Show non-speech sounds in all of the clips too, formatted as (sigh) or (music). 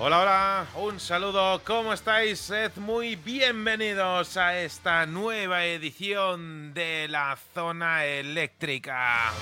Hola, hola, un saludo, ¿cómo estáis? Sed muy bienvenidos a esta nueva edición de la zona eléctrica.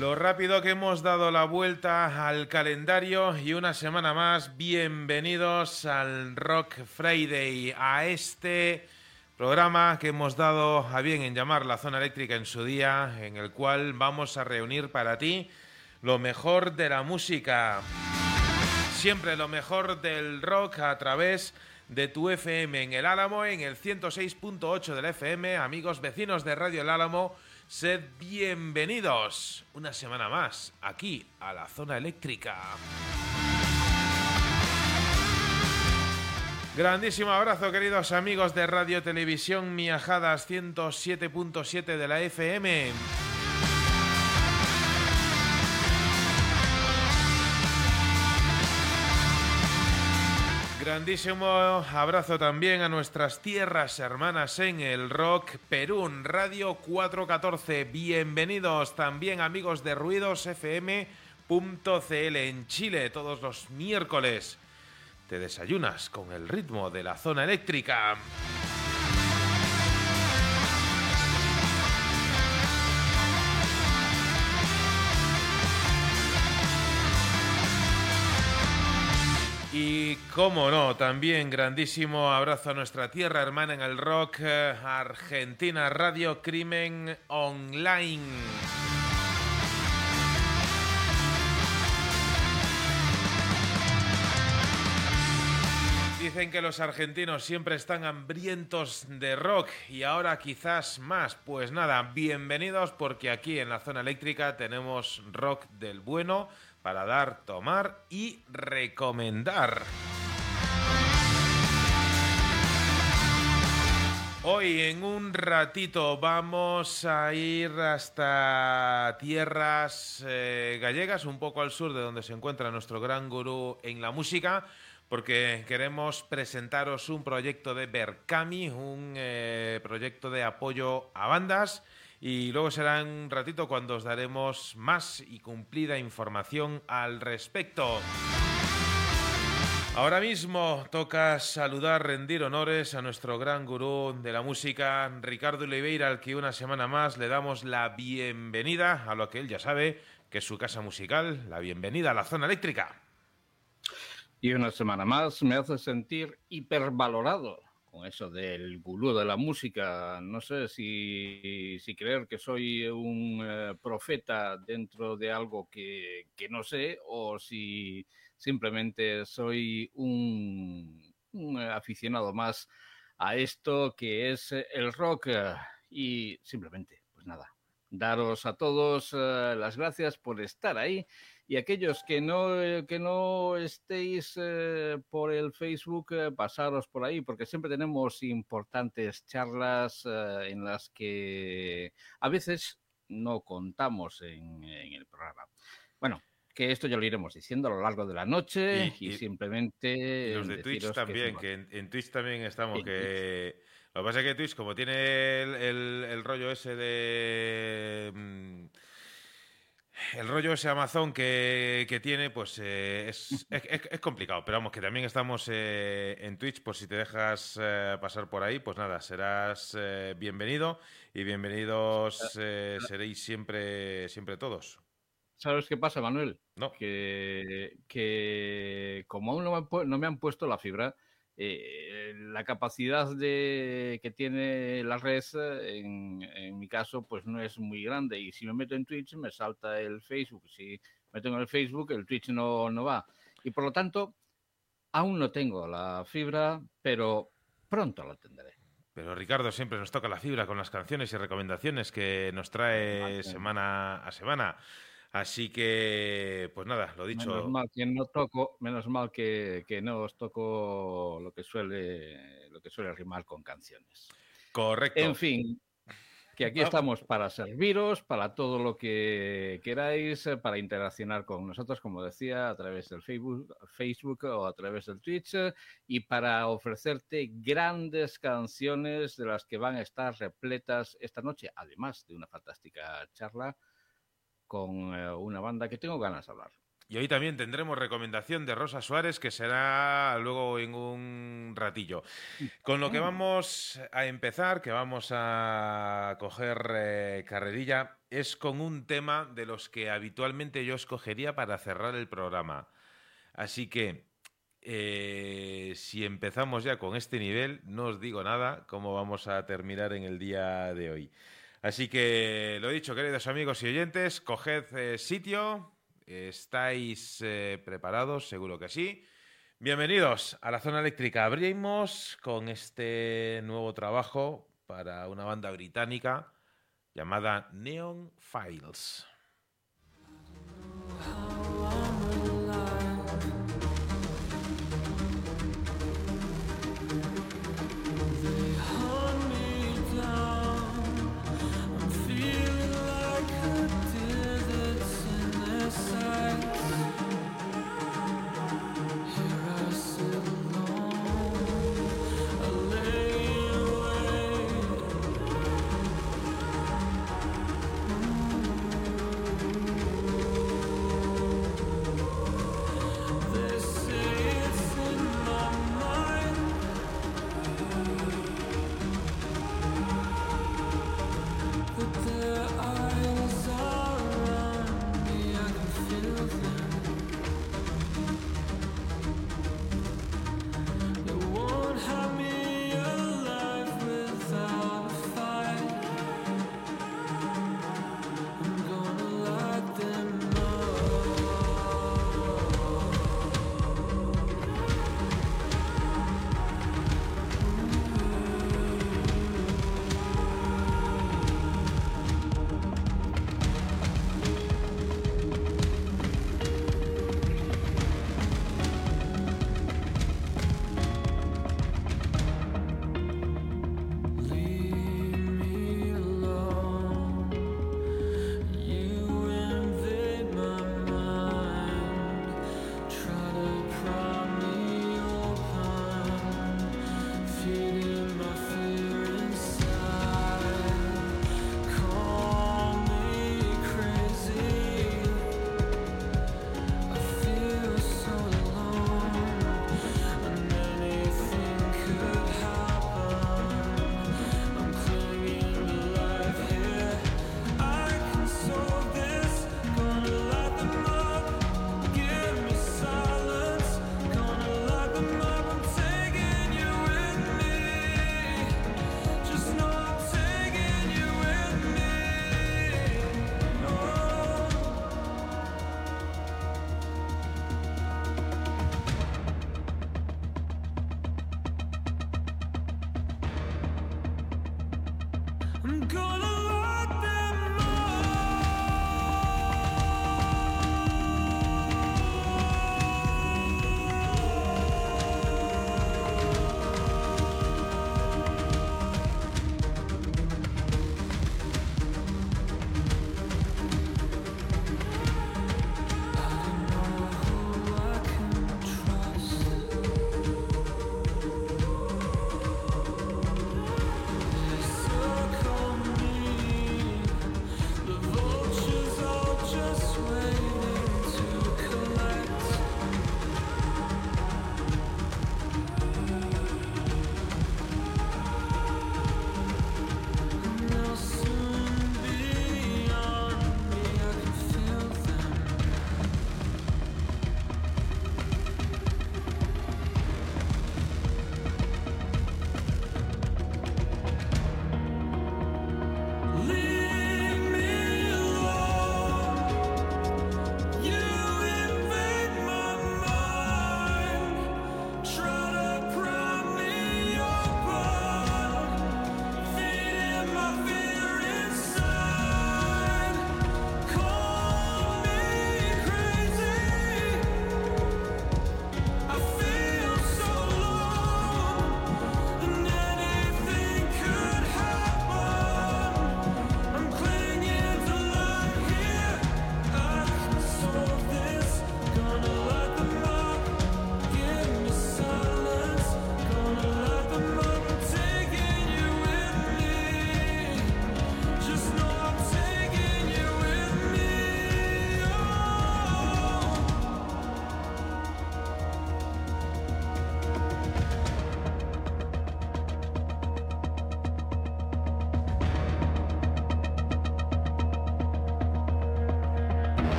Lo rápido que hemos dado la vuelta al calendario y una semana más, bienvenidos al Rock Friday, a este Programa que hemos dado a bien en llamar la zona eléctrica en su día, en el cual vamos a reunir para ti lo mejor de la música. Siempre lo mejor del rock a través de tu FM en el Álamo, en el 106.8 del FM. Amigos vecinos de Radio El Álamo, sed bienvenidos una semana más aquí a la zona eléctrica. Grandísimo abrazo, queridos amigos de Radio Televisión Miajadas 107.7 de la FM. Grandísimo abrazo también a nuestras tierras hermanas en el rock Perú, Radio 414. Bienvenidos también amigos de Ruidos FM.cl en Chile todos los miércoles te desayunas con el ritmo de la zona eléctrica. Y cómo no, también grandísimo abrazo a nuestra tierra hermana en el rock, eh, Argentina Radio Crimen Online. Dicen que los argentinos siempre están hambrientos de rock y ahora quizás más. Pues nada, bienvenidos porque aquí en la zona eléctrica tenemos rock del bueno para dar, tomar y recomendar. Hoy en un ratito vamos a ir hasta tierras eh, gallegas, un poco al sur de donde se encuentra nuestro gran gurú en la música porque queremos presentaros un proyecto de Berkami, un eh, proyecto de apoyo a bandas. Y luego será un ratito cuando os daremos más y cumplida información al respecto. Ahora mismo toca saludar, rendir honores a nuestro gran gurú de la música, Ricardo Oliveira, al que una semana más le damos la bienvenida a lo que él ya sabe, que es su casa musical, la bienvenida a la zona eléctrica. Y una semana más me hace sentir hipervalorado con eso del gurú de la música. No sé si, creer que soy un eh, profeta dentro de algo que, que, no sé o si simplemente soy un, aficionado más a esto que es el rock. Y simplemente, pues nada, daros a todos uh, las gracias por estar ahí y aquellos que no, eh, que no estéis eh, por el Facebook, eh, pasaros por ahí, porque siempre tenemos importantes charlas en las que a veces no contamos en, el programa. Bueno, que esto ya lo iremos diciendo a lo largo de la noche y, simplemente... los de Twitch también, que, en, Twitch también estamos, que... Lo que pasa es que Twitch, como tiene el rollo ese de mm, el rollo ese Amazon que, tiene, pues eh, es, es, complicado. Pero vamos, que también estamos eh, en Twitch, por si te dejas eh, pasar por ahí, pues nada, serás bienvenido y bienvenidos seréis siempre, siempre todos. ¿Sabes qué pasa, Manuel? No. Que, que como aún no me han puesto la fibra, eh, la capacidad de, que tiene la red, en, en, mi caso, pues no es muy grande. Y si me meto en Twitch, me salta el Facebook. Si me meto en el Facebook, el Twitch no, no va. Y por lo tanto, aún no tengo la fibra, pero pronto la tendré. Pero Ricardo siempre nos toca la fibra con las canciones y recomendaciones que nos trae semana a semana. Así que, pues nada, lo dicho. Menos mal que no toco, menos mal que, no os toco lo que suele, lo que suele rimar con canciones. Correcto. En fin, que aquí estamos para serviros, para todo lo que queráis, eh, para interaccionar con nosotros, como decía, a través del Facebook, Facebook o a través del Twitch, eh, y para ofrecerte grandes canciones de las que van a estar repletas esta noche, además de una fantástica charla con eh, una banda que tengo ganas de hablar. Y hoy también tendremos recomendación de Rosa Suárez, que será luego en un ratillo. Con lo que vamos a empezar, que vamos a coger eh, carrerilla, es con un tema de los que habitualmente yo escogería para cerrar el programa. Así que, eh, si empezamos ya con este nivel, no os digo nada cómo vamos a terminar en el día de hoy. Así que, lo dicho, queridos amigos y oyentes, coged eh, sitio, ¿Estáis eh, preparados? Seguro que sí. Bienvenidos a la zona eléctrica. Abrimos con este nuevo trabajo para una banda británica llamada Neon Files.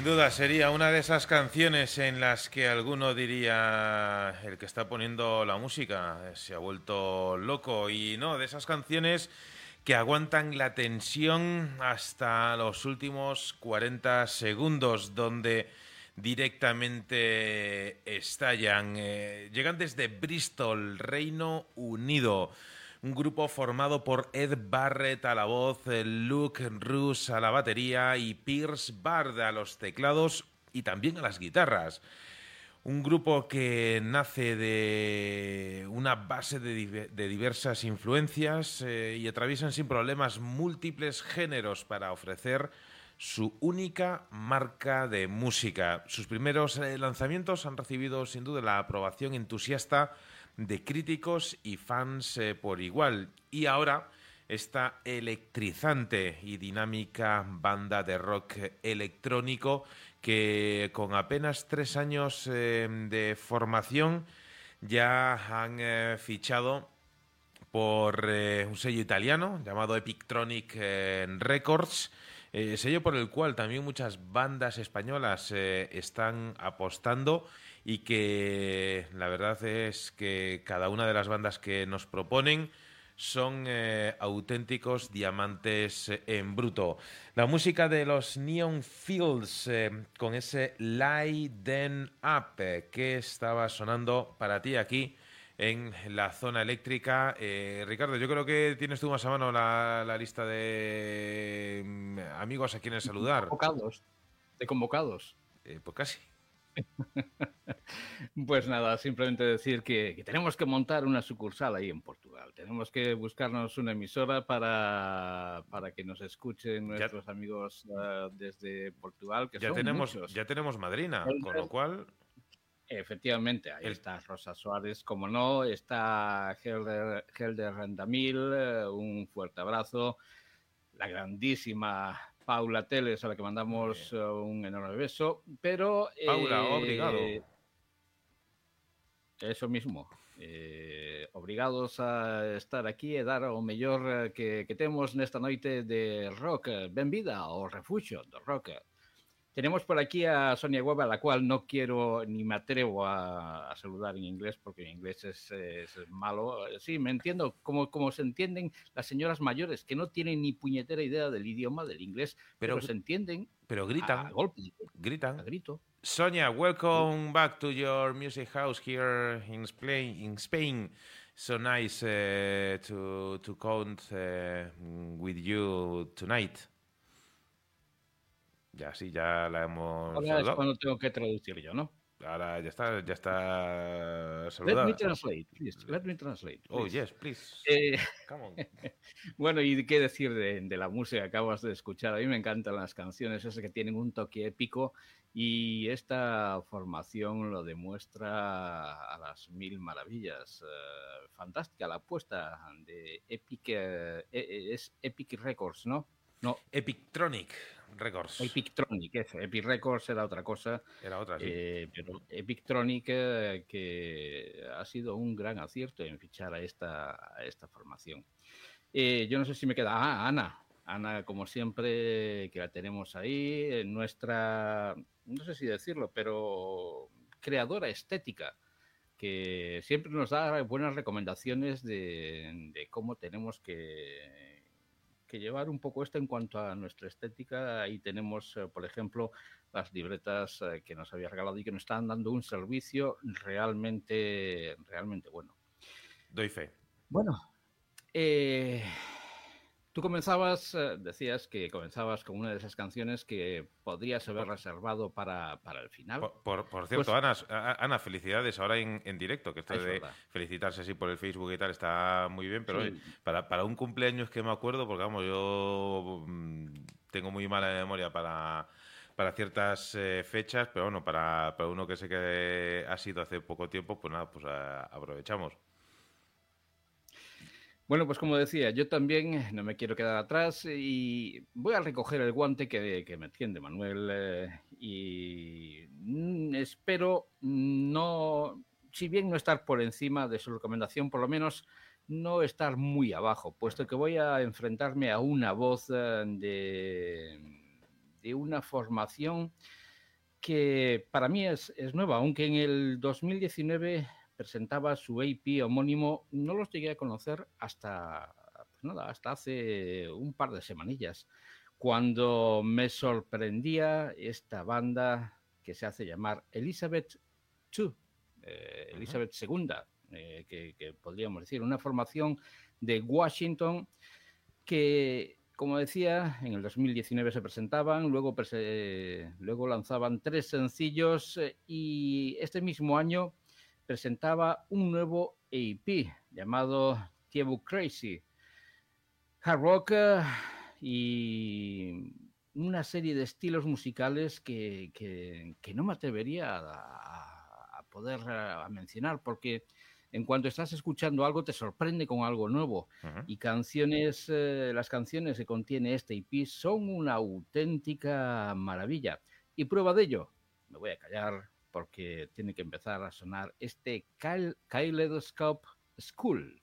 Sin duda sería una de esas canciones en las que alguno diría el que está poniendo la música se ha vuelto loco y no, de esas canciones que aguantan la tensión hasta los últimos 40 segundos donde directamente estallan. Eh, llegan desde Bristol, Reino Unido un grupo formado por Ed Barrett a la voz, Luke Roos a la batería y Pierce Bard a los teclados y también a las guitarras. Un grupo que nace de una base de, diversas influencias eh, y atraviesan sin problemas múltiples géneros para ofrecer su única marca de música. Sus primeros eh, lanzamientos han recibido sin duda la aprobación entusiasta de críticos y fans eh, por igual. Y ahora esta electrizante y dinámica banda de rock electrónico que con apenas tres años eh, de formación ya han eh, fichado por un sello italiano llamado Epictronic Records, sello por el cual también muchas bandas españolas están apostando y que la verdad es que cada una de las bandas que nos proponen son eh, auténticos diamantes en bruto. La música de los Neon Fields eh, con ese Lie Then Up eh, que estaba sonando para ti aquí en la zona eléctrica. Ricardo, yo creo que tienes tú más a mano la, la lista de mm, amigos a quienes saludar. Convocados. De convocados. pues casi. Pues nada, simplemente decir que, tenemos que montar una sucursal ahí en Portugal. Tenemos que buscarnos una emisora para, para que nos escuchen nuestros amigos uh, desde Portugal. Que ya, tenemos, ya tenemos madrina, con lo cual... Efectivamente, ahí está Rosa Suárez, como no, está Helder, Helder Rendamil, eh, un fuerte abrazo, la grandísima Paula Teles, a la que mandamos eh, un enorme beso, pero... Paula, eh, obrigado. Eso mismo. Eh, obrigados a estar aquí e dar o mellor eh, que, que temos nesta noite de rock. Eh, Benvida ao refuxo do rock. Tenemos por aquí a Sonia Hueva, a la cual no quiero ni me atrevo a, saludar en inglés porque mi inglés es, malo. Sí, me entiendo, como, como se entienden las señoras mayores que no tienen ni puñetera idea del idioma del inglés, pero, se entienden. Pero gritan. A golpe, gritan. A grito. Sonia, welcome back to your music house here in Spain. In Spain. So nice uh, to to count uh, with you tonight. Ya sí, ya la hemos. Ahora es cuando tengo que traducir yo, ¿no? Ahora ya está, ya está saludada. Let me translate, please. Let me translate. Oh, yes, please. Eh, Come on. (laughs) bueno, y qué decir de, de, la música que acabas de escuchar. A mí me encantan las canciones, esas que tienen un toque épico y esta formación lo demuestra a las mil maravillas. Uh, fantástica la apuesta de Epic, uh, es Epic Records, ¿no? No. Epictronic Records. Epictronic, Epic Records era otra cosa. Era otra, sí. Eh, pero Epictronic, eh, que ha sido un gran acierto en fichar a esta, a esta formación. Eh, yo no sé si me queda. Ah, Ana. Ana, como siempre, que la tenemos ahí, nuestra, no sé si decirlo, pero creadora estética que siempre nos da buenas recomendaciones de, de cómo tenemos que que llevar un poco esto en cuanto a nuestra estética. Ahí tenemos, eh, por ejemplo, las libretas eh, que nos había regalado y que nos están dando un servicio realmente, realmente bueno. Doy fe. Bueno, eh, Tú comenzabas, eh, decías que comenzabas con una de esas canciones que podrías haber reservado para, para el final. Por, cierto, pues Ana, Ana, felicidades ahora en, en directo, que esto de felicitarse así por el Facebook y tal está muy bien, pero para, para un cumpleaños que me acuerdo, porque vamos, yo mm, tengo muy mala memoria para, para ciertas eh, fechas, pero bueno, para, para, uno que sé que ha sido hace poco tiempo, pues nada, pues aprovechamos. Bueno, pues como decía, yo también no me quiero quedar atrás y voy a recoger el guante que, que me tiende Manuel eh, y mm, espero no, si bien no estar por encima de su recomendación, por lo menos no estar muy abajo, puesto que voy a enfrentarme a una voz eh, de, de una formación que para mí es, es nueva, aunque en el 2019 presentaba su AP homónimo, no los llegué a conocer hasta, pues nada, hasta hace un par de semanillas, cuando me sorprendía esta banda que se hace llamar Elizabeth II, eh, Elizabeth II, eh, que, podríamos decir, una formación de Washington que, como decía, en el 2019 se presentaban, luego, luego lanzaban tres sencillos eh, y este mismo año presentaba un nuevo EP llamado Tiebu Crazy. Hard rock eh, y una serie de estilos musicales que, no me atrevería a, poder eh, mencionar porque en cuanto estás escuchando algo te sorprende con algo nuevo. Y canciones eh, las canciones que contiene este EP son una auténtica maravilla. Y prueba de ello me voy a callar porque tiene que empezar a sonar este Kaleidoscope School.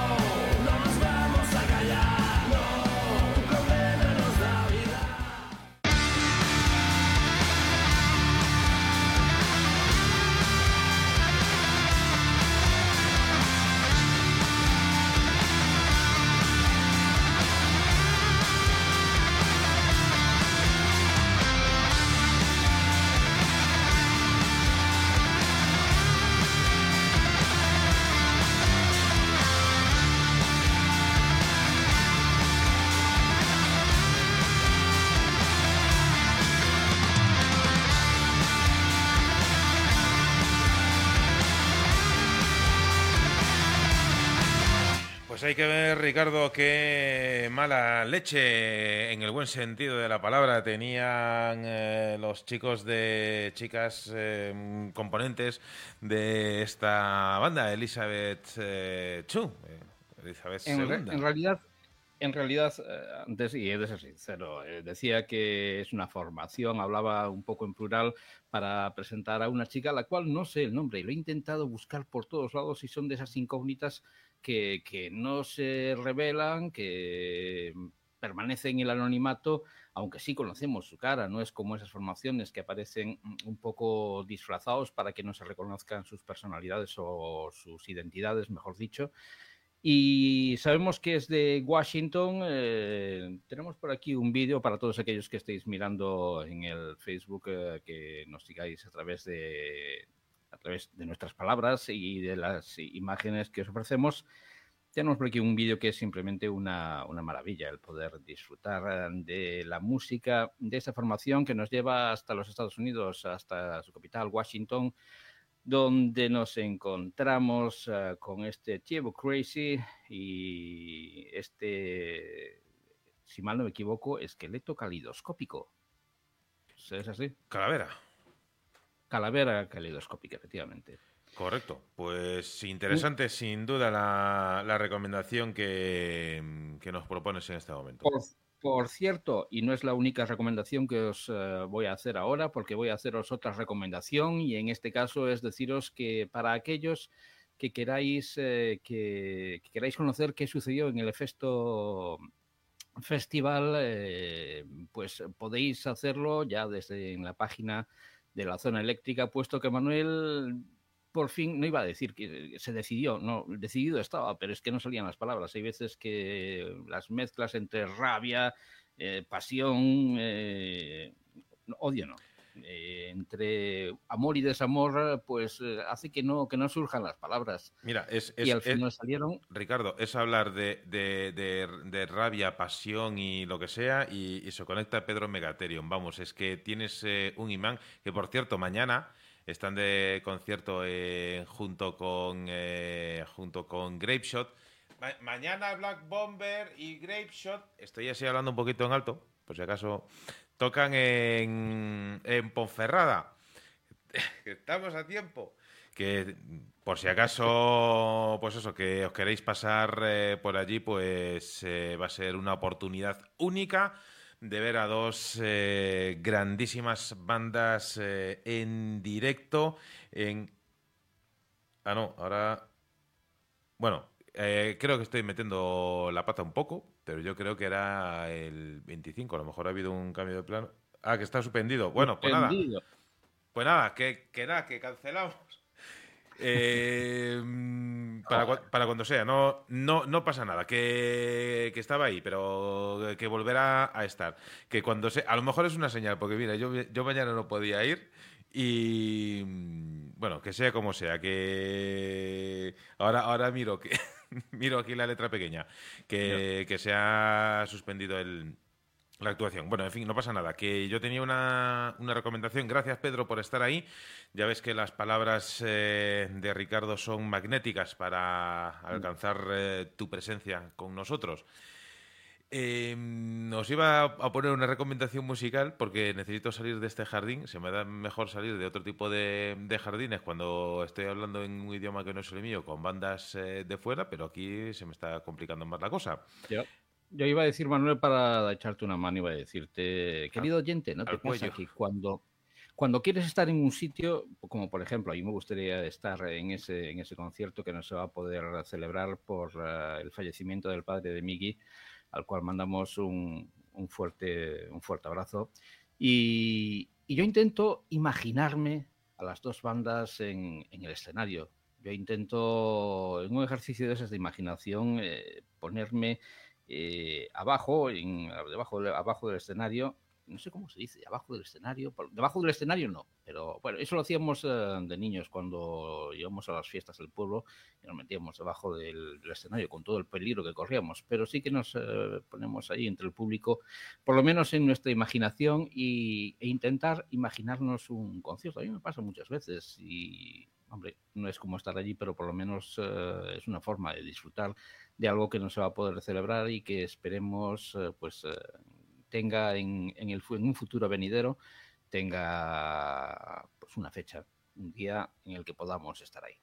Pues hay que ver, Ricardo, qué mala leche, en el buen sentido de la palabra, tenían eh, los chicos de chicas eh, componentes de esta banda, Elizabeth eh, Chu. Elizabeth en, en realidad, en realidad, antes, y he de ser sincero, decía que es una formación, hablaba un poco en plural para presentar a una chica a la cual no sé el nombre y lo he intentado buscar por todos lados y son de esas incógnitas que, no se revelan, que permanecen en el anonimato, aunque sí conocemos su cara, no es como esas formaciones que aparecen un poco disfrazados para que no se reconozcan sus personalidades o sus identidades, mejor dicho. Y sabemos que es de Washington. Eh, tenemos por aquí un vídeo para todos aquellos que estéis mirando en el Facebook, eh, que nos sigáis a través de, a través de nuestras palabras y de las imágenes que os ofrecemos. Tenemos por aquí un vídeo que es simplemente una, maravilla, el poder disfrutar de la música de esa formación que nos lleva hasta los Estados Unidos, hasta su capital, Washington, donde nos encontramos eh, con este Chievo Crazy y este, si mal no me equivoco, esqueleto calidoscópico. ¿Es así? Calavera. Calavera calidoscópica, efectivamente. Correcto. Pues interesante, sin duda, la, recomendación que, nos propones en este momento. Por, cierto, y no es la única recomendación que os eh, voy a hacer ahora, porque voy a haceros otra recomendación, y en este caso es deciros que para aquellos que queráis, eh, que, queráis conocer qué sucedió en el Efesto Festival, eh, pues podéis hacerlo ya desde en la página de la zona eléctrica, puesto que Manuel por fin, no iba a decir que se decidió, no, decidido estaba, pero es que no salían las palabras. Hay veces que las mezclas entre rabia, eh, pasión, eh, odio no. Eh, entre amor y desamor, pues hace que no, que no surjan las palabras. Mira, es, y al final salieron. Ricardo, es hablar de, de, rabia, pasión y lo que sea, y, se conecta Pedro Megaterion. Vamos, es que tienes un imán, que por cierto, mañana están de concierto eh, junto con eh, junto con Grapeshot. mañana Black Bomber y Grapeshot, estoy así hablando un poquito en alto, por si acaso, tocan en, Ponferrada. (laughs) Estamos a tiempo. Que por si acaso, pues eso, que os queréis pasar eh, por allí, pues va a ser una oportunidad única de ver a dos eh, grandísimas bandas eh, en directo. Ah, no, ahora... Bueno, eh, creo que estoy metiendo la pata un poco, pero yo creo que era el 25, a lo mejor ha habido un cambio de plano. Ah, que está suspendido. Bueno, pues nada. Pues nada, que, que nada, que cancelamos. (laughs) Eh, para, cuando sea, no, no, no pasa nada, que, estaba ahí, pero que volverá a estar. Que cuando sea, a lo mejor es una señal, porque mira, yo, yo mañana no podía ir y bueno, que sea como sea, que ahora, ahora miro que (laughs) miro aquí la letra pequeña, que, que se ha suspendido el, la actuación. Bueno, en fin, no pasa nada. Que yo tenía una, recomendación. Gracias, Pedro, por estar ahí. Ya ves que las palabras eh, de Ricardo son magnéticas para alcanzar eh, tu presencia con nosotros. Eh, nos iba a poner una recomendación musical porque necesito salir de este jardín. Se me da mejor salir de otro tipo de, jardines cuando estoy hablando en un idioma que no es el mío con bandas de fuera, pero aquí se me está complicando más la cosa. Yo iba a decir, Manuel, para echarte una mano, iba a decirte, querido oyente, ¿no te pasa que cuando, cuando quieres estar en un sitio, como por ejemplo, a mí me gustaría estar en ese, en ese concierto que no se va a poder celebrar por eh, el fallecimiento del padre de Miggy, al cual mandamos un, un fuerte, un fuerte abrazo. Y, yo intento imaginarme a las dos bandas en, en, el escenario. Yo intento, en un ejercicio de esas de imaginación, eh, ponerme eh, abajo, en, debajo, abajo del escenario, no sé cómo se dice, abajo del escenario, debajo del escenario no, pero bueno, eso lo hacíamos eh, de niños cuando íbamos a las fiestas del pueblo y nos metíamos debajo del, escenario con todo el peligro que corríamos, pero sí que nos eh, ponemos ahí entre el público, por lo menos en nuestra imaginación y, e intentar imaginarnos un concierto. A mí me pasa muchas veces y, hombre, no es como estar allí, pero por lo menos es una forma de disfrutar de algo que no se va a poder celebrar y que esperemos eh, pues tenga en, en, el, en un futuro venidero tenga pues una fecha, un día en el que podamos estar ahí.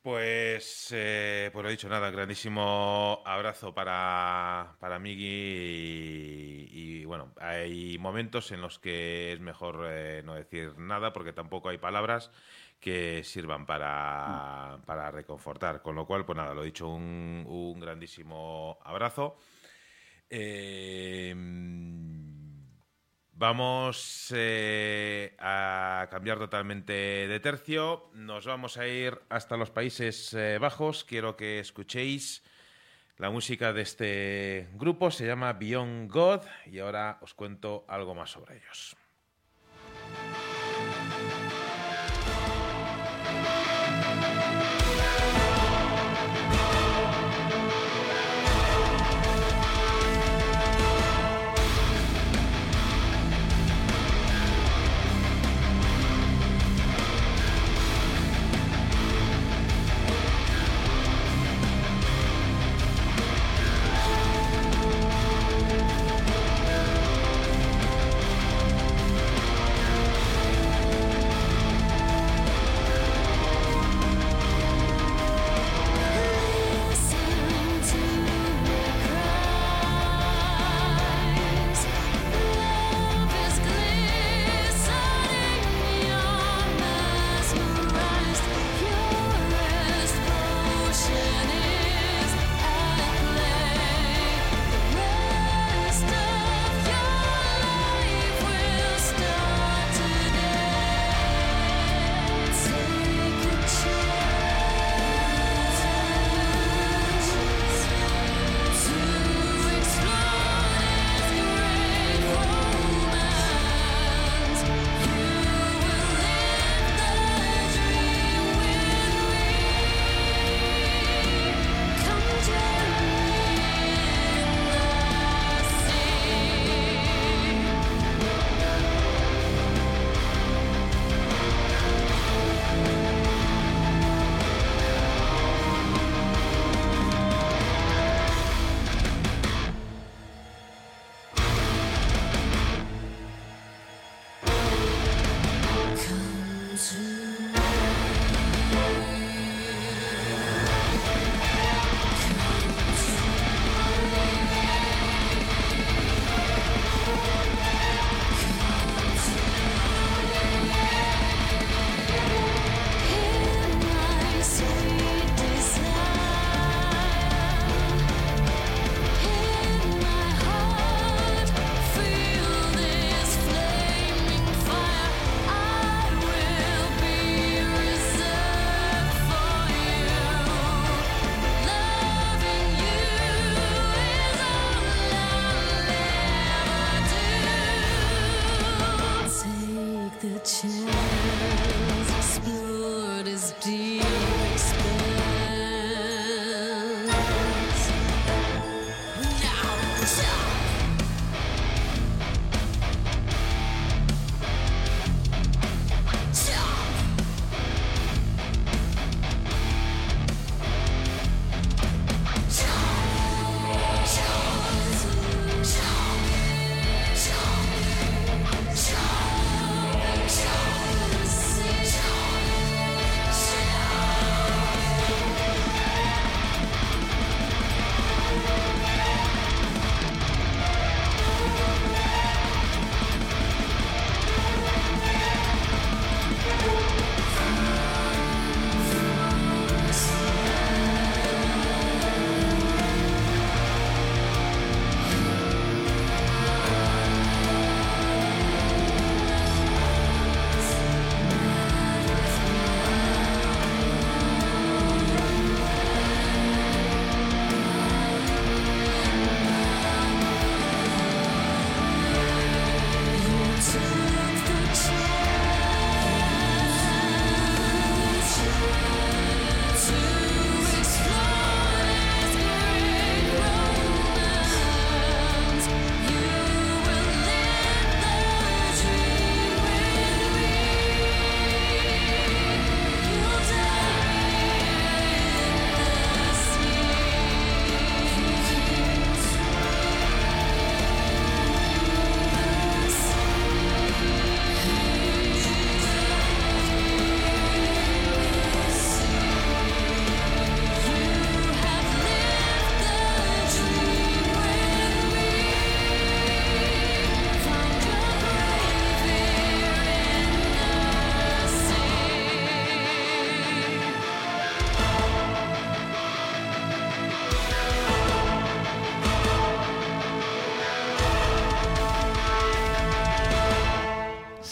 Pues, eh, pues lo dicho, nada, grandísimo abrazo para, para Migi y, bueno, hay momentos en los que es mejor eh, no decir nada porque tampoco hay palabras que sirvan para, para reconfortar. Con lo cual, pues nada, lo dicho, un, un grandísimo abrazo. Eh, Vamos eh, a cambiar totalmente de tercio. Nos vamos a ir hasta los Países eh, Bajos. Quiero que escuchéis la música de este grupo. Se llama Beyond God y ahora os cuento algo más sobre ellos.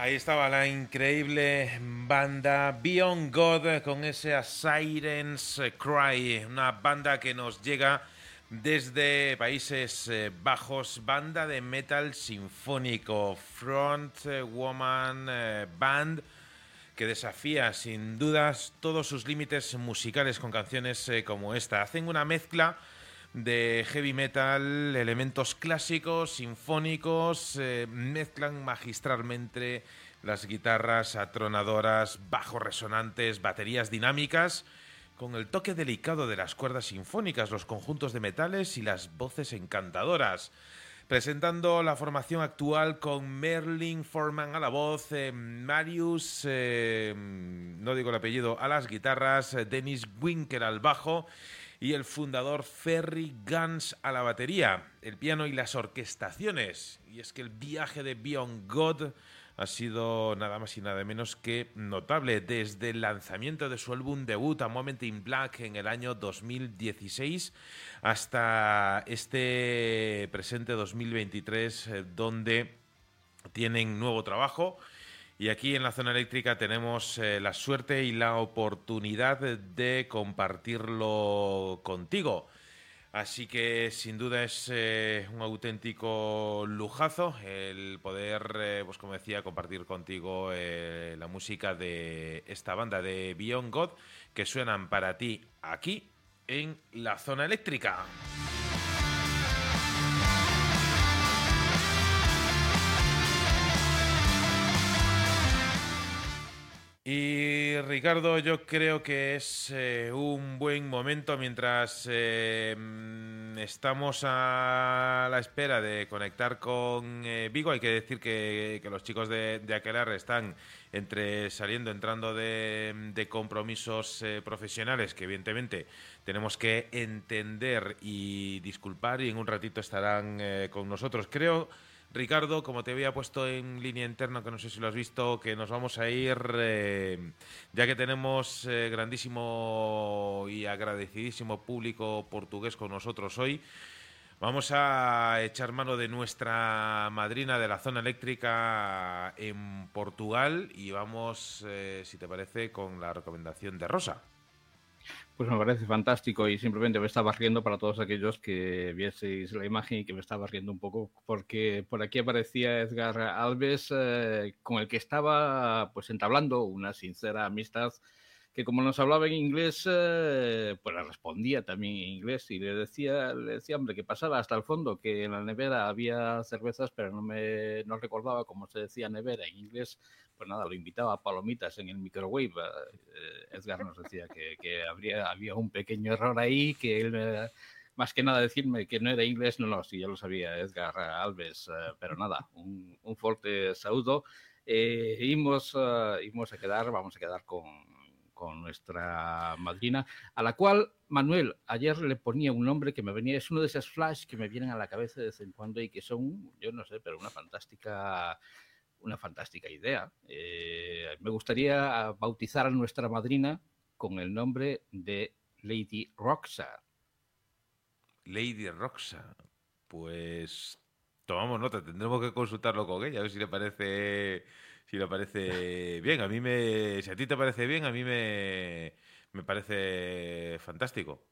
Ahí estaba la increíble banda Beyond God con ese Sirens Cry, una banda que nos llega desde Países eh, Bajos, banda de metal sinfónico, Front Woman eh, Band, que desafía sin dudas todos sus límites musicales con canciones eh, como esta. Hacen una mezcla de heavy metal, elementos clásicos, sinfónicos, eh, mezclan magistralmente las guitarras atronadoras, bajos resonantes, baterías dinámicas, con el toque delicado de las cuerdas sinfónicas, los conjuntos de metales y las voces encantadoras. Presentando la formación actual con Merlin Forman a la voz, eh, Marius, eh, no digo el apellido, a las guitarras, Dennis Winker al bajo y el fundador Ferry Guns a la batería, el piano y las orquestaciones. Y es que el viaje de Beyond God ha sido nada más y nada menos que notable desde el lanzamiento de su álbum debut A Moment in Black en el año 2016 hasta este presente 2023 eh, donde tienen nuevo trabajo y aquí en la zona eléctrica tenemos eh, la suerte y la oportunidad de compartirlo contigo. Así que sin duda es eh, un auténtico lujazo el poder, eh, pues como decía, compartir contigo la música de esta banda de Beyond God que suenan para ti aquí en la zona eléctrica. Y Ricardo, yo creo que es eh, un buen momento mientras eh, mm, estamos a la espera de conectar con eh, Vigo. Hay que decir que, los chicos de, de están entre saliendo, entrando de, de compromisos profesionales que evidentemente tenemos que entender y disculpar y en un ratito estarán con nosotros. Creo Ricardo, como te había puesto en línea interna, que no sé si lo has visto, que nos vamos a ir, eh, ya que tenemos eh, grandísimo y agradecidísimo público portugués con nosotros hoy. Vamos a echar mano de nuestra madrina de la zona eléctrica en Portugal y vamos, eh, si te parece, con la recomendación de Rosa. Pues me parece fantástico y simplemente me estaba riendo para todos aquellos que vieseis la imagen y que me estaba riendo un poco porque por aquí aparecía Edgar Alves eh, con el que estaba pues entablando una sincera amistad que como nos hablaba en inglés, eh, pues le respondía también en inglés y le decía, le decía, hombre, que pasara hasta el fondo, que en la nevera había cervezas, pero no me no recordaba cómo se decía nevera en inglés. Pues nada, lo invitaba a palomitas en el microwave. Eh, Edgar nos decía que, que habría, había un pequeño error ahí, que él... Eh, más que nada decirme que no era inglés, no, no, sí, ya lo sabía Edgar Alves, pero nada, un, un fuerte saludo. Eh, íbamos, íbamos a quedar, vamos a quedar con, con nuestra madrina, a la cual Manuel ayer le ponía un nombre que me venía, es uno de esos flash que me vienen a la cabeza de vez en cuando y que son, yo no sé, pero una fantástica una fantástica idea. Eh, me gustaría bautizar a nuestra madrina con el nombre de Lady Roxa. Lady Roxa. Pues tomamos nota, tendremos que consultarlo con ella, a ver si le parece si le parece (laughs) bien. A mí me. Si a ti te parece bien, a mí me, me parece fantástico.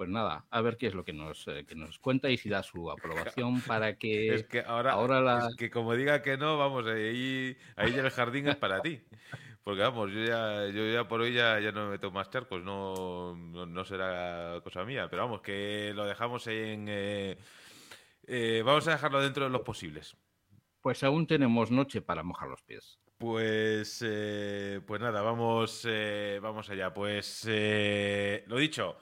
Pues nada, a ver qué es lo que nos, eh, que nos cuenta y si da su (laughs) aprobación para que. Es que ahora, la... es que como diga que no, vamos, ahí, ahí ya el jardín es para ti. Porque vamos, yo ya, yo ya por hoy ya, ya no me meto más charcos, no, no, será cosa mía, pero vamos, que lo dejamos en. Eh, eh, vamos a dejarlo dentro de los posibles. Pues aún tenemos noche para mojar los pies. Pues, eh, pues nada, vamos, eh, vamos allá. Pues eh, lo dicho,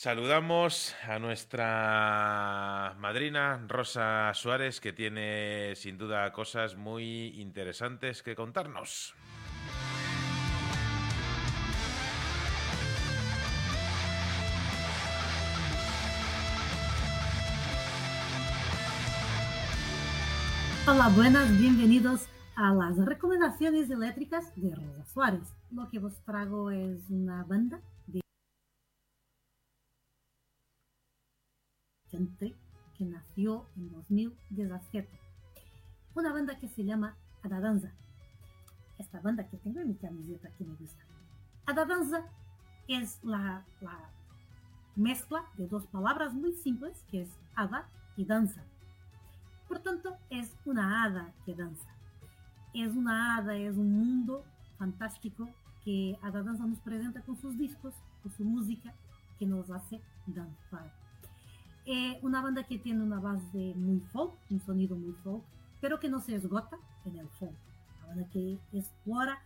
Saludamos a nuestra madrina Rosa Suárez, que tiene sin duda cosas muy interesantes que contarnos. Hola, buenas, bienvenidos a las recomendaciones eléctricas de Rosa Suárez. Lo que vos trago es una banda que nació en 2017. Una banda que se llama Adadanza. Esta banda que tengo en mi camiseta que me gusta. Adadanza es la, la mezcla de dos palabras muy simples que es Ada y danza. Por tanto, es una hada que danza. Es una hada, es un mundo fantástico que Ada Danza nos presenta con sus discos, con su música, que nos hace danzar. Es una banda que tiene una base muy folk, un sonido muy folk, pero que no se esgota en el folk. Una banda que explora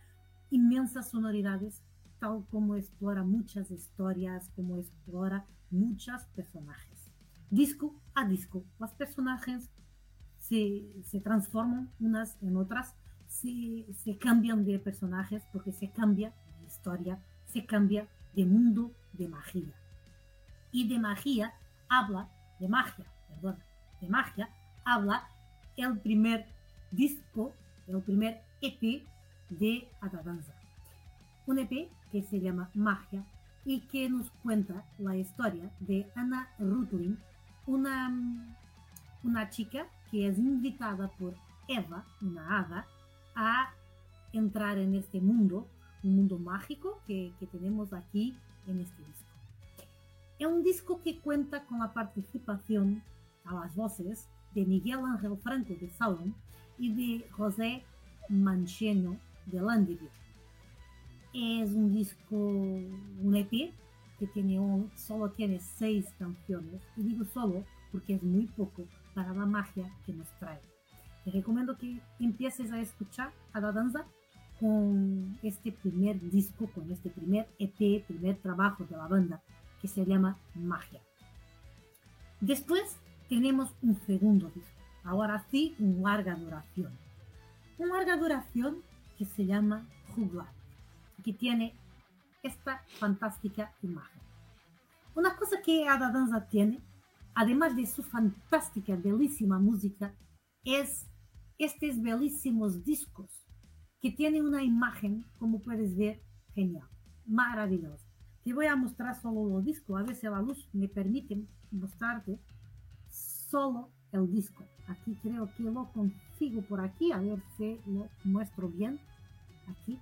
inmensas sonoridades, tal como explora muchas historias, como explora muchos personajes. Disco a disco, los personajes se, se transforman unas en otras, se, se, cambian de personajes porque se cambia de historia, se cambia de mundo de magia. Y de magia habla, de magia, perdón, de magia habla el primer disco, el primer EP de Adadanza. Un EP que se llama Magia y que nos cuenta la historia de Anna Rutling, una, una chica que es invitada por Eva, una hada, a entrar en este mundo, un mundo mágico que, que, tenemos aquí en este disco. Es un disco que cuenta con la participación a las voces de Miguel Ángel Franco de Sauron y de José Mancheno de Landiview. Es un disco, un EP que tiene un, solo tiene seis canciones, y digo solo porque es muy poco para la magia que nos trae. Te recomiendo que empieces a escuchar a la danza con este primer disco, con este primer EP, primer trabajo de la banda, que se llama Magia. Después tenemos un segundo disco, ahora sí, un larga duración. Un larga duración que se llama Juglar, que tiene esta fantástica imagen. Una cosa que Ada Danza tiene además de su fantástica, bellísima música, es estos bellísimos discos que tienen una imagen, como puedes ver, genial, maravillosa. Te voy a mostrar solo los discos, a ver si la luz me permite mostrarte solo el disco. Aquí creo que lo consigo por aquí, a ver si lo muestro bien. Aquí,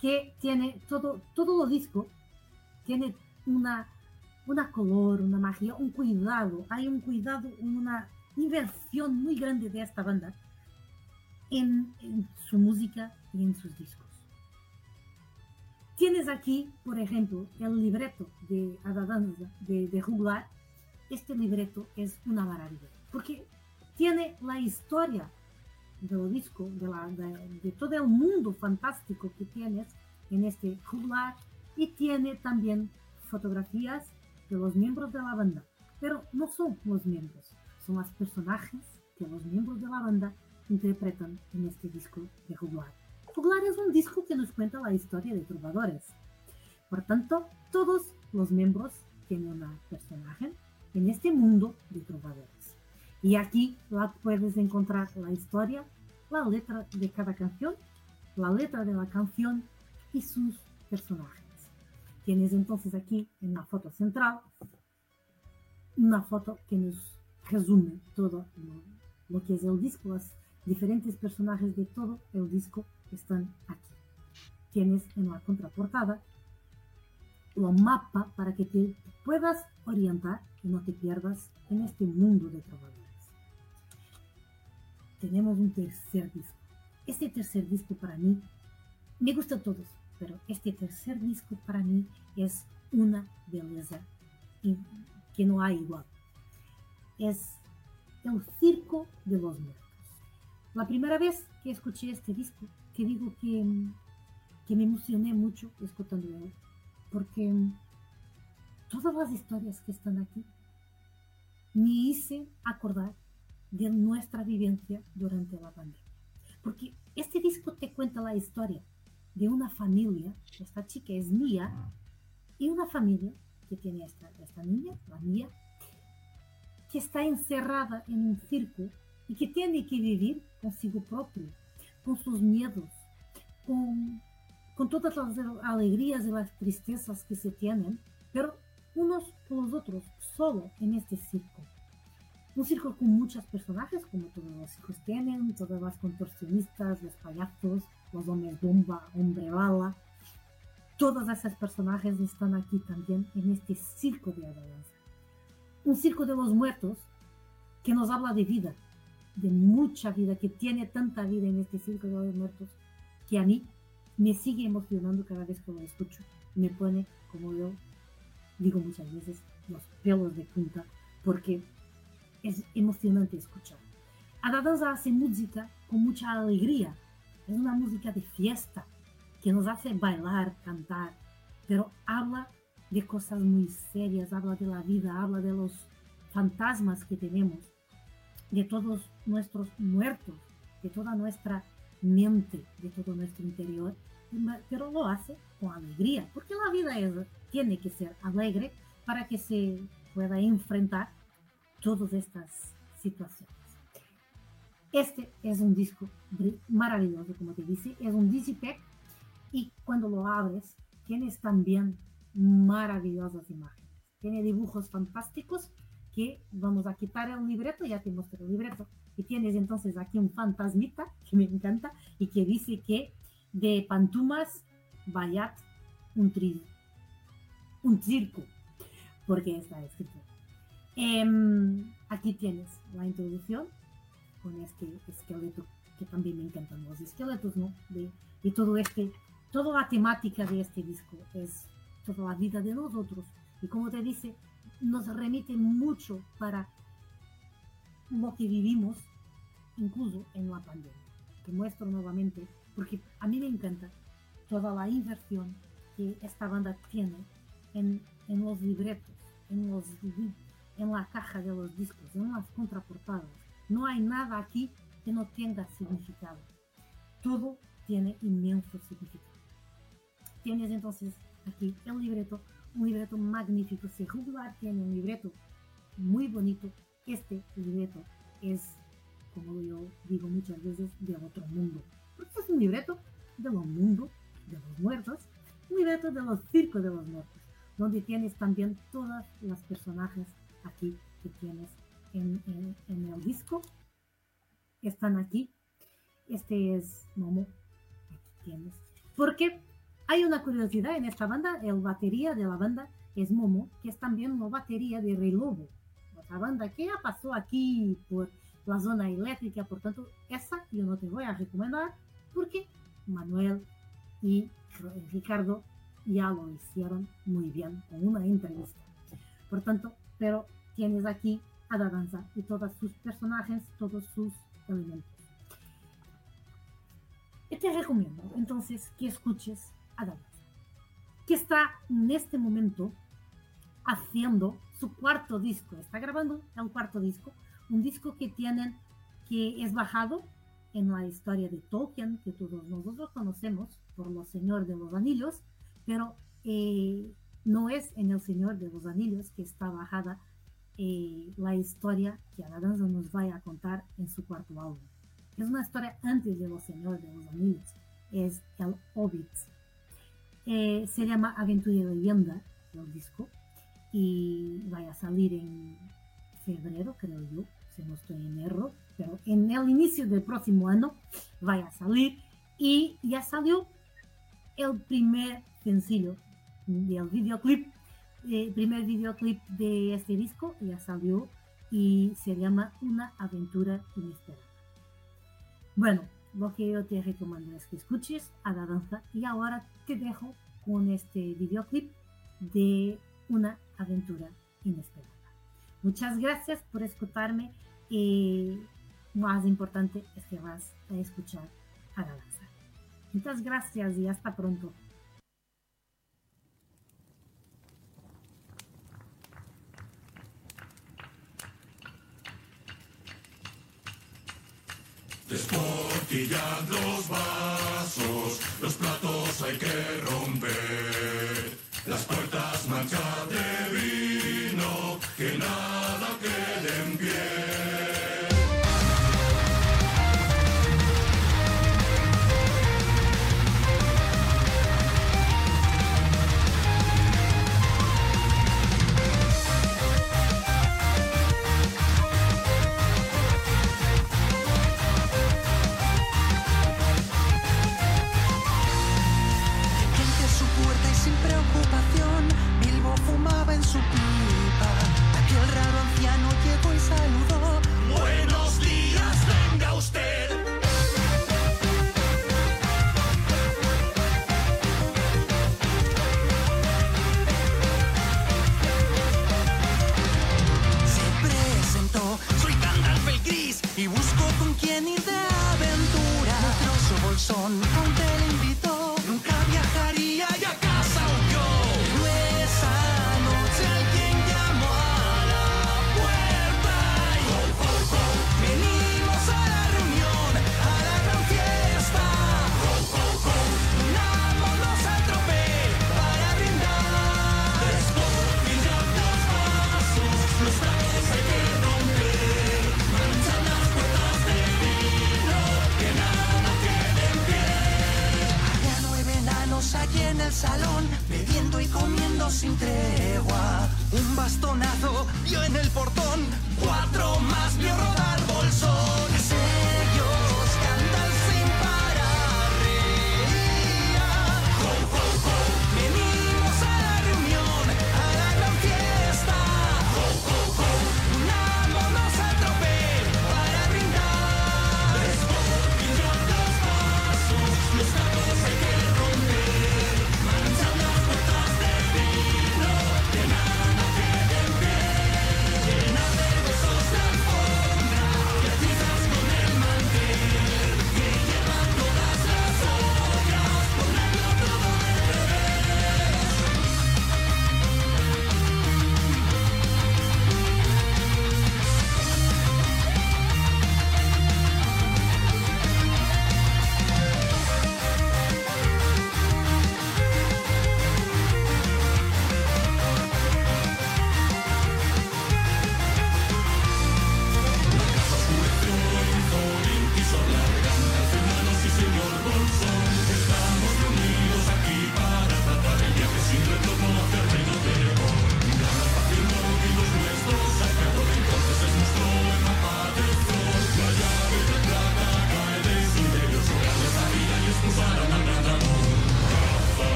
que tiene todo, todo el disco, tiene una una color, una magia, un cuidado. Hay un cuidado, una inversión muy grande de esta banda en, en su música y en sus discos. Tienes aquí, por ejemplo, el libreto de Adadanza, de, de Juglar. Este libreto es una maravilla, porque tiene la historia del disco, de, todo el mundo fantástico que tienes en este Juglar, y tiene también fotografías de los miembros de la banda, pero no son los miembros, son los personajes que los miembros de la banda interpretan en este disco de Juglar. Juglar es un disco que nos cuenta la historia de trovadores. Por tanto, todos los miembros tienen un personaje en este mundo de trovadores. Y aquí la puedes encontrar la historia, la letra de cada canción, la letra de la canción y sus personajes. Tienes entonces aquí en la foto central una foto que nos resume todo lo, que es el disco, los diferentes personajes de todo el disco están aquí. Tienes en la contraportada lo mapa para que te puedas orientar y no te pierdas en este mundo de trovadores. Tenemos un tercer disco. Este tercer disco para mí me gusta todos, pero este tercer disco para mí es una belleza que no hay igual. Es el circo de los muertos. La primera vez que escuché este disco, que digo que, que me emocioné mucho escuchando él, porque todas las historias que están aquí me hice acordar de nuestra vivencia durante la pandemia. Porque este disco te cuenta la historia de una familia, esta chica es mía, y una familia que tiene esta, esta niña, la mía, que está encerrada en un circo y que tiene que vivir consigo propio, con sus miedos, con, con todas las alegrías y las tristezas que se tienen, pero unos por los otros, solo en este circo. Un circo con muchos personajes, como todos los hijos tienen, todas las contorsionistas, los payasos, los hombres bomba, hombre bala. Todos esos personajes están aquí también en este circo de adorancia. Un circo de los muertos que nos habla de vida, de mucha vida, que tiene tanta vida en este circo de muertos, que a mí me sigue emocionando cada vez que lo escucho. Me pone, como yo digo muchas veces, los pelos de punta, porque es emocionante escuchar. A hace música con mucha alegría, es una música de fiesta que nos hace bailar, cantar, pero habla de cosas muy serias, habla de la vida, habla de los fantasmas que tenemos, de todos nuestros muertos, de toda nuestra mente, de todo nuestro interior, pero lo hace con alegría, porque la vida tiene que ser alegre para que se pueda enfrentar todas estas situaciones. Este es un disco maravilloso, como te dice, es un digipack y cuando lo abres tienes también maravillosas imágenes. Tiene dibujos fantásticos que vamos a quitar el libreto, ya te mostré el libreto, y tienes entonces aquí un fantasmita que me encanta y que dice que de Pantumas Bayat un, tri, un circo, porque está escrito. Eh, aquí tienes la introducción con este esqueleto que también me encantan los esqueletos, ¿no? De, y todo este, toda la temática de este disco es toda la vida de nosotros. Y como te dice, nos remite mucho para lo que vivimos, incluso en la pandemia. Te muestro nuevamente, porque a mí me encanta toda la inversión que esta banda tiene en, en los libretos, en, los, en la caja de los discos, en las contraportadas no hay nada aquí que no tenga significado. Todo tiene inmenso significado. Tienes entonces aquí el libreto, un libreto magnífico. Si Juglar tiene un libreto muy bonito, este libreto es, como yo digo muchas veces, de otro mundo. Porque es un libreto de los mundos, de los muertos, un libreto de los circos de los muertos, donde tienes también todas las personajes aquí que tienes en, el disco. Están aquí. Este es Momo. Aquí tienes. Porque hay una curiosidad en esta banda. El batería de la banda es Momo, que es también la batería de Rey Lobo. Otra banda que ya pasó aquí por la zona eléctrica. Por tanto, esa yo no te voy a recomendar porque Manuel y Ricardo ya lo hicieron muy bien con una entrevista. Por tanto, pero tienes aquí a la danza y todos sus personajes, todos sus elementos. Y te recomiendo entonces que escuches a danza, que está en este momento haciendo su cuarto disco, está grabando el cuarto disco, un disco que tienen, que es bajado en la historia de Tolkien, que todos nosotros conocemos por los Señor de los Anillos, pero eh, no es en el Señor de los Anillos que está bajada eh, la historia que Aladanza nos va a contar en su cuarto álbum. Es una historia antes de Los Señores de los Anillos, es El Hobbit. Eh, se llama Aventura y Leyenda, el disco, y va a salir en febrero, creo yo, si no estoy en error, pero en el inicio del próximo año va a salir y ya salió el primer sencillo del videoclip el primer videoclip de este disco ya salió y se llama Una aventura inesperada. Bueno, lo que yo te recomiendo es que escuches a la danza y ahora te dejo con este videoclip de Una aventura inesperada. Muchas gracias por escucharme y más importante es que vas a escuchar a la danza. Muchas gracias y hasta pronto. Gatillad los vasos, los platos hay que romper, las puertas manchad de vino, que nada quede en pie. son. salón, bebiendo y comiendo sin tregua. Un bastonazo dio en el portón.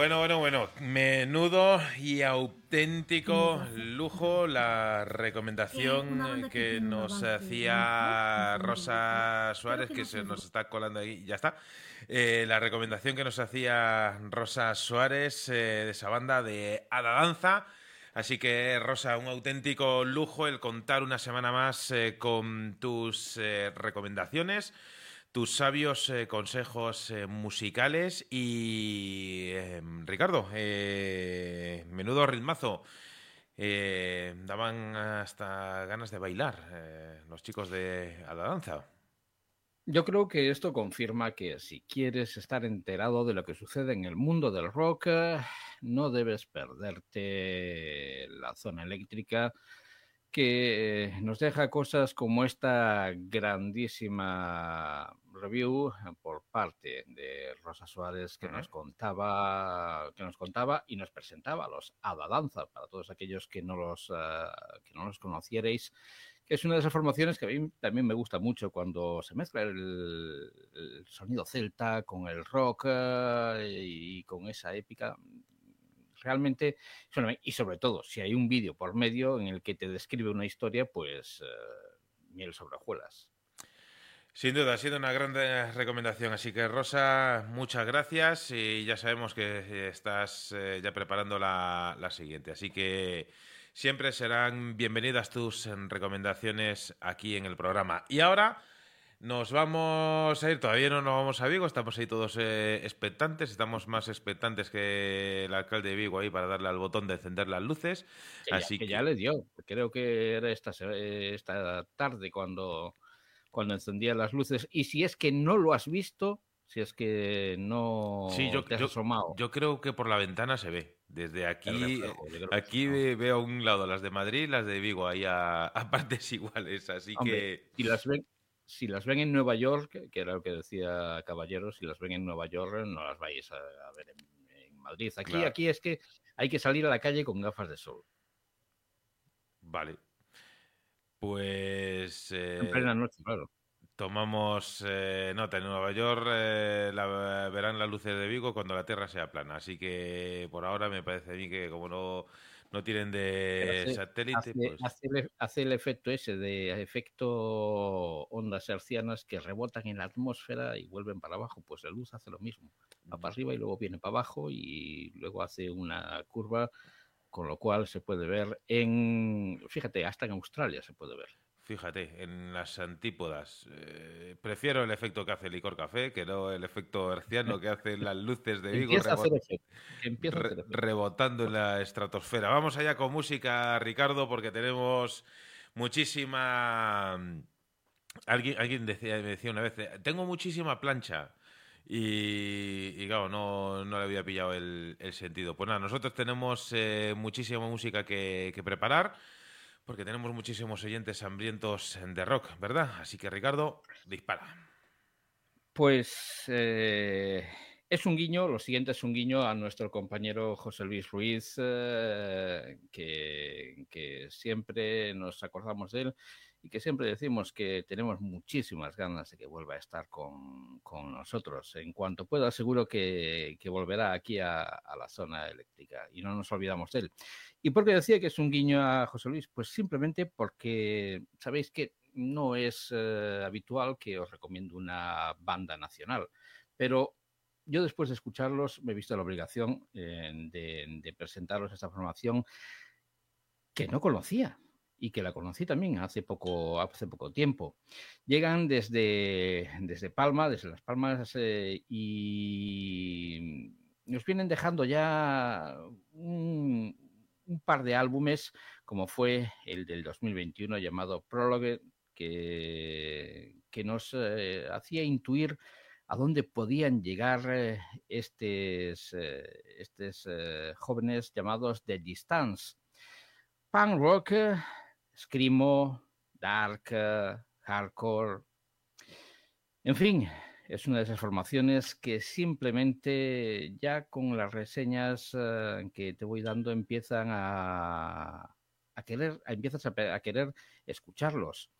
Bueno, bueno, bueno. Menudo y auténtico lujo la Eh, recomendación banda que nos hacía Rosa Suárez, que se nos está colando ahí, ya está. Eh, la recomendación que nos hacía Rosa Suárez eh, de esa banda de A la Danza. Así que, Rosa, un auténtico lujo el contar una semana más eh, con tus eh, recomendaciones, tus sabios eh, consejos eh, musicales y, eh, Ricardo, menudo ritmazo. Daban hasta ganas de bailar los chicos de A la Danza. Yo creo que esto confirma que si quieres estar enterado de lo que sucede en el mundo del rock, no debes perderte la zona eléctrica que nos deja cosas como esta grandísima review por parte de Rosa Suárez que nos contaba que nos contaba y nos presentaba los Ada Danza para todos aquellos que no los eh, que no los conocierais que es una de esas formaciones que a mí también me gusta mucho cuando se mezcla el, el sonido celta con el rock eh, y con esa épica. Realmente, y sobre todo, si hay un vídeo por medio en el que te describe una historia, pues eh, miel sobre hojuelas. Sin duda, ha sido una gran eh, recomendación. Así que, Rosa, muchas gracias. Y ya sabemos que eh, estás eh, ya preparando la, la siguiente. Así que siempre serán bienvenidas tus recomendaciones aquí en el programa. Y ahora nos vamos a ir. Todavía no nos vamos a Vigo. Estamos ahí todos eh, expectantes. Estamos más expectantes que el alcalde de Vigo ahí para darle al botón de encender las luces. Que, Así ya, que que- ya le dio. Creo que era esta, esta tarde cuando, cuando encendía las luces. Y si es que no lo has visto, si es que no Sí, yo- te has yo- asomado. Yo creo que por la ventana se ve. Desde aquí, reflejo, aquí veo a un lado las de Madrid las de Vigo ahí a, a partes (laughs) iguales. Así Hombre, que si las ven si las ven en Nueva York, que- que era lo que decía Caballero, si las ven en Nueva York no las vais a, a ver en, en Madrid. Aquí, Claro. aquí es que hay que salir a la calle con gafas de sol. vale. Pues eh, En plena noche, claro. tomamos eh, nota en Nueva York. eh, la- verán las luces de Vigo cuando la Tierra sea plana. Así que por ahora me parece a mí que como no, no tienen de Hace- satélite, Hace, pues hace el, hace el efecto ese de efecto ondas hercianas que rebotan en la atmósfera y vuelven para abajo. Pues la luz hace lo mismo. Va para arriba y luego viene para abajo y luego hace una curva, con lo cual se puede ver en, fíjate, hasta en Australia se puede ver. Fíjate, en las antípodas. eh, prefiero el efecto que hace el licor café que no el efecto herciano que hacen las luces de (laughs) Vigo Empieza a hacer rebot- re- rebotando en la estratosfera. Vamos allá con música, Ricardo, porque tenemos muchísima. Alguien, alguien decía, me decía una vez, tengo muchísima plancha. Y, claro, no, no le había pillado el, sentido. Pues nada, nosotros tenemos eh, muchísima música que, preparar, porque tenemos muchísimos oyentes hambrientos de rock, ¿verdad? Así que Ricardo, dispara. Pues eh, es un guiño, lo siguiente es un guiño a nuestro compañero José Luis Ruiz, eh, que siempre nos acordamos de él y que siempre decimos que tenemos muchísimas ganas de que vuelva a estar con, con nosotros. En cuanto pueda, seguro que, volverá aquí a, la zona eléctrica y no nos olvidamos de él. ¿Y por qué decía que es un guiño a José Luis? Pues simplemente porque sabéis que no es eh, habitual que os recomiendo una banda nacional, pero yo después de escucharlos me he visto la obligación eh, de presentaros esta formación que no conocía y que la conocí también hace poco, hace poco tiempo. Llegan desde, desde Palma, desde Las Palmas, eh, y nos vienen dejando ya un, un par de álbumes, como fue el del 2021 llamado Prologue, que, que nos eh, hacía intuir a dónde podían llegar estos, eh, estos jóvenes llamados The Distance. Punk rock, screamo, dark, eh, hardcore. En fin, es una de esas formaciones que simplemente ya con las reseñas eh, que te voy dando empiezan a, querer, empiezas a querer escucharlos.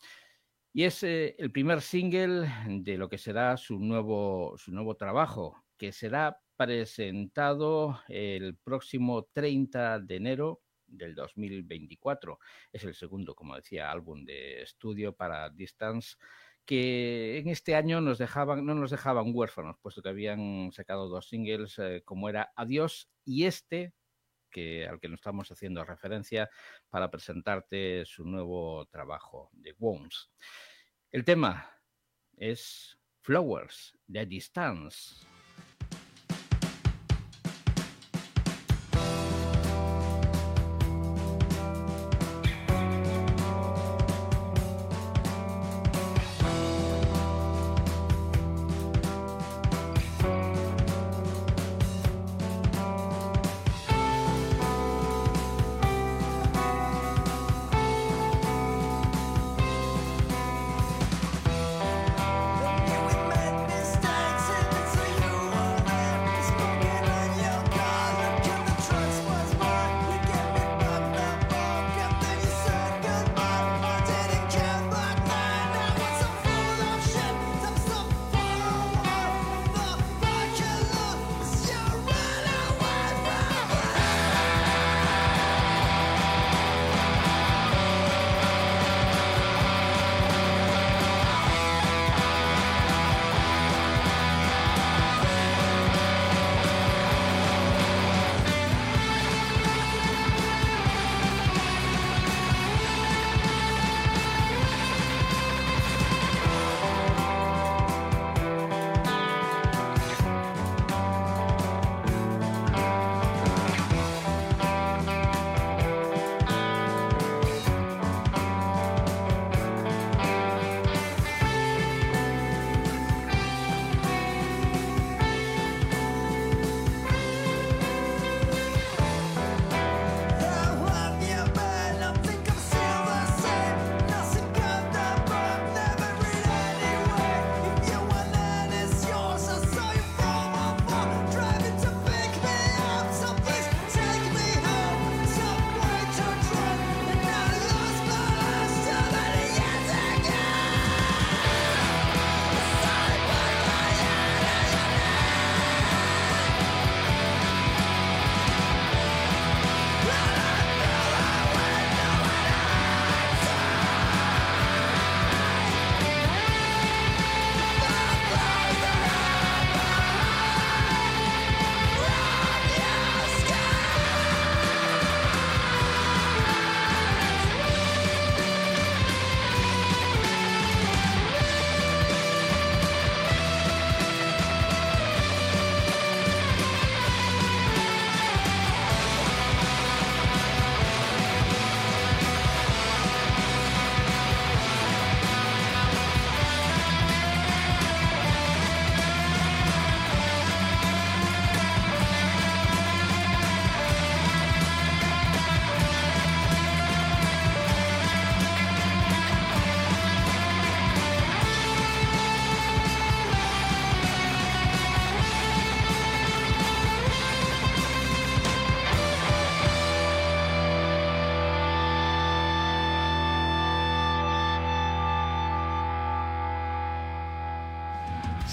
Y es eh, el primer single de lo que será su nuevo, su nuevo trabajo, que será presentado el próximo 30 de enero del 2024. Es el segundo, como decía, álbum de estudio para Distance que en este año nos dejaban, no nos dejaban huérfanos, puesto que habían sacado dos singles, eh, como era Adiós y este, que, al que nos estamos haciendo referencia para presentarte su nuevo trabajo, The Wounds. El tema es Flowers, The Distance.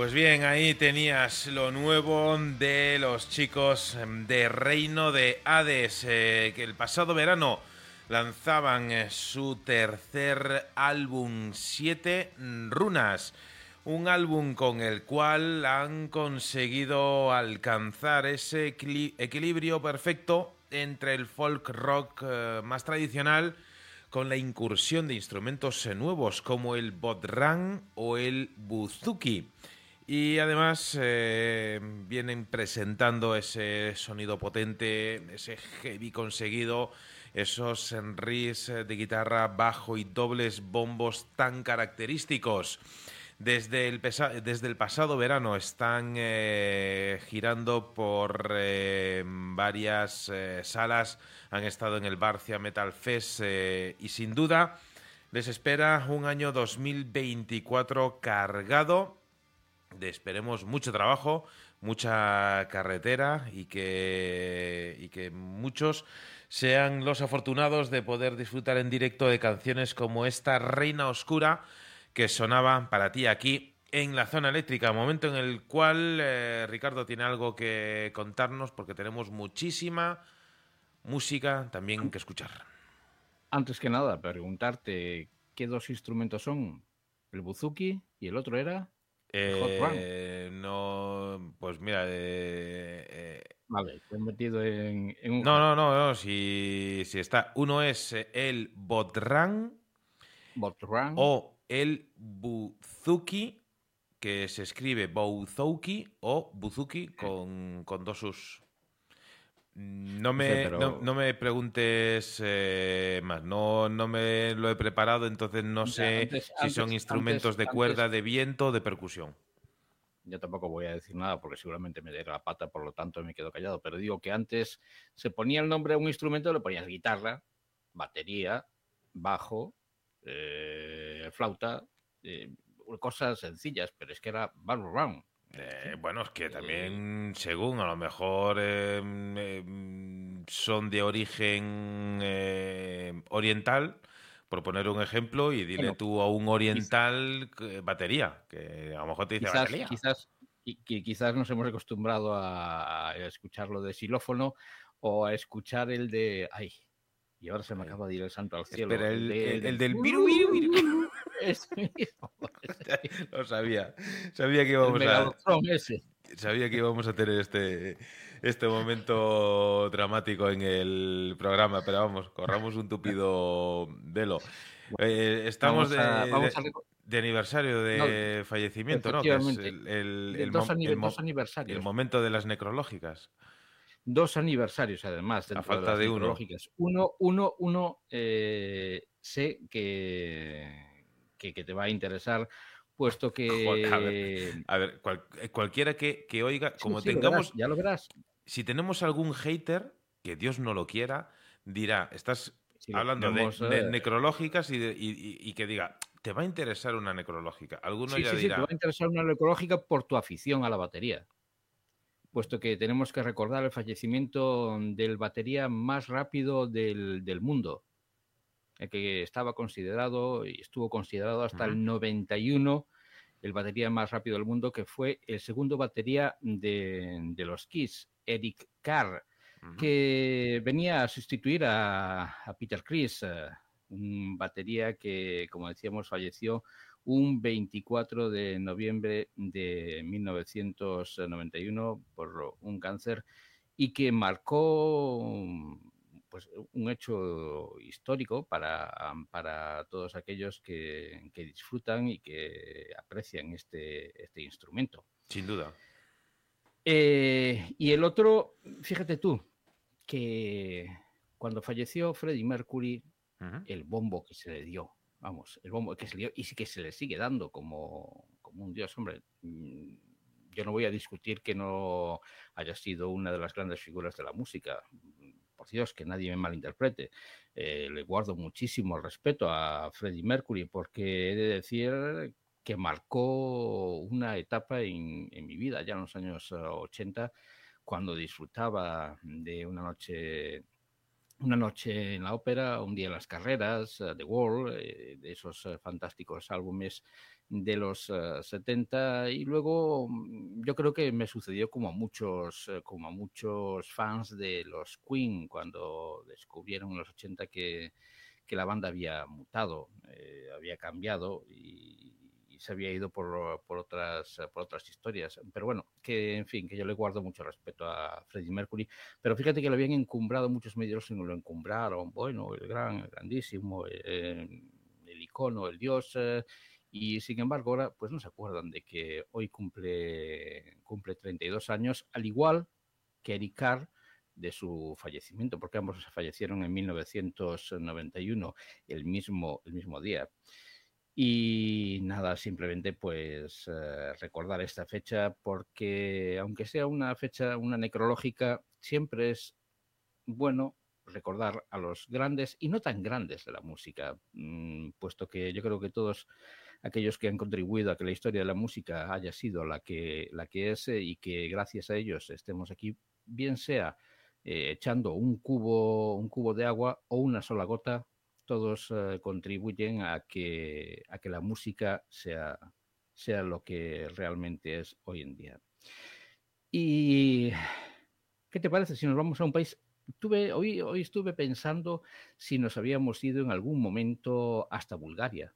Pues bien, ahí tenías lo nuevo de los chicos de Reino de Hades, eh, que el pasado verano lanzaban eh, su tercer álbum, Siete Runas. Un álbum con el cual han conseguido alcanzar ese equili- equilibrio perfecto entre el folk rock eh, más tradicional con la incursión de instrumentos nuevos como el bodhrán o el buzuki. Y además eh, vienen presentando ese sonido potente, ese heavy conseguido, esos riffs eh, de guitarra bajo y dobles bombos tan característicos. Desde el, desde el pasado verano están eh, girando por varias salas, han estado en el Barcia Metal Fest y sin duda les espera un año 2024 cargado de esperemos mucho trabajo, mucha carretera y que, y que muchos sean los afortunados de poder disfrutar en directo de canciones como esta Reina Oscura que sonaba para ti aquí en la zona eléctrica, momento en el cual eh, Ricardo tiene algo que contarnos porque tenemos muchísima música también que escuchar. Antes que nada, preguntarte qué dos instrumentos son. El buzuki y el otro era. Eh, no, pues mira, eh, eh, Vale, te he metido en, en un. No, no, no, no, si, si está. Uno es eh, el Bodran Botrán. o el Buzuki, que se escribe Bouzouki o Buzuki con, con dos us. No me, No sé, pero- no, no me preguntes eh, más, no, no me lo he preparado, entonces no Ya, sé antes- si antes- son instrumentos antes- de cuerda, antes- de viento o de percusión. Yo tampoco voy a decir nada porque seguramente me dé la pata, por lo tanto me quedo callado. Pero digo que antes se ponía el nombre a un instrumento, le ponías guitarra, batería, bajo, eh, flauta, eh, cosas sencillas, pero es que era Battle Round. Eh, bueno, es que también, según a lo mejor eh, eh, son de origen eh, oriental, por poner un ejemplo, y dile Bueno, tú a un oriental que- batería, que a lo mejor te dice Quizás, batería. quizás, qui- qui- quizás nos hemos acostumbrado a, escucharlo de xilófono o a escuchar el de. Ay, y ahora se me acaba de ir el santo al cielo. Espera, el, de- el- el del viru, mismo, Lo (laughs) (laughs) sabía. Sabía que íbamos a, ese. sabía que íbamos a tener este, este momento dramático en el programa, pero vamos, corramos un tupido velo. Eh, estamos Vamos a- de, vamos de- a de aniversario de fallecimiento, ¿no? Que es efectivamente. el, el- de el dos, el aniversarios. el momento de las necrológicas. Dos aniversarios, además, dentro falta las de uno. Uno, uno, uno, eh, sé que, que, que te va a interesar, puesto que... Joder, a ver, A ver, cual- eh, cualquiera que, que oiga, como sí, tengamos, verás, ya lo verás. si tenemos algún hater, que Dios no lo quiera, dirá, estás hablando de, tenemos, de eh, necrológicas y, de- y- y- y que diga, te va a interesar una necrológica. Alguno Sí, ya sí, sí, dirá, te va a interesar una necrológica por tu afición a la batería. Puesto que tenemos que recordar el fallecimiento del batería más rápido del, del mundo. Que estaba considerado y estuvo considerado hasta el 91 el batería más rápido del mundo, que fue el segundo batería de, de los Kiss, Eric Carr, que venía a sustituir a, a Peter Chris, eh, un batería que, como decíamos, falleció un 24 de noviembre de 1991 por un cáncer y que marcó pues, un hecho histórico para, para todos aquellos que, que disfrutan y que aprecian este, este instrumento. Sin duda. Eh, y el otro, fíjate tú, que cuando falleció Freddie Mercury, el bombo que se le dio, vamos, el bombo que se le dio y sí que se le sigue dando como, como un dios. Hombre, mm, yo no voy a discutir que no haya sido una de las grandes figuras de la música. Por Dios, que nadie me malinterprete. Eh, le guardo muchísimo respeto a Freddie Mercury porque he de decir que marcó una etapa en, en mi vida, ya en los años eh, 80, cuando disfrutaba de una noche una noche en la ópera, un día en las carreras, eh, The Wall, eh, de esos eh, fantásticos álbumes de los eh, 70 y luego mm, yo creo que me sucedió como a muchos como a muchos fans de los Queen cuando descubrieron en los 80 que, que la banda había mutado, había cambiado y se había ido por, por otras por otras historias. Pero bueno, que en fin, que yo le guardo mucho respeto a Freddie Mercury, pero fíjate que lo habían encumbrado muchos medios y no lo encumbraron, bueno, el gran, el grandísimo, eh, el icono, el dios, eh, y sin embargo ahora pues no se acuerdan de que hoy cumple, cumple 32 años, al igual que Eric Carr de su fallecimiento, porque ambos fallecieron en 1991, el mismo, el mismo día. Y nada, simplemente pues eh, recordar esta fecha porque aunque sea una fecha, una necrológica, siempre es bueno recordar a los grandes y no tan grandes de la música, mm, puesto que yo creo que todos aquellos que han contribuido a que la historia de la música haya sido la que, la que es eh, y que gracias a ellos estemos aquí, bien sea eh, echando un cubo, un cubo de agua o una sola gota, todos eh, contribuyen a que, a que la música sea, sea lo que realmente es hoy en día. ¿Y qué te parece si nos vamos a un país? Tuve, hoy, hoy estuve pensando si nos habíamos ido en algún momento hasta Bulgaria.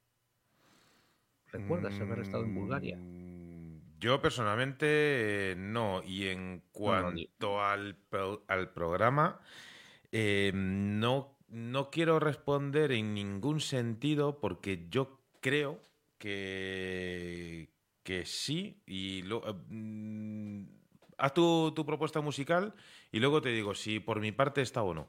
¿Recuerdas haber estado en Bulgaria? Mm, Yo personalmente eh, no. Y en cuanto al, pro- al programa, eh, no, no quiero responder en ningún sentido porque yo creo que, que sí. Y lo- eh, mm, haz tu, tu propuesta musical y luego te digo si por mi parte está o no.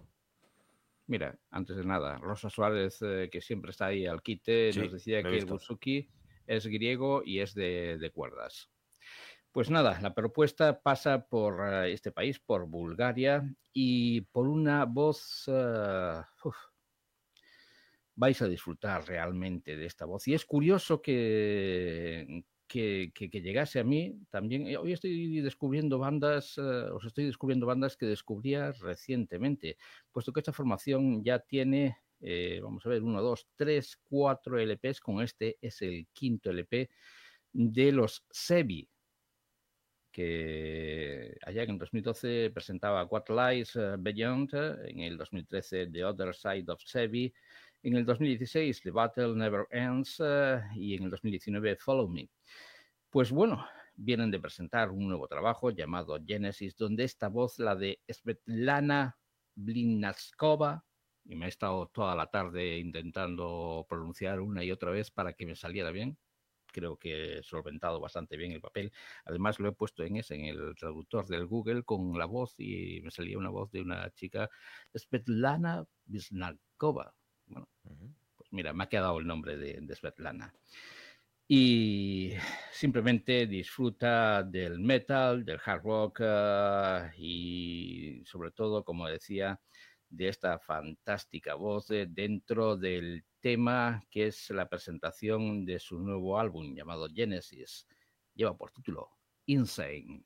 Mira, antes de nada, Rosa Suárez, eh, que siempre está ahí al quite, Sí, nos decía que el buzuki es griego y es de, de cuerdas. Pues nada, la propuesta pasa por eh, este país, por Bulgaria, y por una voz... eh, vais a disfrutar realmente de esta voz. Y es curioso que, que, llegase a mí también. eh, Hoy estoy descubriendo bandas, os estoy descubriendo bandas que descubría recientemente, puesto que esta formación ya tiene, vamos a ver, uno, dos, tres, cuatro LPs, con este es el quinto LP de los Sebi, que allá en el 2012 presentaba What Lies eh, Beyond, eh, en el 2013 The Other Side of Sebi, en el 2016 The Battle Never Ends eh, y en el 2019 Follow Me. Pues bueno, vienen de presentar un nuevo trabajo llamado Genesis, donde esta voz, la de Svetlana Blinaskova, y me he estado toda la tarde intentando pronunciar una y otra vez para que me saliera bien. Creo que he solventado bastante bien el papel. Además lo he puesto en ese, en el traductor del Google con la voz y me salía una voz de una chica, Svetlana Blinaskova. Bueno, pues mira, me ha quedado el nombre de, de Svetlana. Y simplemente disfruta del metal, del hard rock eh, y sobre todo, como decía, de esta fantástica voz eh, dentro del tema que es la presentación de su nuevo álbum llamado Genesis. Lleva por título Insane.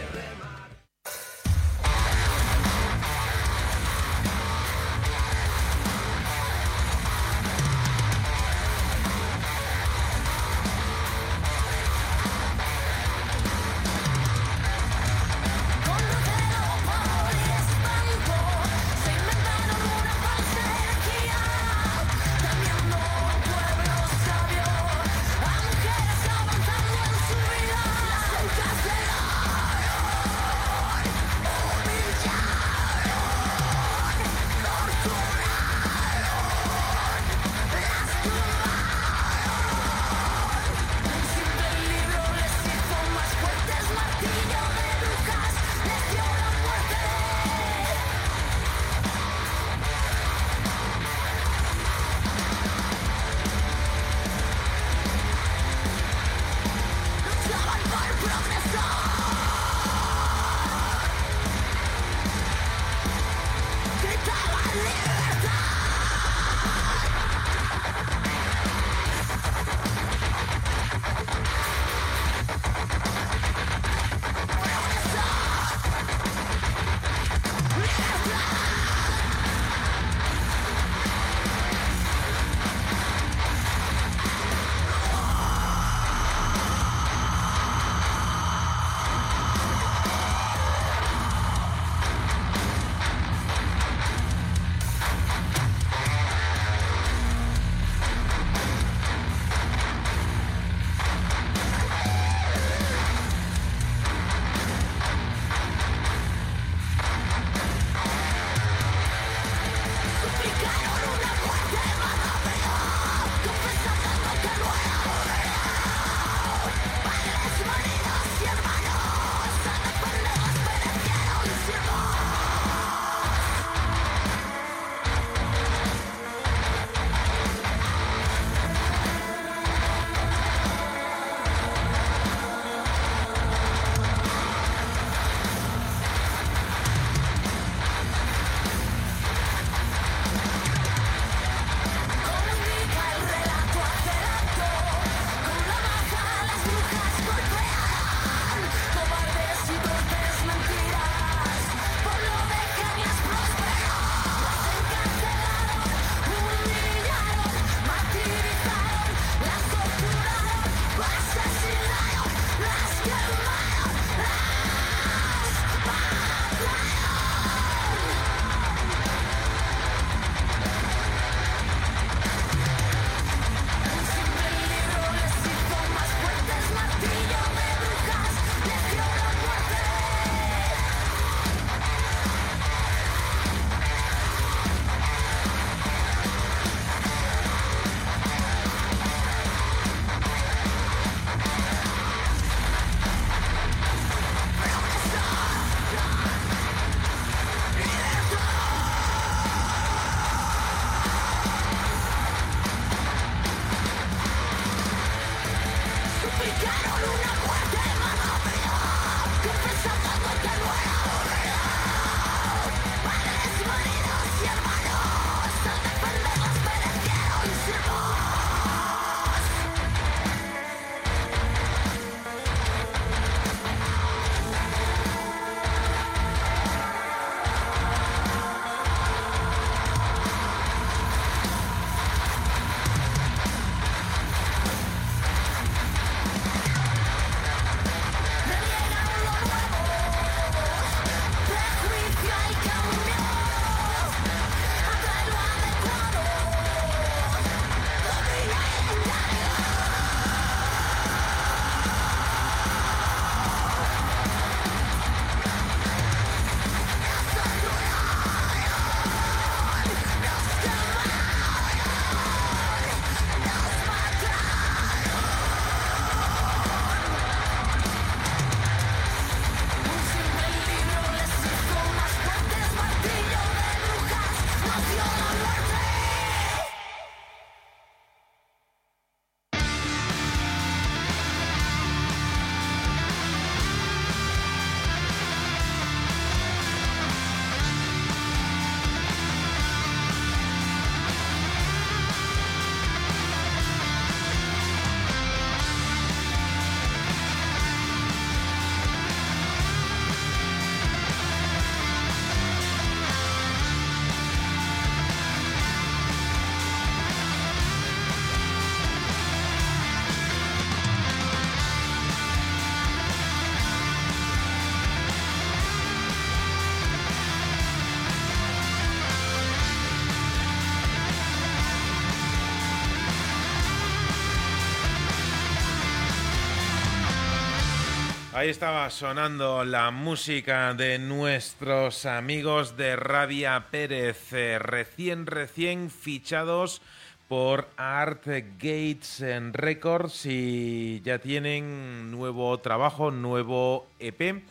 Ahí estaba sonando la música de nuestros amigos de Rabia Pérez, eh, recién, recién fichados por Art Gates Records y ya tienen nuevo trabajo, nuevo EP.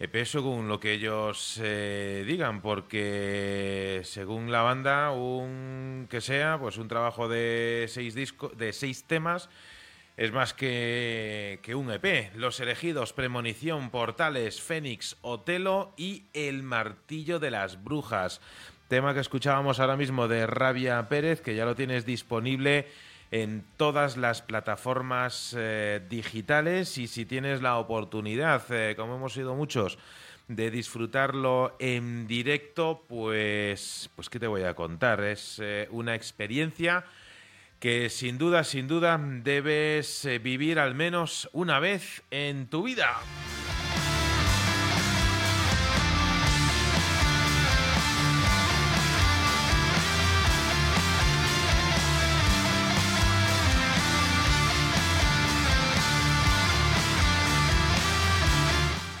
EP según lo que ellos eh, digan, porque según la banda, un que sea, pues un trabajo de seis discos, de seis temas es más que, que un EP. Los elegidos, Premonición, Portales, Fénix, Otelo y El Martillo de las Brujas. Tema que escuchábamos ahora mismo de Rabia Pérez, que ya lo tienes disponible en todas las plataformas eh, digitales y si tienes la oportunidad, eh, como hemos sido muchos, de disfrutarlo en directo, pues, pues ¿qué te voy a contar? Es eh, una experiencia que sin duda, sin duda, debes eh, vivir al menos una vez en tu vida.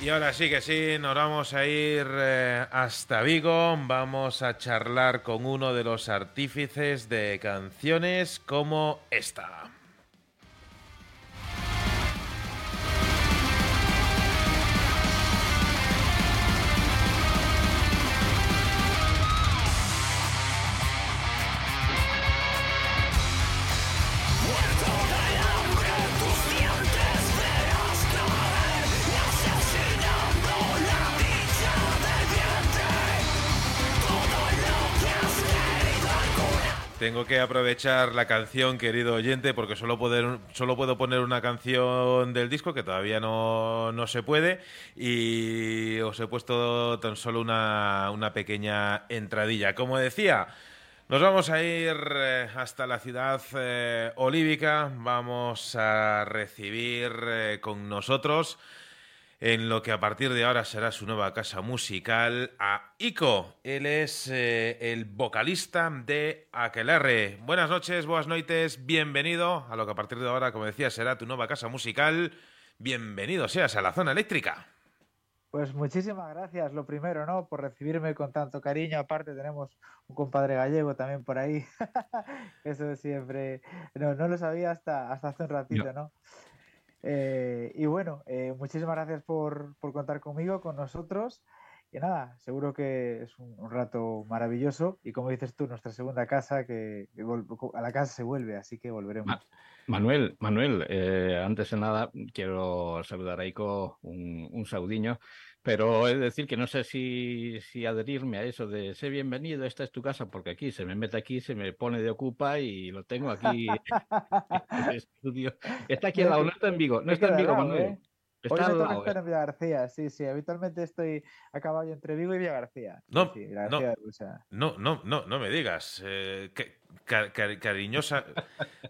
Y ahora sí que sí, nos vamos a ir eh, hasta Vigo, vamos a charlar con uno de los artífices de canciones como esta. Tengo que aprovechar la canción, querido oyente, porque solo, poder- solo puedo poner una canción del disco, que todavía no, no se puede, y os he puesto tan solo una, una pequeña entradilla. Como decía, nos vamos a ir eh, hasta la ciudad eh, olívica, vamos a recibir eh, con nosotros en lo que a partir de ahora será su nueva casa musical, a Ico. Él es eh, el vocalista de Aquelarre. Buenas noches, buenas noites, bienvenido a lo que a partir de ahora, como decía, será tu nueva casa musical. Bienvenido seas a la zona eléctrica. Pues muchísimas gracias, lo primero, ¿no? Por recibirme con tanto cariño. Aparte tenemos un compadre gallego también por ahí. (laughs) Eso siempre... No, no lo sabía hasta, hasta hace un ratito, ¿no? Eh, y bueno, eh, muchísimas gracias por, por contar conmigo, con nosotros. Y nada, seguro que es un, rato maravilloso. Y como dices tú, nuestra segunda casa, que, a la casa se vuelve, así que volveremos. Ma- Manuel, Manuel, eh, antes de nada quiero saludar a Ico, un, un pero de decir que no sé si, si adherirme a eso de sé bienvenido, esta es tu casa, porque aquí se me mete aquí, se me pone de ocupa y lo tengo aquí (laughs) en el estudio. Está aquí al lado, no está en Vigo, no está en Vigo, Manuel. ¿eh? Hoy Está al lado. estar eh. en Villa García, sí, sí. Habitualmente estoy a caballo entre Vigo y Villa García. No, sí. García. No, no, no, no me digas. eh, que- ca- ca- cariñosa.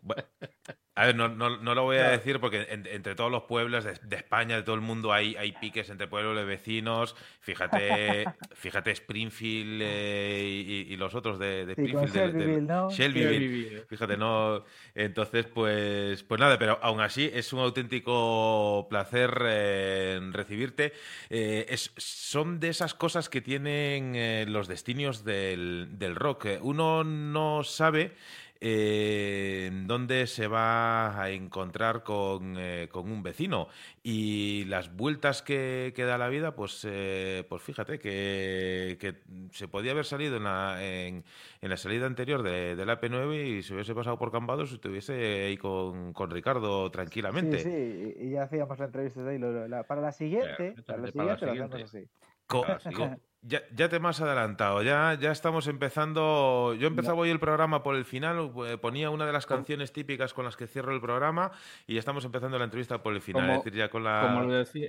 (laughs) A ver, no, no- no lo voy a decir porque en- entre todos los pueblos de, de España, de todo el mundo, hay, hay piques entre pueblos de vecinos. Fíjate, (laughs) fíjate Springfield eh, y, y los otros de, Sí, Springfield. del- Shelbyville, ¿no? Shelbyville. Fíjate, no. Entonces, pues, pues nada, pero aún así es un auténtico placer eh, recibirte. Eh, es- son de esas cosas que tienen eh, los destinos del, del rock. Eh, Uno no sabe eh, dónde se va a encontrar con, eh, con un vecino y las vueltas que, que da la vida, pues, eh, pues fíjate que, que se podía haber salido en la, en, en la salida anterior de, de la P9 y se hubiese pasado por Cambados y estuviese ahí con, con Ricardo tranquilamente. Sí, sí, y, ya hacíamos la entrevista de ahí. lo- lo- la- para la siguiente, para la exactamente, para la siguiente lo hacemos siguiente. así. Co- Ahora sí. co- ya, ya te me has adelantado, ya, ya estamos empezando. Yo empezaba hoy el programa por el final, eh, ponía una de las canciones típicas con las que cierro el programa y ya estamos empezando la entrevista por el final, Como- es decir, ya con la. Como le decía,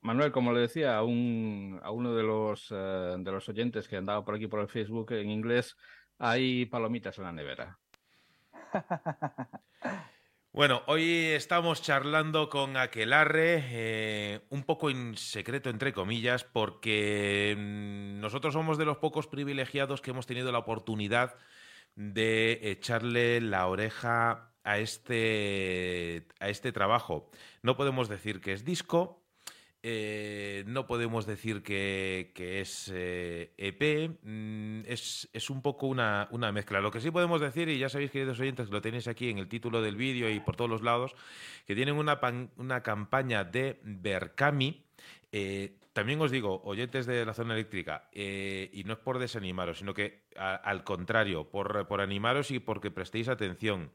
Manuel, como le decía a, un, a uno de los, eh, de los oyentes que andaba por aquí por el Facebook en inglés, hay palomitas en la nevera. (laughs) Bueno, hoy estamos charlando con Aquelarre, eh, un poco en secreto, entre comillas, porque mm, nosotros somos de los pocos privilegiados que hemos tenido la oportunidad de echarle la oreja a este, a este trabajo. No podemos decir que es disco, eh, no podemos decir que, es eh, EP, mm, es, es un poco una, una mezcla. Lo que sí podemos decir, y ya sabéis, queridos oyentes, que lo tenéis aquí en el título del vídeo y por todos los lados, que tienen una, pan- una campaña de Berkami. Eh, también os digo, oyentes de la zona eléctrica, y no es por desanimaros, sino que al contrario, por, por animaros y porque prestéis atención.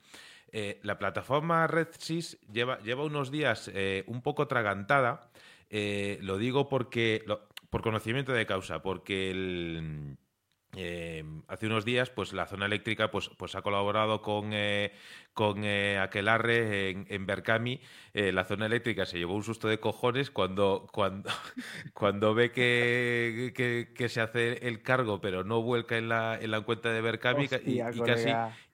La plataforma RedSys lleva, lleva unos días un poco tragantada. Eh, lo digo porque lo- por conocimiento de causa, porque el, eh, hace unos días, pues la zona eléctrica pues, pues ha colaborado con, eh, con eh, Aquelarre en, en Berkami. Eh, la zona eléctrica se llevó un susto de cojones cuando, cuando, (laughs) cuando ve que, que- que se hace el cargo, pero no vuelca en la, en la cuenta de Berkami ca- y, Hostia, y casi.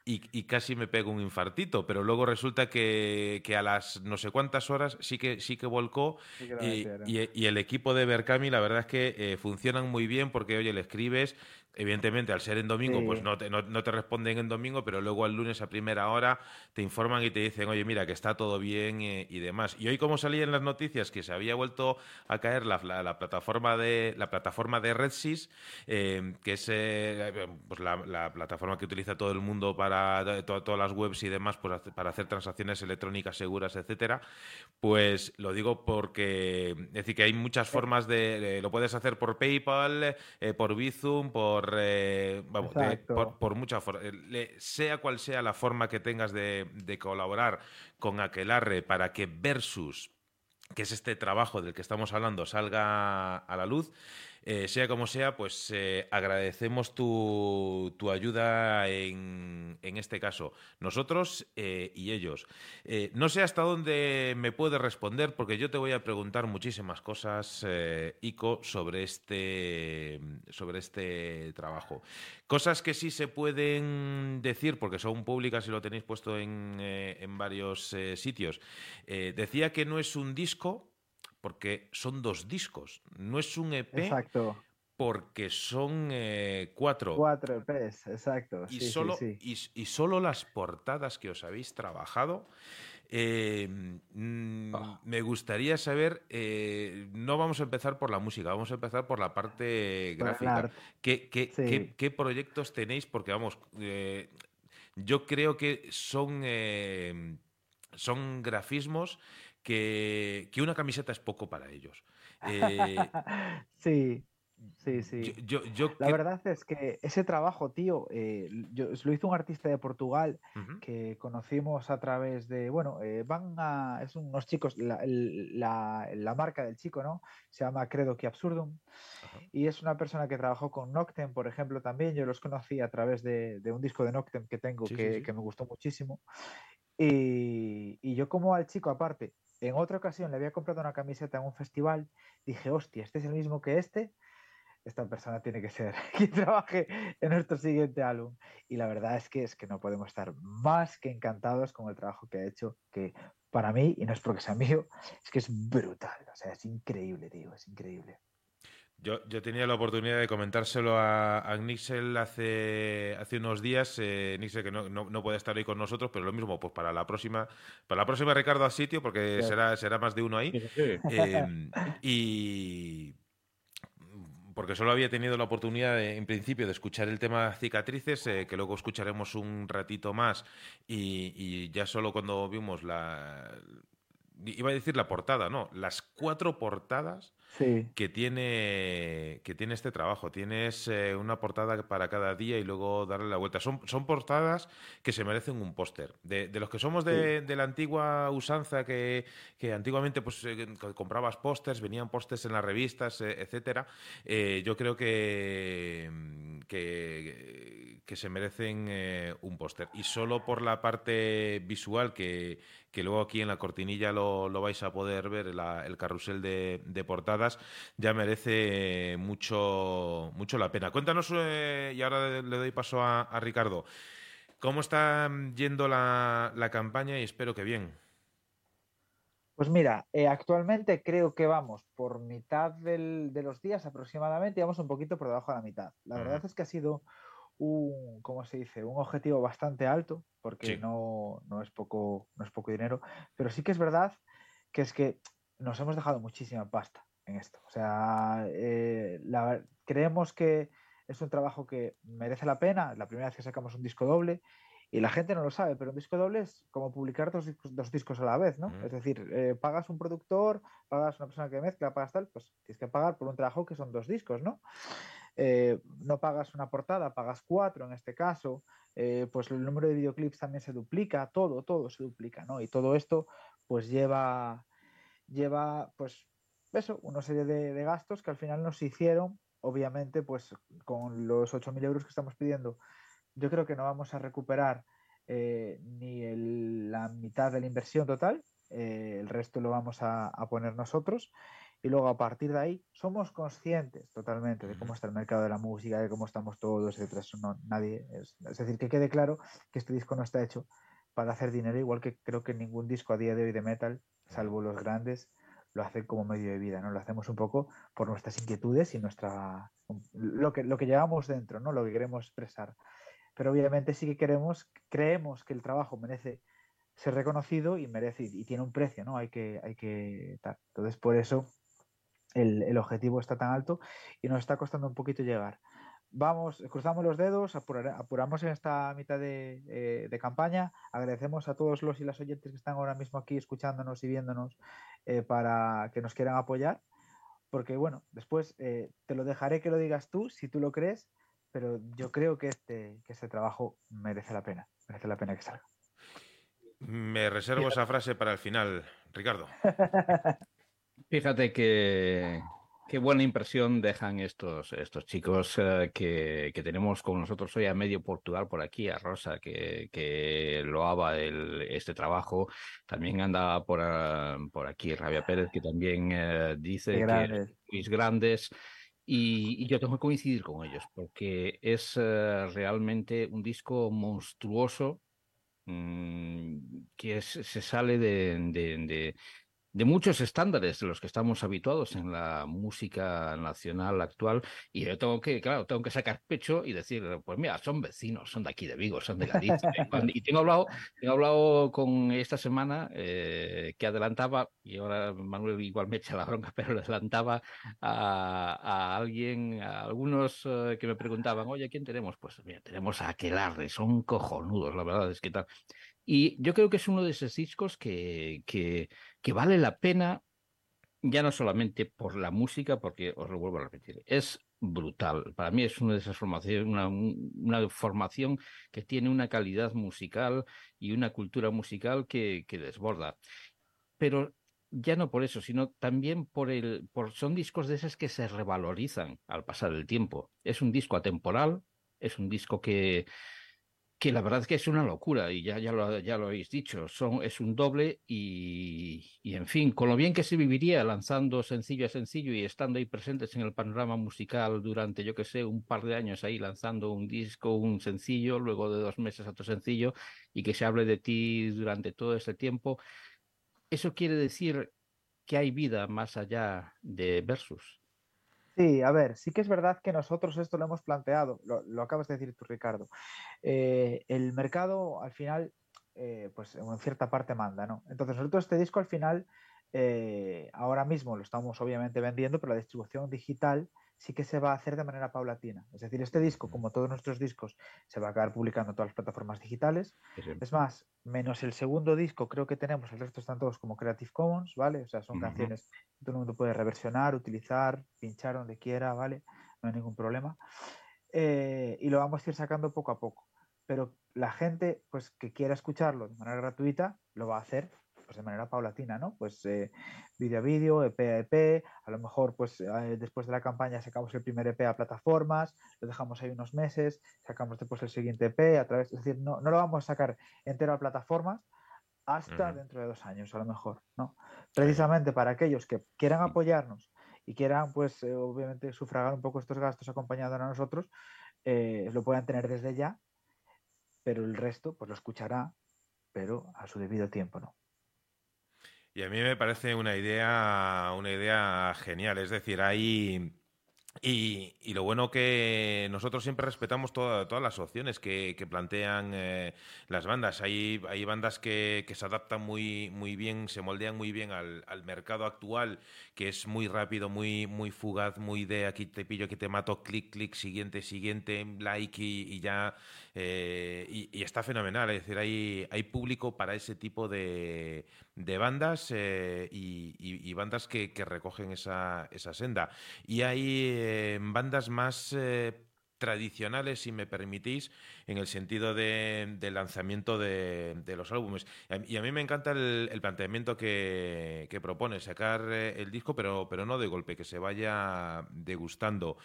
Y, y casi me pego un infartito, pero luego resulta que, que a las no sé cuántas horas sí que, sí que volcó Sí que lo y, metieron. y- y el equipo de Berkami, la verdad es que eh, funcionan muy bien porque, oye, le escribes, evidentemente al ser en domingo, Sí. pues no te, no, no te responden en domingo, pero luego al lunes a primera hora te informan y te dicen, oye, mira, que está todo bien eh, y demás. Y hoy, como salía en las noticias que se había vuelto a caer la, la- la plataforma de la plataforma de RedSys, eh, que es eh, pues la, la plataforma que utiliza todo el mundo para to- todas las webs y demás, pues para hacer transacciones electrónicas seguras, etcétera, pues lo digo porque es decir que hay muchas formas de, de- lo puedes hacer por PayPal, eh, por Bizum, por eh, vamos, de- Exacto. por, por muchas formas. Sea cual sea la forma que tengas de, de colaborar con Aquelarre para que Versus que es este trabajo del que estamos hablando, salga a la luz. Eh, sea como sea, pues eh, agradecemos tu, tu ayuda en, en este caso, nosotros eh, y ellos. No sé hasta dónde me puedes responder, porque yo te voy a preguntar muchísimas cosas, Ico, sobre este, sobre este trabajo. Cosas que sí se pueden decir, porque son públicas y lo tenéis puesto en, en varios sitios. Decía que no es un disco, porque son dos discos. No es un EP, Exacto. porque son eh, cuatro. Cuatro EPs, exacto. Y, sí, sí, solo, sí. Y, y solo las portadas que os habéis trabajado. eh, mm, Ah. Me gustaría saber, eh, no vamos a empezar por la música, vamos a empezar por la parte gráfica. ¿Qué, qué- Sí. qué- qué proyectos tenéis? Porque vamos, yo creo que son, son grafismos que, que una camiseta es poco para ellos. Eh, (laughs) sí, sí, sí. Yo, yo- yo La verdad es que ese trabajo, tío, eh, yo, lo hizo un artista de Portugal que conocimos a través de, bueno, eh, van a, es unos chicos, la, la- la marca del chico, ¿no? Se llama Credo que Absurdum y es una persona que trabajó con Noctem, por ejemplo, también. Yo los conocí a través de, de un disco de Noctem que tengo Sí, sí, que, sí. que me gustó muchísimo. Y, y yo como al chico aparte, en otra ocasión le había comprado una camiseta en un festival, dije, hostia, este es el mismo que este, esta persona tiene que ser (laughs) quien trabaje en nuestro siguiente álbum. Y la verdad es que es que no podemos estar más que encantados con el trabajo que ha hecho, que para mí, y no es porque sea (laughs) mío, es que es brutal, o sea, es increíble, tío, es increíble. Yo, yo tenía la oportunidad de comentárselo a, a Nixel hace, hace unos días. Eh, Nixel que no, no, no puede estar hoy con nosotros, pero lo mismo, pues para la próxima, para la próxima Ricardo al sitio, porque será, será más de uno ahí. Sí. Eh, (laughs) y porque solo había tenido la oportunidad, de, en principio, de escuchar el tema cicatrices, eh, que luego escucharemos un ratito más, y, y ya solo cuando vimos la... Iba a decir la portada, no, las cuatro portadas Sí, que tiene, que tiene este trabajo. Tienes eh, una portada para cada día y luego darle la vuelta. Son, son portadas que se merecen un póster. De, de los que somos de, de la antigua usanza, que, que antiguamente pues, eh, co- comprabas pósters, venían pósters en las revistas, eh, etcétera, eh, yo creo que, mm, que, que se merecen un póster. Y solo por la parte visual que, que luego aquí en la cortinilla lo, lo vais a poder ver, la- el carrusel de, de portadas, ya merece mucho, mucho la pena. Cuéntanos, eh, y ahora le doy paso a, a Ricardo, ¿cómo está yendo la, la campaña? Y espero que bien. Pues mira, eh, actualmente creo que vamos por mitad del- de los días aproximadamente, vamos un poquito por debajo de la mitad. La verdad es que ha sido un, ¿cómo se dice? Un objetivo bastante alto, porque Sí. no, no es poco, no es poco dinero, pero sí que es verdad que es que nos hemos dejado muchísima pasta en esto. O sea, eh, la- creemos que es un trabajo que merece la pena. La primera vez que sacamos un disco doble y la gente no lo sabe, pero un disco doble es como publicar dos discos, dos discos a la vez, ¿no? Es decir, eh, pagas un productor, pagas una persona que mezcla, pagas tal, pues tienes que pagar por un trabajo que son dos discos, ¿no? Eh, no pagas una portada, pagas cuatro en este caso, eh, pues el número de videoclips también se duplica, todo, todo se duplica, ¿no? Y todo esto pues lleva, lleva pues eso, una serie de, gastos que al final nos hicieron, obviamente, pues con los 8.000 euros que estamos pidiendo, yo creo que no vamos a recuperar eh, ni el- la mitad de la inversión total, el resto lo vamos a poner nosotros. Y luego a partir de ahí somos conscientes totalmente de cómo está el mercado de la música, de cómo estamos todos, etcétera. Eso no, nadie, es, es decir, que quede claro que este disco no está hecho para hacer dinero, igual que creo que ningún disco a día de hoy de metal, salvo los grandes, lo hacen como medio de vida, ¿no? Lo hacemos un poco por nuestras inquietudes y nuestra lo que, lo que llevamos dentro, ¿no? Lo que queremos expresar. Pero obviamente sí que queremos, creemos que el trabajo merece ser reconocido y merece y tiene un precio, ¿no? Hay que, hay que tal. Entonces, por eso el, el objetivo está tan alto y nos está costando un poquito llegar. Vamos, cruzamos los dedos, apurar- apuramos en esta mitad de, eh, de campaña. Agradecemos a todos los y las oyentes que están ahora mismo aquí escuchándonos y viéndonos eh, para que nos quieran apoyar. Porque, bueno, después eh, te lo dejaré que lo digas tú, si tú lo crees, pero yo creo que este, que este trabajo merece la pena, merece la pena que salga. Me reservo esa frase para el final, Ricardo. (laughs) Fíjate que qué buena impresión dejan estos, estos chicos eh, que, que tenemos con nosotros hoy a medio Portugal por aquí, a Rosa, que, que loaba el, este trabajo. También anda por, ah, por aquí Rabia Pérez, que también eh, dice Qué que grandes. sois grandes. Y, y yo tengo que coincidir con ellos, porque es eh, realmente un disco monstruoso mm, que es- se sale de, de- de- de muchos estándares de los que estamos habituados en la música nacional actual. Y yo tengo que, claro, tengo que sacar pecho y decir, pues mira, son vecinos, son de aquí de Vigo, son de Galicia. (laughs) Y tengo hablado, tengo hablado con esta semana eh, que adelantaba, y ahora Manuel igual me echa la bronca, (laughs) pero le adelantaba a, a alguien, a algunos eh, que me preguntaban, oye, ¿quién tenemos? Pues mira, tenemos a Aquelarre, son cojonudos, la verdad es que tal. Y yo creo que es uno de esos discos que, que, que vale la pena, ya no solamente por la música, porque os lo vuelvo a repetir, es brutal. Para mí es una de esas formaciones, una, un- una formación que tiene una calidad musical y una cultura musical que, que desborda. Pero ya no por eso, sino también por el, por son discos de esos que se revalorizan al pasar el tiempo. Es un disco atemporal, es un disco que, que la verdad es que es una locura y ya, ya, lo, ya lo habéis dicho, son, es un doble y, y en fin, con lo bien que se viviría lanzando sencillo a sencillo y estando ahí presentes en el panorama musical durante, yo que sé, un par de años ahí lanzando un disco, un sencillo, luego de dos meses otro sencillo y que se hable de ti durante todo ese tiempo, eso quiere decir que hay vida más allá de Versus. Sí, a ver, sí que es verdad que nosotros esto lo hemos planteado, lo, acabas de decir tú, Ricardo. Eh, el mercado al final, eh, pues en cierta parte manda, ¿no? Entonces nosotros este disco al final, eh, ahora mismo lo estamos obviamente vendiendo, pero la distribución digital sí que se va a hacer de manera paulatina. Es decir, este disco, como todos nuestros discos, se va a acabar publicando en todas las plataformas digitales. Es más, menos el segundo disco, creo que tenemos, el resto están todos como Creative Commons, ¿vale? O sea, son canciones que todo el mundo puede reversionar, utilizar, pinchar donde quiera, ¿vale? No hay ningún problema. Eh, y lo vamos a ir sacando poco a poco. Pero la gente, pues, que quiera escucharlo de manera gratuita, lo va a hacer pues de manera paulatina, ¿no? Pues eh, vídeo a vídeo, EP a EP, a lo mejor pues eh, después de la campaña sacamos el primer EP a plataformas, lo dejamos ahí unos meses, sacamos después el siguiente EP a través, es decir, no, no lo vamos a sacar entero a plataformas hasta dentro de dos años a lo mejor, ¿no? Precisamente para aquellos que quieran apoyarnos y quieran pues eh, obviamente sufragar un poco estos gastos acompañándonos a nosotros, lo puedan tener desde ya, pero el resto pues lo escuchará, pero a su debido tiempo, ¿no? Y a mí me parece una idea, una idea genial. Es decir, hay, Y, lo bueno que nosotros siempre respetamos toda- todas las opciones que, plantean eh, las bandas. Hay, hay bandas que, se adaptan muy, muy bien, se moldean muy bien al, mercado actual, que es muy rápido, muy, muy fugaz, muy de aquí te pillo, aquí te mato, clic, clic, siguiente, siguiente, like y, y ya. eh, y, y está fenomenal. Es decir, hay, hay público para ese tipo de, de bandas eh, y, bandas que, recogen esa, esa senda. Y hay eh, bandas más eh, tradicionales, si me permitís, en el sentido de, lanzamiento de, los álbumes. Y a, mí me encanta el, planteamiento que, que propone, sacar el disco, pero, pero no de golpe, que se vaya degustando,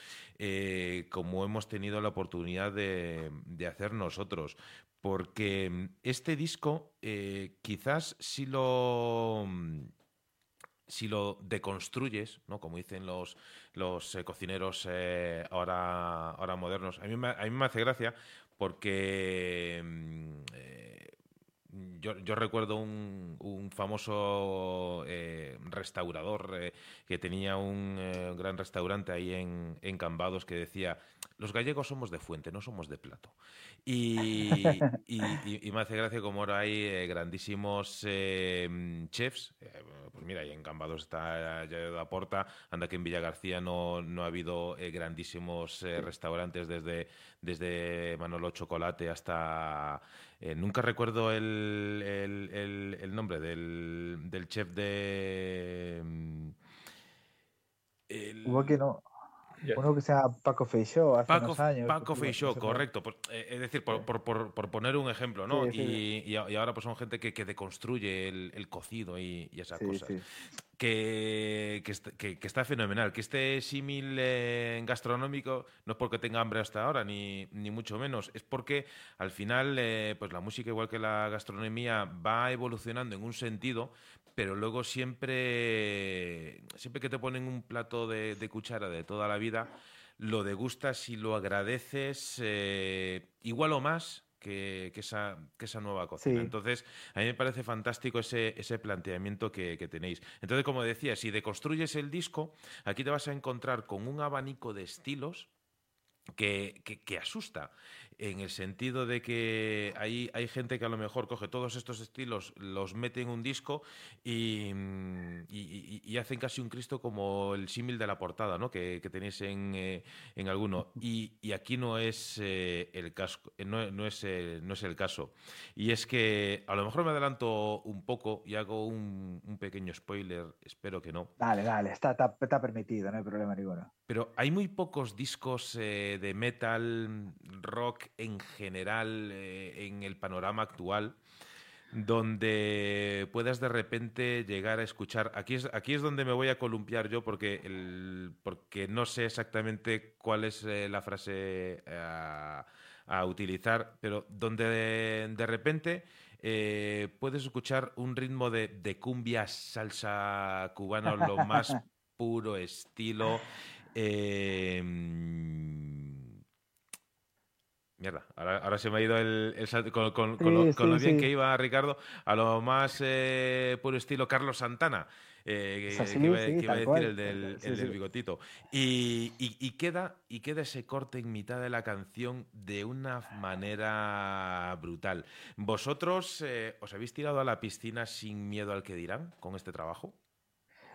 como hemos tenido la oportunidad de, de hacer nosotros. Porque mm, este disco eh, quizás si lo mm, si lo deconstruyes, ¿no? Como dicen los, los eh, cocineros eh, ahora, ahora modernos, a mí, me, a mí me hace gracia porque mm, eh, yo, yo recuerdo un, famoso eh, restaurador eh, que tenía un eh, gran restaurante ahí en, en Cambados que decía, los gallegos somos de fuente, no somos de plato. Y, me hace gracia como ahora hay grandísimos chefs. pues mira, ahí en Cambados está Yayo da Porta, anda que en Villa García no, no ha habido grandísimos restaurantes desde, desde Manolo Chocolate hasta... eh, nunca recuerdo el, el- el- nombre del, del chef de... mm, no. Uno que se llama Paco Feixó hace Paco, unos años. Paco Feixó, correcto. Por- eh, es decir, por, por- por- poner un ejemplo, ¿no? Sí, sí, y, y ahora pues son gente que, que deconstruye el, el cocido y, y esas cosas. Que, que- que está fenomenal. Que este símil eh, gastronómico no es porque tenga hambre hasta ahora, ni, ni mucho menos. Es porque al final, eh, pues la música, igual que la gastronomía, va evolucionando en un sentido, pero luego siempre, siempre que te ponen un plato de, de cuchara de toda la vida, lo degustas y lo agradeces eh, igual o más que, que esa, que esa nueva cocina. Sí. Entonces, a mí me parece fantástico ese, ese planteamiento que, que tenéis. Entonces, como decía, si deconstruyes el disco, aquí te vas a encontrar con un abanico de estilos que, que- que asusta, en el sentido de que hay, hay gente que a lo mejor coge todos estos estilos, los mete en un disco y, mm, y- hacen casi un Cristo como el símil de la portada ¿no? que, que tenéis en, eh, en alguno. Y, y aquí no es, eh, el casco, eh, no, no es, eh, no es el caso. Y es que a lo mejor me adelanto un poco y hago un, un pequeño spoiler, espero que no. Dale, dale, está, está, está permitido, no hay problema ninguno. Pero hay muy pocos discos de metal, rock en general, eh, en el panorama actual, donde puedas de repente llegar a escuchar. Aquí es, aquí es donde me voy a columpiar yo, porque, el, porque no sé exactamente cuál es eh, la frase eh, a, a utilizar, pero donde de, de repente. eh, puedes escuchar un ritmo de, de cumbia, salsa cubana, lo más (laughs) puro estilo. Eh, mierda, ahora, ahora se me ha ido el, con, lo, Sí, bien sí. que iba Ricardo, a lo más eh, puro estilo Carlos Santana. eh, que, iba, sí, que iba a decir cual. el del, el bigotito. Y, y- y queda, y queda ese corte en mitad de la canción de una manera brutal. ¿Vosotros eh, os habéis tirado a la piscina sin miedo al que dirán con este trabajo?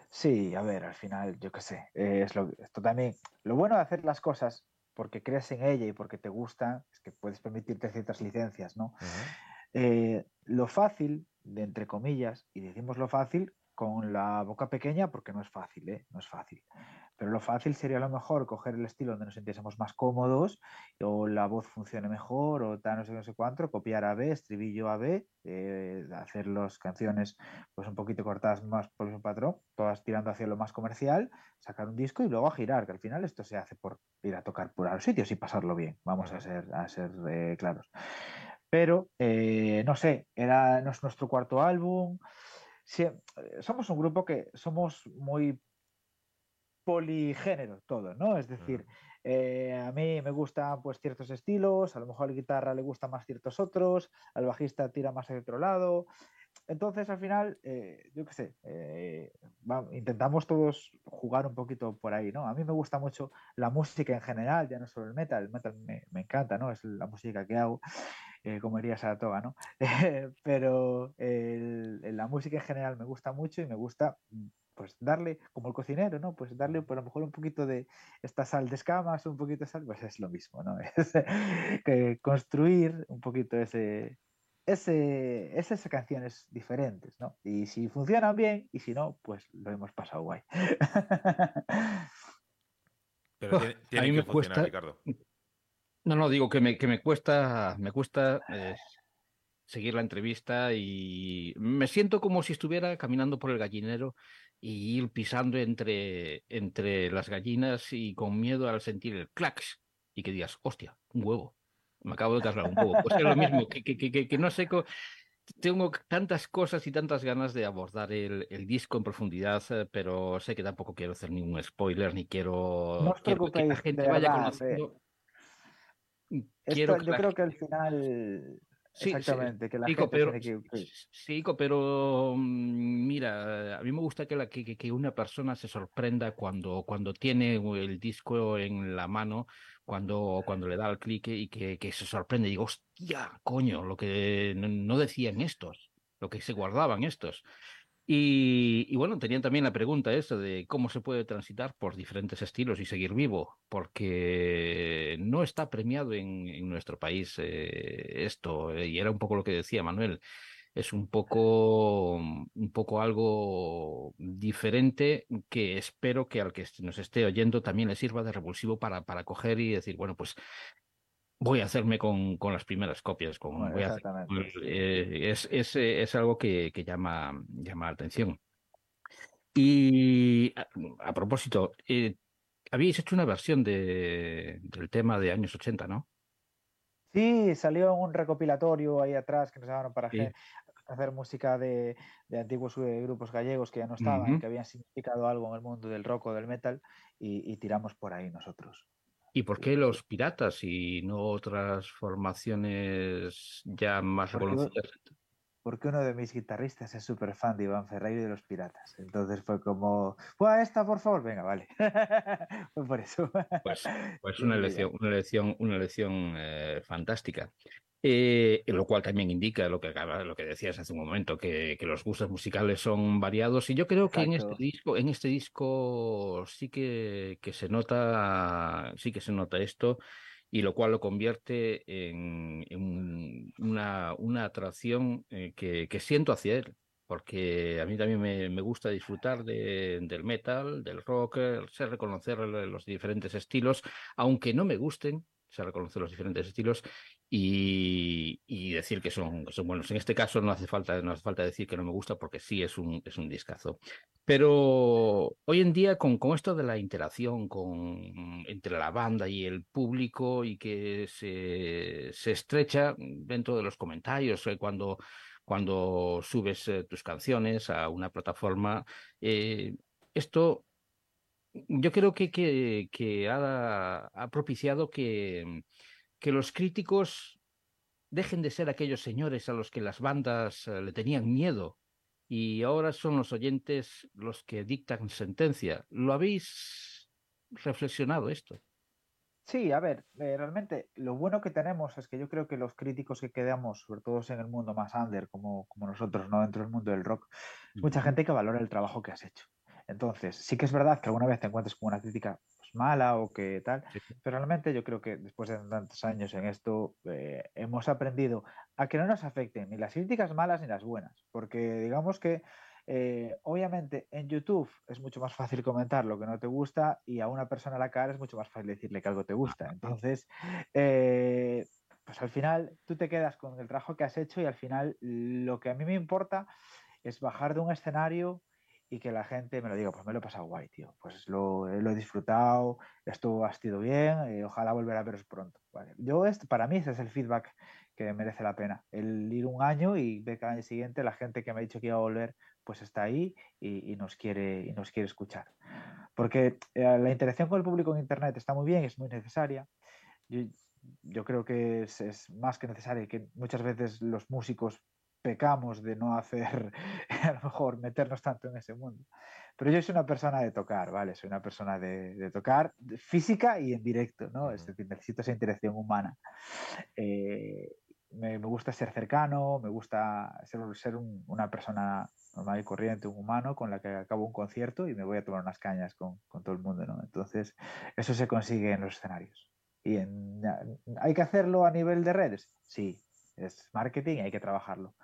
Sí, a ver, al final, yo qué sé, es lo, esto también, lo bueno de hacer las cosas porque crees en ella y porque te gusta, es que puedes permitirte ciertas licencias, ¿no? Eh, lo fácil, de entre comillas, y decimos lo fácil con la boca pequeña porque no es fácil, ¿eh? No es fácil. Pero lo fácil sería a lo mejor coger el estilo donde nos sintiésemos más cómodos o la voz funcione mejor o tal, no sé, no sé cuánto, copiar A, B, estribillo A, B, eh, hacer las canciones pues un poquito cortadas más por el patrón, todas tirando hacia lo más comercial, sacar un disco y luego a girar, que al final esto se hace por ir a tocar por a los sitios y pasarlo bien, vamos a ser, a ser eh, claros. Pero, eh, no sé, era, no es nuestro cuarto álbum. Eh, somos un grupo que somos muy poligénero todo, ¿no? Es decir, eh, a mí me gustan pues ciertos estilos, a lo mejor a la guitarra le gustan más ciertos otros, al bajista tira más hacia otro lado. Entonces, al final, eh, yo qué sé, eh, va- intentamos todos jugar un poquito por ahí, ¿no? A mí me gusta mucho la música en general, ya no solo el metal, el metal me, me encanta, ¿no? Es la música que hago, eh, como diría Saratoga, ¿no? (laughs) Pero el- la música en general me gusta mucho y me gusta, pues, darle, como el cocinero, ¿no? Pues darle, por a lo mejor, un poquito de esta sal de escamas, un poquito de sal, pues es lo mismo, ¿no? (laughs) Es que construir un poquito ese, ese, esas canciones diferentes, ¿no? Y si funcionan bien y si no, pues lo hemos pasado guay. (laughs) Pero tiene, A tiene mí que me funcionar, cuesta- Ricardo. No, no, digo que me, que me cuesta, me cuesta eh, seguir la entrevista y me siento como si estuviera caminando por el gallinero y ir pisando entre, entre las gallinas y con miedo al sentir el clax y que digas, hostia, un huevo. Me acabo de cargar un huevo. Pues es lo mismo, que, que, que, que- no sé, tengo tantas cosas y tantas ganas de abordar el, el disco en profundidad, eh, pero sé que tampoco quiero hacer ningún spoiler, ni quiero, No os quiero que la gente de vaya verdad, conociendo. Esto, Quiero yo la creo que al final, Sí, sí, exactamente, que la gente pero, tiene que... que- sí, co, pero mm, mira, a mí me gusta que, la, que, que- que una persona se sorprenda cuando, cuando tiene el disco en la mano, cuando, cuando le da el clic y que, que se sorprende y digo, hostia, coño, lo que no, no decían estos, lo que se guardaban estos. Y, bueno, tenían también la pregunta esa de cómo se puede transitar por diferentes estilos y seguir vivo, porque no está premiado en, en nuestro país eh, esto, eh, y era un poco lo que decía Manuel, es un poco, un poco algo diferente que espero que al que nos esté oyendo también le sirva de revulsivo para, para coger y decir, bueno, pues voy a hacerme con, con las primeras copias, con, Bueno, voy a hacer- exactamente, sí. eh, es, es, es algo que, que llama, llama la atención. Y a, a propósito, eh, habéis hecho una versión de, del tema de años 80, ¿no? Sí, salió un recopilatorio ahí atrás que nos llamaron para Sí. hacer música de, de antiguos eh, grupos gallegos que ya no estaban que habían significado algo en el mundo del rock o del metal y, y tiramos por ahí nosotros. ¿Y por qué los piratas y no otras formaciones ya más Porque-? Porque uno de mis guitarristas es súper fan de Iván Ferreiro y de los Piratas. Entonces fue como, ¡Buah, esta, por favor! Venga, vale. (laughs) fue por eso. Pues, pues (laughs) una elección, una elección, una elección eh, fantástica. Eh, lo cual también indica lo que lo que decías hace un momento, que, que los gustos musicales son variados. Y yo creo que en este disco, en este disco sí que, que se nota, sí que se nota esto, y lo cual lo convierte en, en una, una atracción eh, que, que siento hacia él. Porque a mí también me, me gusta disfrutar de- del metal, del rock, sé reconocer los diferentes estilos, aunque no me gusten, sé reconocer los diferentes estilos y, y decir que son, que son buenos. En este caso no hace falta, no hace falta decir que no me gusta porque sí es un, es un discazo. Pero hoy en día, con, con esto de la interacción con, entre la banda y el público y que se, se estrecha dentro de los comentarios, eh, cuando, cuando subes eh, tus canciones a una plataforma, eh, esto yo creo que, que, que ha, ha propiciado que, que los críticos dejen de ser aquellos señores a los que las bandas eh, le tenían miedo y ahora son los oyentes los que dictan sentencia. ¿Lo habéis reflexionado esto? Sí, a ver, eh, realmente lo bueno que tenemos es que yo creo que los críticos que quedamos, sobre todo en el mundo más under, como, como nosotros, ¿no? Dentro del mundo del rock, es mucha gente que valora el trabajo que has hecho. Entonces, sí que es verdad que alguna vez te encuentres con una crítica mala o que tal, Sí. pero realmente yo creo que después de tantos años en esto, eh, hemos aprendido a que no nos afecten ni las críticas malas ni las buenas, porque digamos que eh, obviamente en YouTube es mucho más fácil comentar lo que no te gusta y a una persona a la cara es mucho más fácil decirle que algo te gusta. Entonces, eh, pues al final tú te quedas con el trabajo que has hecho y al final lo que a mí me importa es bajar de un escenario y que la gente me lo diga, pues me lo he pasado guay, tío. Pues lo, lo he disfrutado, esto ha sido bien, eh, ojalá volver a veros pronto. Vale. Yo, este, para mí, ese es el feedback que merece la pena. El ir un año y ver que al año siguiente la gente que me ha dicho que iba a volver, pues está ahí y, y nos, quiere, y nos quiere escuchar. Porque eh, la interacción con el público en Internet está muy bien, es muy necesaria. Yo, yo creo que es, es más que necesaria y que muchas veces los músicos pecamos de no hacer, (laughs) a lo mejor, meternos tanto en ese mundo. Pero yo soy una persona de tocar, ¿vale? Soy una persona de, de tocar física y en directo, ¿no? Es decir, necesito esa interacción humana. Eh, me, me gusta ser cercano, me gusta ser, ser un- una persona normal y corriente, un humano con la que acabo un concierto y me voy a tomar unas cañas con, con todo el mundo, ¿no? Entonces, eso se consigue en los escenarios. ¿Y en- hay que hacerlo a nivel de redes? Sí, es marketing y hay que trabajarlo.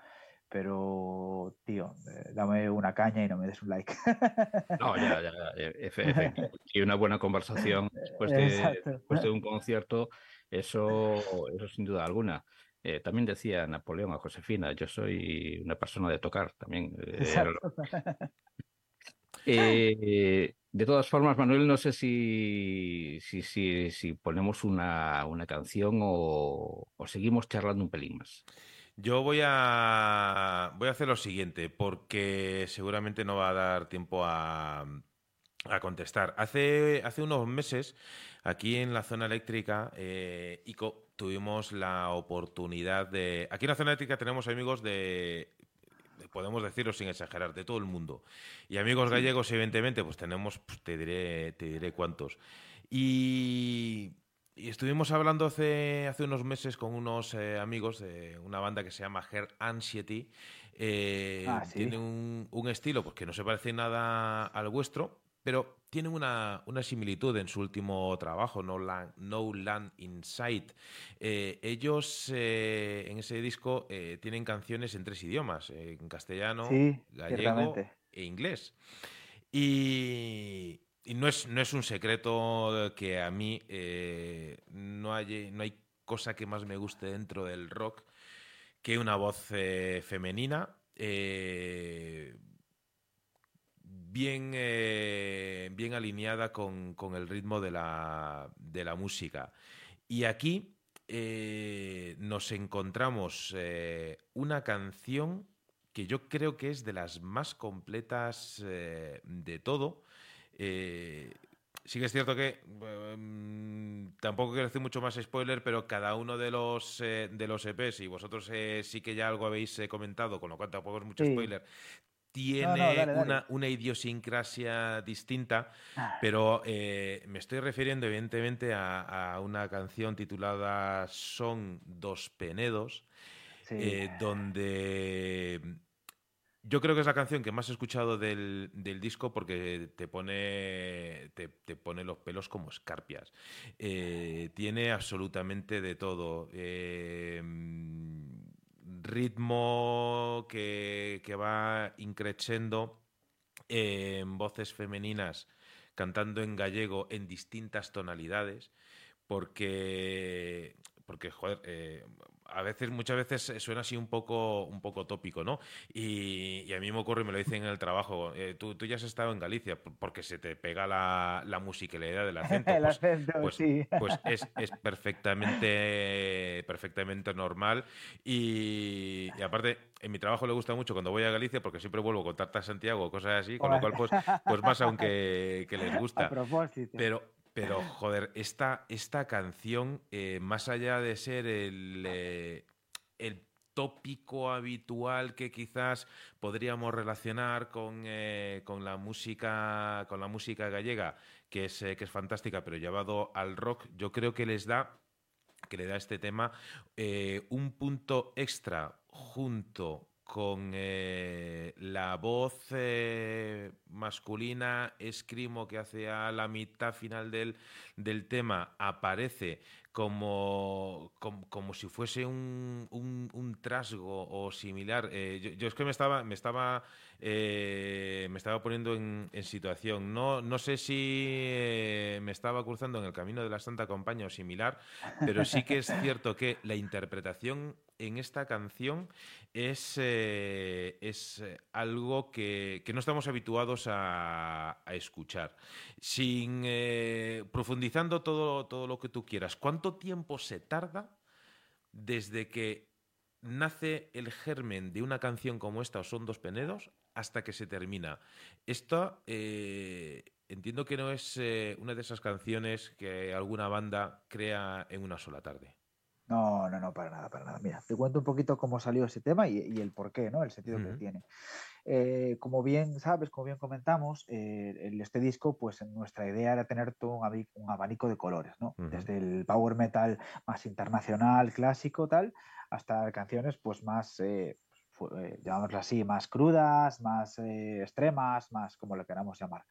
Pero, tío, eh, dame una caña y no me des un like. (laughs) No, ya, ya, ya, e- efe-. Y una buena conversación (laughs) después de, después de un concierto, eso, eso sin duda alguna. Eh, también decía Napoleón a Josefina, yo soy una persona de tocar también. eh. (laughs) Eh, de todas formas, Manuel, no sé si, si, si, si ponemos una, una canción o, o seguimos charlando un pelín más. Yo voy a, voy a hacer lo siguiente, porque seguramente no va a dar tiempo a, a contestar. Hace, hace unos meses, aquí en la zona eléctrica, eh, ICO, tuvimos la oportunidad de... Aquí en la zona eléctrica tenemos amigos de, de- podemos decirlo sin exagerar, de todo el mundo. Y amigos gallegos, evidentemente, pues tenemos, pues, te diré, te diré cuántos. Y, y estuvimos hablando hace, hace unos meses con unos eh, amigos de una banda que se llama Her Anxiety. Eh, Ah, sí. Tiene un, un estilo pues, que no se parece nada al vuestro, pero tienen una, una similitud en su último trabajo, No Land, no Land in Sight. Eh, ellos eh, en ese disco eh, tienen canciones en tres idiomas, en castellano, Sí, gallego e inglés. Y, y no, es, no es un secreto que a mí eh, no, hay, no hay cosa que más me guste dentro del rock que una voz eh, femenina. eh, bien, bien alineada con, con el ritmo de la, de la música. Y aquí nos encontramos una canción que yo creo que es de las más completas de todo. Eh, sí que es cierto que mm, tampoco quiero decir mucho más spoiler, pero cada uno de los eh, de los EPs, y vosotros eh, sí que ya algo habéis eh, comentado, con lo cual tampoco es mucho Sí. spoiler, tiene No, no, dale, dale. Una, una idiosincrasia distinta, Ah, pero me estoy refiriendo evidentemente a, a una canción titulada Son dos Penedos, sí. donde yo creo que es la canción que más he escuchado del, del disco porque te pone, te, pone los pelos como escarpias. Eh, tiene absolutamente de todo. Eh, ritmo que, que va increciendo en voces femeninas cantando en gallego en distintas tonalidades porque porque joder eh, a veces muchas veces suena así un poco un poco tópico no y, y a mí me ocurre y me lo dicen en el trabajo eh, tú, tú ya has estado en Galicia por- porque se te pega la, la musicalidad del acento (laughs) el Pues- acento, pues, sí. (laughs) pues es, es perfectamente, perfectamente normal. Y, y aparte, en mi trabajo le gusta mucho cuando voy a Galicia porque siempre vuelvo con tarta Santiago o cosas así, con lo cual, pues, pues más aunque que les (laughs) A gusta. propósito. Pero, pero joder, esta, esta canción, eh, más allá de ser el, eh, el tópico habitual que quizás podríamos relacionar con, eh, con la música con la música gallega, que es, eh, que es fantástica, pero llevado al rock, yo creo que les da que le da a este tema eh, un punto extra junto con eh, la voz eh, masculina escrimo que hace a la mitad final del, del tema aparece como, como, como si fuese un, un, un trasgo o similar. Eh, yo, yo es que me estaba, me estaba, eh, me estaba poniendo en, en situación. No, no sé si eh, me estaba cruzando en el camino de la Santa Compañía o similar, pero sí que es (laughs) cierto que la interpretación en esta canción es, eh, es algo que, que no estamos habituados a, a escuchar. Sin profundizando todo, todo lo que tú quieras, ¿cuánto tiempo se tarda desde que nace el germen de una canción como esta o son dos penedos hasta que se termina? Esta eh, entiendo que no es eh, una de esas canciones que alguna banda crea en una sola tarde. No, no, no, para nada, para nada. Mira, te cuento un poquito cómo salió ese tema y, y el por qué, ¿no? El sentido que tiene. Eh, como bien sabes, como bien comentamos, eh, este disco, pues nuestra idea era tener todo un, abanico de colores, ¿no? Desde el power metal más internacional, clásico, tal, hasta canciones, pues más, eh, eh, llamémoslo así, más crudas, más eh, extremas, más como lo queramos llamar.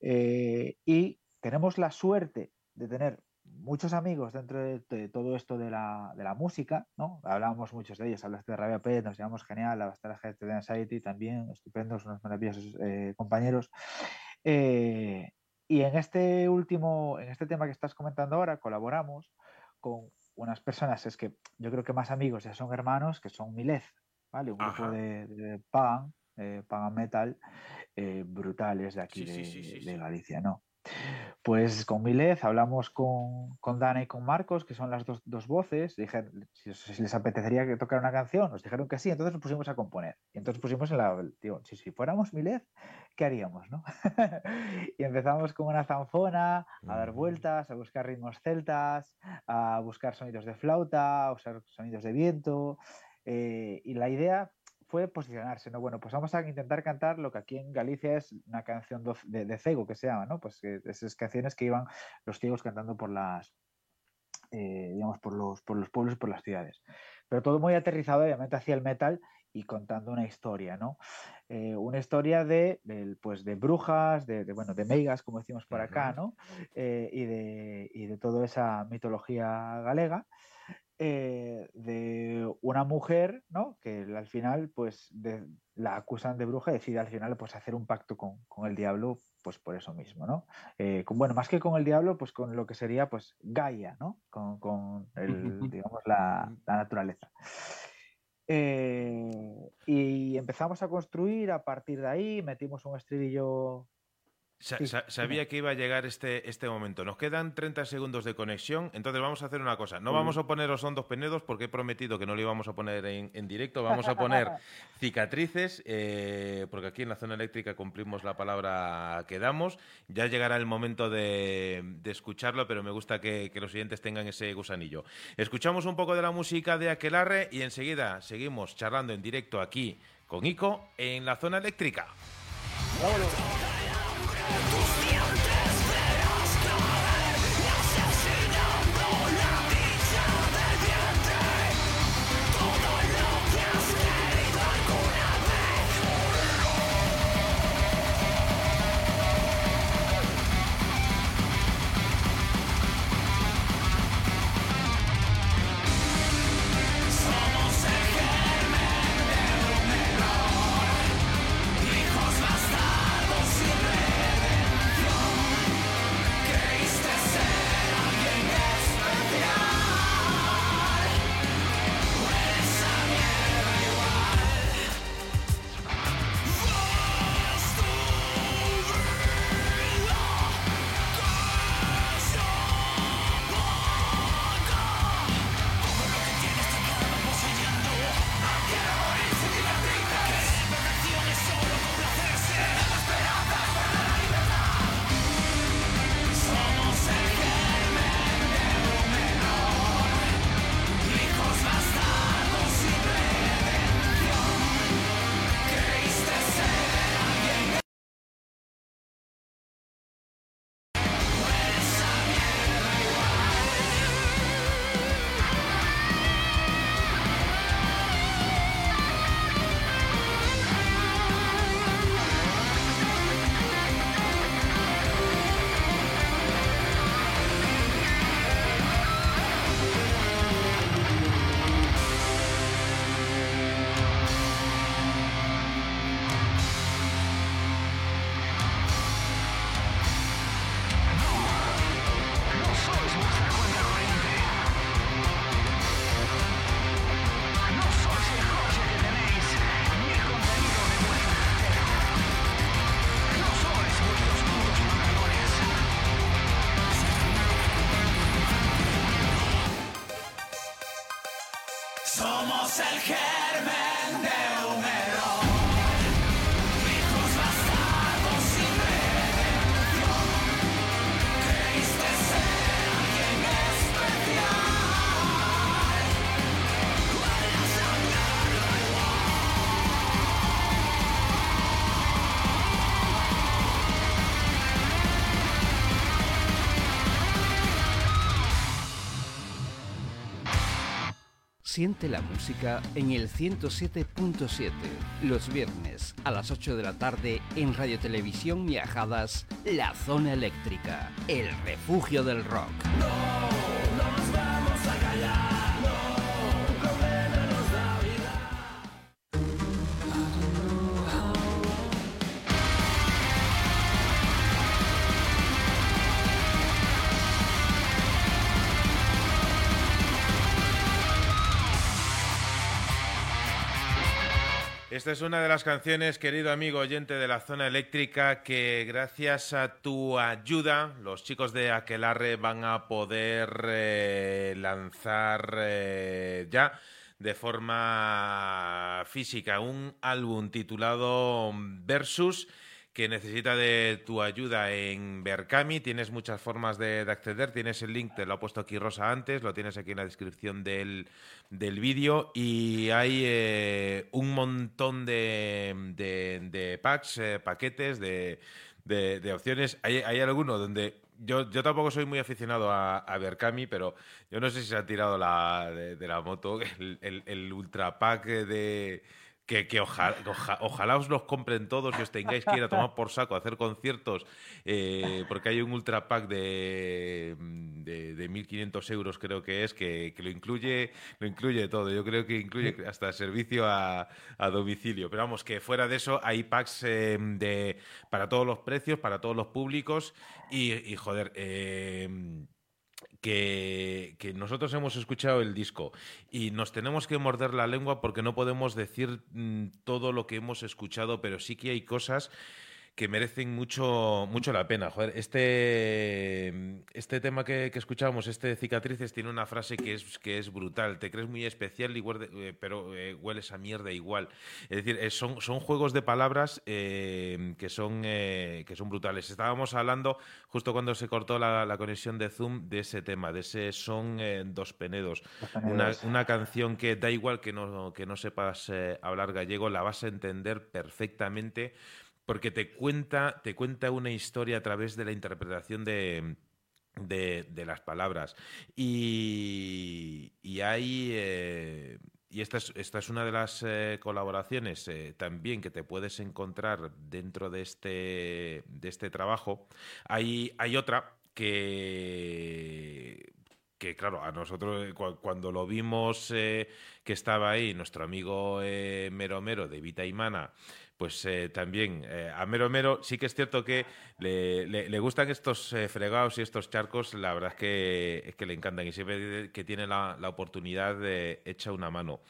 Eh, y tenemos la suerte de tener muchos amigos dentro de, de todo esto de la, de la música, ¿no? Hablábamos muchos de ellos, hablaste de Rabia Pet, nos llevamos genial, hablaste de la gente de Anxiety también, estupendos, unos maravillosos eh, compañeros. Eh, y en este último, en este tema que estás comentando ahora, colaboramos con unas personas, es que yo creo que más amigos ya son hermanos, que son Milez, ¿vale? Un grupo Ajá. de, de Pagan, eh, Pagan Metal, eh, brutales de aquí Sí, de, sí, sí, de. Galicia, ¿no? Pues con Milez hablamos con, con Dana y con Marcos, que son las dos, dos voces, dijeron si, si les apetecería que tocar una canción, nos dijeron que sí, entonces nos pusimos a componer. Y entonces pusimos en la, digo, si, si fuéramos Milez, ¿qué haríamos, no? (laughs) y empezamos con una zanfona, a dar Ujú. vueltas, a buscar ritmos celtas, a buscar sonidos de flauta, a usar sonidos de viento. Eh, y la idea fue posicionarse, ¿no? Bueno, pues vamos a intentar cantar lo que aquí en Galicia es una canción de, de cego, que se llama, ¿no? Pues que esas canciones que iban los ciegos cantando por las, eh, digamos, por los, por los pueblos y por las ciudades. Pero todo muy aterrizado, obviamente, hacia el metal y contando una historia, ¿no? Eh, una historia de, pues, de brujas, de, de, bueno, de meigas, como decimos por acá. ¿no? Eh, y, de, y de toda esa mitología galega eh, de una mujer, ¿no? Que al final, pues, de- la acusan de bruja y decide al final, pues, hacer un pacto con, con el diablo, pues, por eso mismo, ¿no? Eh, con- bueno, más que con el diablo, pues, con lo que sería, pues, Gaia, ¿no? Con, con el, (laughs) digamos, la, la naturaleza. Eh, y empezamos a construir a partir de ahí, metimos un estribillo sabía que iba a llegar este, este momento. Nos quedan 30 segundos de conexión, entonces vamos a hacer una cosa. No vamos a poner los hondos penedos porque he prometido que no lo íbamos a poner en, en directo. (laughs) Vamos a poner cicatrices, eh, porque aquí en la zona eléctrica cumplimos la palabra que damos. Ya llegará el momento de, de escucharlo, pero me gusta que, que los siguientes tengan ese gusanillo. Escuchamos un poco de la música de Aquelarre y enseguida seguimos charlando en directo aquí con Ico en la zona eléctrica. Somos Siente la música en el 107.7, los viernes a las 8 de la tarde en Radio Televisión Miajadas, La Zona Eléctrica, el refugio del rock. Esta es una de las canciones, querido amigo oyente de la zona eléctrica, que gracias a tu ayuda los chicos de Aquelarre van a poder eh, lanzar eh, ya de forma física un álbum titulado Versus que necesita de tu ayuda en Berkami. Tienes muchas formas de, de acceder. Tienes el link, te lo ha puesto aquí Rosa antes, lo tienes aquí en la descripción del, del vídeo. Y hay eh, un montón de, de- packs, eh, paquetes, de, opciones. Hay, hay alguno donde. Yo, yo tampoco soy muy aficionado a, a Berkami, pero yo no sé si se ha tirado la, de, de la moto (laughs) el, el, el ultra pack de, que, que oja- oja- ojalá os los compren todos y os tengáis que ir a tomar por saco a hacer conciertos, eh, porque hay un ultra pack de, de, de 1.500 euros, creo que es, que, que lo incluye lo incluye todo. Yo creo que incluye hasta servicio a, a domicilio. Pero vamos, que fuera de eso hay packs eh, de, para todos los precios, para todos los públicos y, y, joder. eh, que, nosotros hemos escuchado el disco y nos tenemos que morder la lengua porque no podemos decir mm, todo lo que hemos escuchado, pero sí que hay cosas que merecen mucho, mucho la pena. Joder, este, este tema que, que escuchábamos, este de cicatrices, tiene una frase que es, que es brutal. Te crees muy especial, y huerde- eh, pero eh, hueles a mierda igual. Es decir, eh, son, son juegos de palabras eh, que, son, eh, que son brutales. Estábamos hablando, justo cuando se cortó la, la conexión de Zoom, de ese tema, de ese son dos penedos. Dos Una, una canción que da igual que no, que no sepas hablar gallego, la vas a entender perfectamente porque te cuenta, te cuenta una historia a través de la interpretación de, de, las palabras. Y, y hay. eh, y esta es, esta es una de las eh, colaboraciones eh, también que te puedes encontrar dentro de este, de este trabajo. Hay, hay otra que, que claro, a nosotros cua- cuando lo vimos que estaba ahí nuestro amigo eh, Mero Mero de Vita y Mana, pues eh, también eh, a Mero Mero sí que es cierto que le, le- le gustan estos eh, fregados y estos charcos, la verdad es que, es que le encantan y siempre que tiene la, la oportunidad de echa una mano.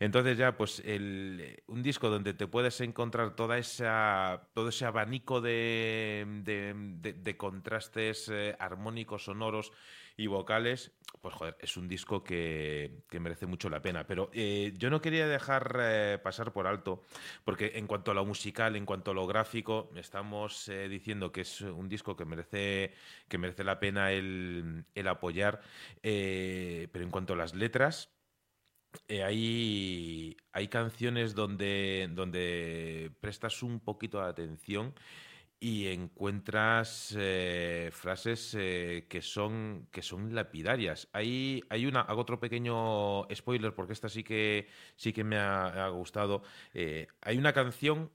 Entonces ya, pues el- un disco donde te puedes encontrar toda esa, todo ese abanico de, de- contrastes eh, armónicos, sonoros y vocales, pues joder, es un disco que, que merece mucho la pena. Pero eh, yo no quería dejar eh, pasar por alto, porque en cuanto a lo musical, en cuanto a lo gráfico, estamos eh, diciendo que es un disco que merece, que merece la pena el, el apoyar, pero en cuanto a las letras, hay, hay canciones donde, donde prestas un poquito de atención y encuentras eh, frases eh, que, son, que son lapidarias. Hay, hay una, hago otro pequeño spoiler porque esta sí que, sí que me ha, ha gustado. Eh, hay una canción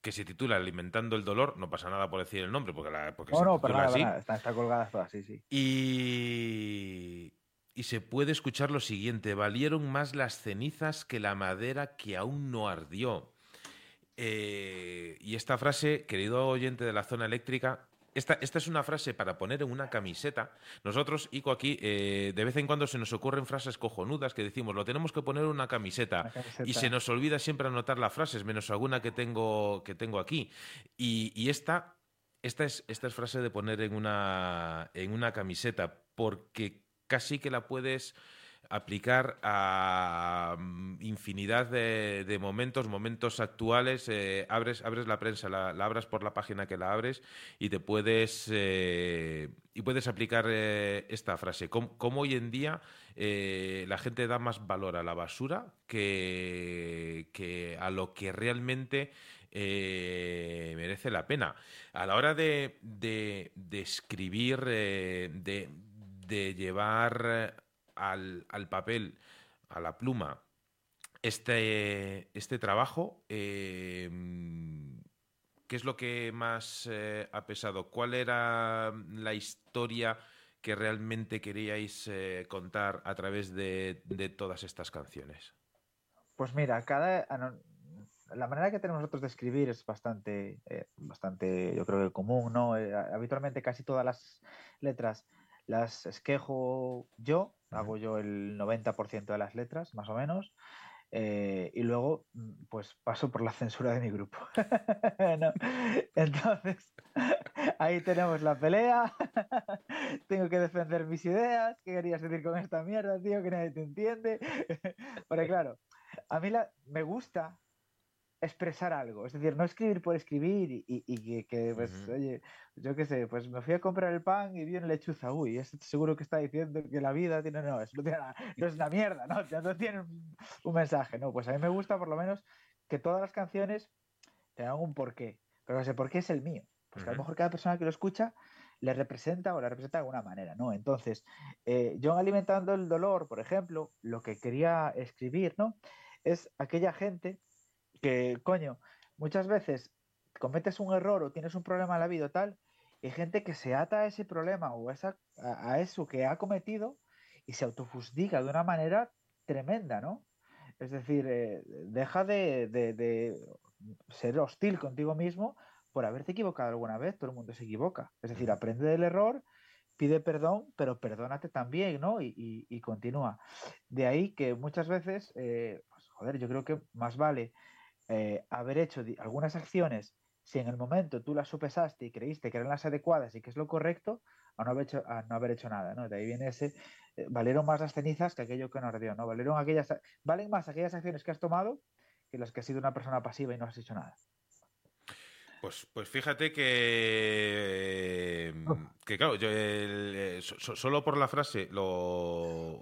que se titula Alimentando el dolor, no pasa nada por decir el nombre porque, la, porque No, se no, titula nada, así. nada, está, está colgada toda, sí, sí. Y, y se puede escuchar lo siguiente, valieron más las cenizas que la madera que aún no ardió. Eh, y esta frase, querido oyente de la zona eléctrica, esta, esta es una frase para poner en una camiseta. Nosotros, Ico, aquí, eh, de vez en cuando se nos ocurren frases cojonudas que decimos, lo tenemos que poner en una camiseta. Una camiseta. Y se nos olvida siempre anotar las frases, menos alguna que tengo, que tengo aquí. Y, y esta, esta, es, esta es frase de poner en una, en una camiseta, porque casi que la puedes aplicar a mm, infinidad de, momentos, momentos actuales. eh, abres, abres la prensa, la, abras por la página que la abres y te puedes eh, y puedes aplicar eh, esta frase. Cómo, hoy en día la gente da más valor a la basura que, a lo que realmente merece la pena. A la hora de, de- escribir, de, de llevar al, al papel, a la pluma, este, este trabajo, eh, ¿qué es lo que más eh, ha pesado? ¿Cuál era la historia que realmente queríais eh, contar a través de, de todas estas canciones? Pues mira, cada la manera que tenemos nosotros de escribir es bastante, bastante, yo creo que común, ¿no? Habitualmente casi todas las letras las esquejo yo, hago yo el 90% de las letras, más o menos, eh, y luego mm, pues paso por la censura de mi grupo. (laughs) ¿no? Entonces, (laughs) ahí tenemos la pelea, (laughs) tengo que defender mis ideas, ¿qué querías decir con esta mierda, tío? Que nadie te entiende. Porque claro, a mí la, me gusta expresar algo, es decir, no escribir por escribir y, y- y que, pues, oye, yo qué sé, pues me fui a comprar el pan y vi una lechuza, uy, este seguro que está diciendo que la vida tiene, no, eso no, tiene nada, no es una mierda, no, Ya no tiene un, un mensaje, no, pues a mí me gusta por lo menos que todas las canciones tengan un porqué, pero ese porqué es el mío, pues que a lo mejor cada persona que lo escucha le representa o la representa de alguna manera, ¿no? Entonces, eh, yo en alimentando el dolor, por ejemplo, lo que quería escribir, ¿no? Es aquella gente que, coño, muchas veces cometes un error o tienes un problema en la vida o tal, y hay gente que se ata a ese problema o a, esa- a- a eso que ha cometido y se autofustiga de una manera tremenda, ¿no? Es decir, eh, deja de, de- de ser hostil contigo mismo por haberte equivocado alguna vez, todo el mundo se equivoca. Es decir, aprende del error, pide perdón, pero perdónate también, ¿no? Y, y- y continúa. De ahí que muchas veces, eh, pues, joder, yo creo que más vale eh, haber hecho algunas acciones si en el momento tú las sopesaste y creíste que eran las adecuadas y que es lo correcto, a no haber hecho, a no haber hecho nada, ¿no? De ahí viene ese, eh, valieron más las cenizas que aquello que nos ardió, ¿no? Valieron aquellas, valen más aquellas acciones que has tomado que las que has sido una persona pasiva y no has hecho nada. Pues, pues fíjate que, que claro, yo el- eh, so- so- solo por la frase, lo,